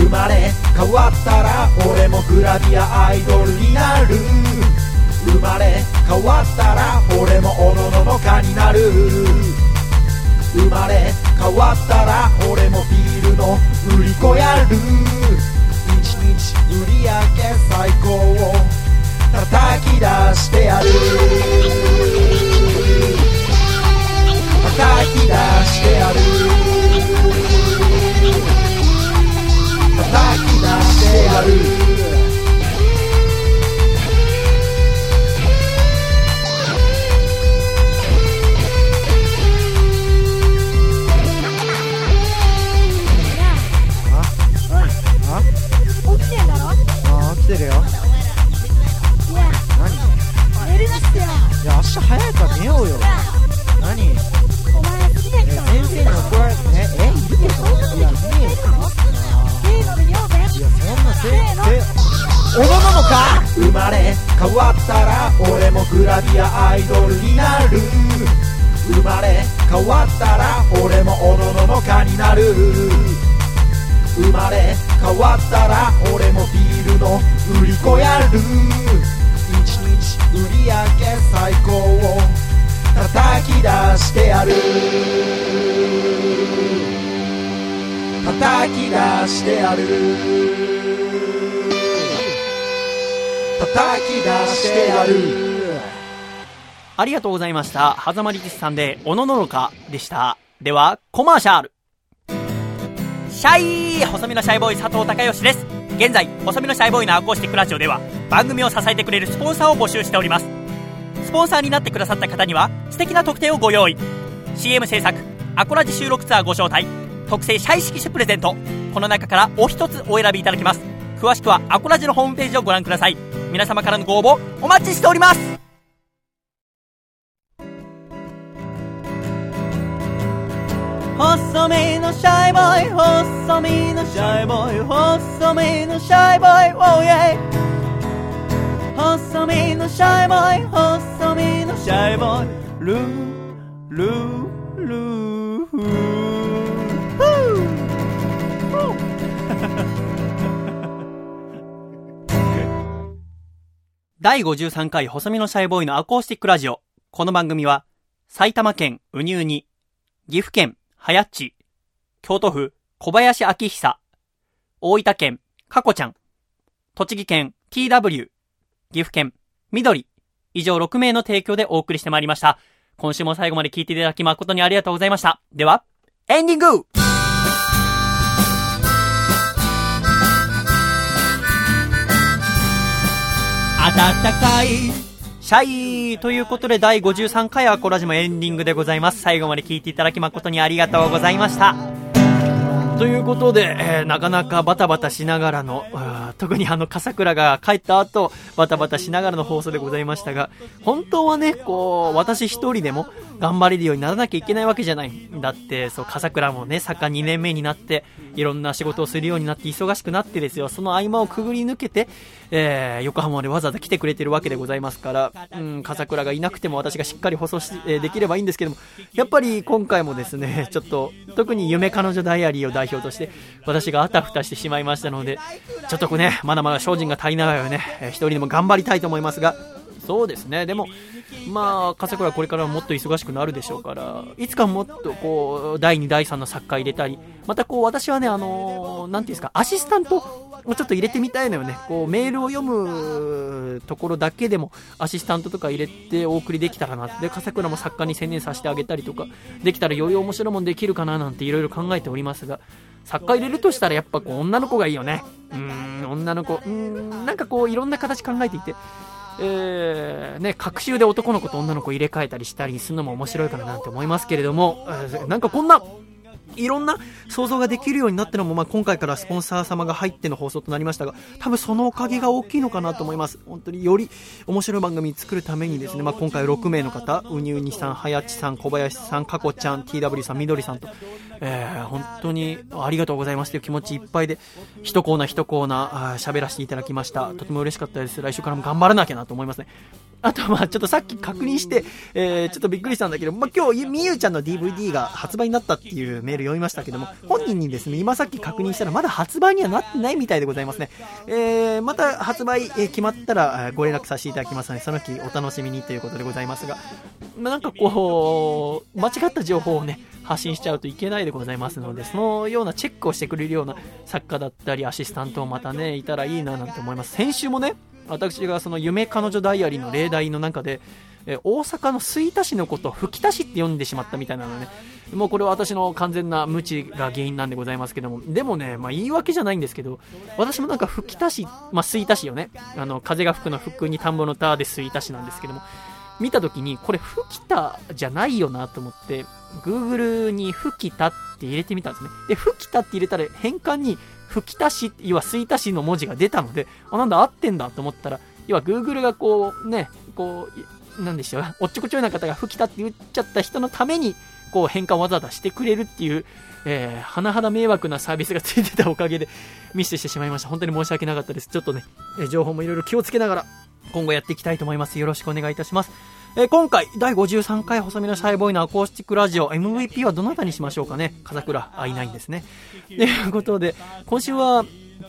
生まれ変わったら俺もグラビアアイドルになる。生まれ変わったら俺もおのののかになる。生まれ変わったら俺もビールの売り子やる。一日売り上げ最高を叩き出してやる。叩き出してやる。叩き出してやるよいや何寝るなってよ。いや明日早いから寝ようよ。何？えお前好きな人先生に怒らおのののか生まれ変わったら俺もグラビアアイドルになる生まれ変わったら俺もおのののかになる生まれ変わったら俺もビールの売り子やる一日売り上げ最高を叩き出してやる叩き出してやる叩き出してやるありがとうございました。はざまりじさんで、おのののかでした。では、コマーシャル。シャイ細身のシャイボーイ佐藤孝義です。現在、細身のシャイボーイのアコースティックラジオでは、番組を支えてくれるスポンサーを募集しております。スポンサーになってくださった方には、素敵な特典をご用意。CM 制作、アコラジ収録ツアーご招待、特製シャイ色紙プレゼント。この中からお一つお選びいただけます。詳しくは、アコラジのホームページをご覧ください。皆様からのご応募、お待ちしております。細身のシャイボーイ細身のシャイボーイ細身のシャイボーイ Oh yeah 細身のシャイボーイ細身のシャイボーイ。ルールールー。フー第53回細身のシャイボーイのアコースティックラジオこの番組は埼玉県ウニウニ岐阜県はやっち、京都府小林明久、大分県かこちゃん、栃木県 TW、岐阜県緑、以上6名の提供でお送りしてまいりました。今週も最後まで聞いていただき誠にありがとうございました。では、エンディング暖かいシャイということで第53回アコラジもエンディングでございます。最後まで聞いていただき誠にありがとうございました。ということで、えーなかなかバタバタしながらの、特にあの、笠倉が帰った後、バタバタしながらの放送でございましたが、本当はね、こう、私一人でも頑張れるようにならなきゃいけないわけじゃない。だって、そう、笠倉もね、作家2年目になって、いろんな仕事をするようになって忙しくなってですよ、その合間をくぐり抜けて、えー横浜までわざわざ来てくれてるわけでございますから、うん、笠倉がいなくても私がしっかり放送し、えーできればいいんですけども、やっぱり今回もですね、ちょっと、特に夢彼女ダイアリーを代代表として、私があたふたしてしまいましたので、ちょっとこれね、まだまだ精進が足りないわよね、えー一人でも頑張りたいと思いますが、そうですね、でも、まあ、笠倉はこれからもっと忙しくなるでしょうから、いつかもっとこう、第2、第3の作家入れたり、またこう、私はね、あのなんていうんですか、アシスタントをちょっと入れてみたいのよね。こう、メールを読むところだけでも、アシスタントとか入れてお送りできたらな。で、笠倉も作家に専念させてあげたりとか、できたらより面白いもんできるかななんていろいろ考えておりますが、作家入れるとしたらやっぱこう、女の子がいいよね。うーん、女の子。うーん、なんかこう、いろんな形考えていて、えー、ね、各週で男の子と女の子入れ替えたりしたりするのも面白いかななんて思いますけれども、えーなんかこんな、いろんな想像ができるようになったのも、まあ、今回からスポンサー様が入っての放送となりましたが、多分そのおかげが大きいのかなと思います。本当により面白い番組作るためにですね、まあ、今回6名の方、うにうにさん、はやちさん、小林さん、かこちゃん、TW さん、みどりさんと、えー本当にありがとうございますという気持ちいっぱいで、一コーナー一コーナーあー喋らせていただきました。とても嬉しかったです。来週からも頑張らなきゃなと思いますね。あとはちょっとさっき確認して、えーちょっとびっくりしたんだけど、まあ、今日みゆちゃんの DVD が発売になったっていうメール読みましたけども、本人にですね、今さっき確認したらまだ発売にはなってないみたいでございますね。えーまた発売、え決まったらご連絡させていただきますので、その時お楽しみにということでございますが、まあ、なんかこう、間違った情報をね、発信しちゃうといけないでございますので、そのようなチェックをしてくれるような作家だったり、アシスタントもまたね、いたらいいななんて思います。先週もね、私がその夢彼女ダイアリーの例題の中で、え大阪の吹田市のことを吹田市って読んでしまったみたいなのね、もうこれは私の完全な無知が原因なんでございますけども、でもね、まあ言い訳じゃないんですけど、私もなんか吹田市、まあ吹田市よね、あの、風が吹くの吹くに田んぼの田で吹田市なんですけども、見た時にこれ吹田じゃないよなと思って Google に吹田って入れてみたんですね。で吹田って入れたら変換に吹田市要は吹田市の文字が出たのであなんだ合ってんだと思ったら要は Google がこうねこうなんでしょうおっちょこちょいな方が吹田って言っちゃった人のためにこう変換わざわざしてくれるっていう、えー、甚だ迷惑なサービスがついてたおかげで ミスしてしまいました本当に申し訳なかったですちょっとね、え情報もいろいろ気をつけながら今後やっていきたいと思います。よろしくお願いいたします。えー今回、第53回細身のシャイボーイのアコースティックラジオ MVP はどなたにしましょうかね？風倉、あ、いないんですね。ということで、今週は、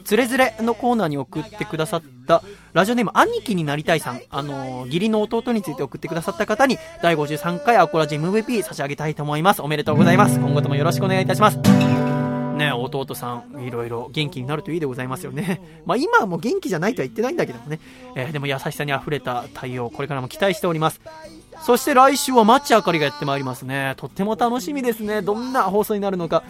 つれづれのコーナーに送ってくださった、ラジオネーム、兄貴になりたいさん、あのー義理の弟について送ってくださった方に、第53回アコラジ MVP 差し上げたいと思います。おめでとうございます。今後ともよろしくお願いいたします。ね、弟さん、いろいろ元気になるといいでございますよね。まあ今はもう元気じゃないとは言ってないんだけどもね。えーでも優しさに溢れた対応、これからも期待しております。そして来週はマッチあかりがやってまいりますね。とっても楽しみですね。どんな放送になるのか。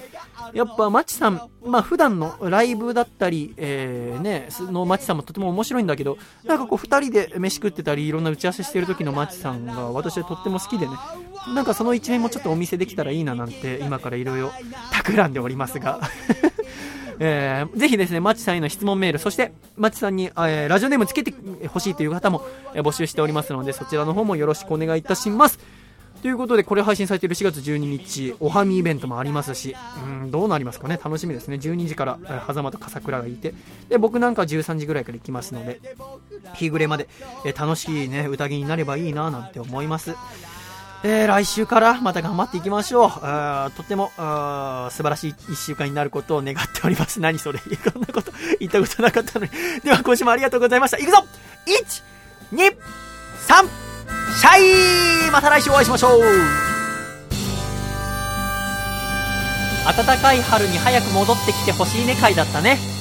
やっぱマッチさん、まあ普段のライブだったり、えー、ね、のマッチさんもとても面白いんだけど、なんかこう二人で飯食ってたり、いろんな打ち合わせしてる時のマッチさんが私はとっても好きでね。なんかその一面もちょっとお見せできたらいいななんて今からいろいろ企んでおりますが。えーぜひですね、マッチさんへの質問メール、そして、マッチさんに、えーラジオネームつけてほしいという方も、えー募集しておりますので、そちらの方もよろしくお願いいたします。ということで、これ配信されている4月12日、おはみイベントもありますし、うん、どうなりますかね、楽しみですね。12時から、えー、狭間と笠倉がいて、で、僕なんかは13時ぐらいから行きますので、日暮れまで、えー楽しいね、宴になればいいな、なんて思います。えー来週からまた頑張っていきましょう。あとてもあ素晴らしい1週間になることを願っております。何それいろんなこと言ったことなかったのに。では今週もありがとうございました。いくぞ !1、2、3、シャイまた来週お会いしましょう暖かい春に早く戻ってきてほしいね回だったね。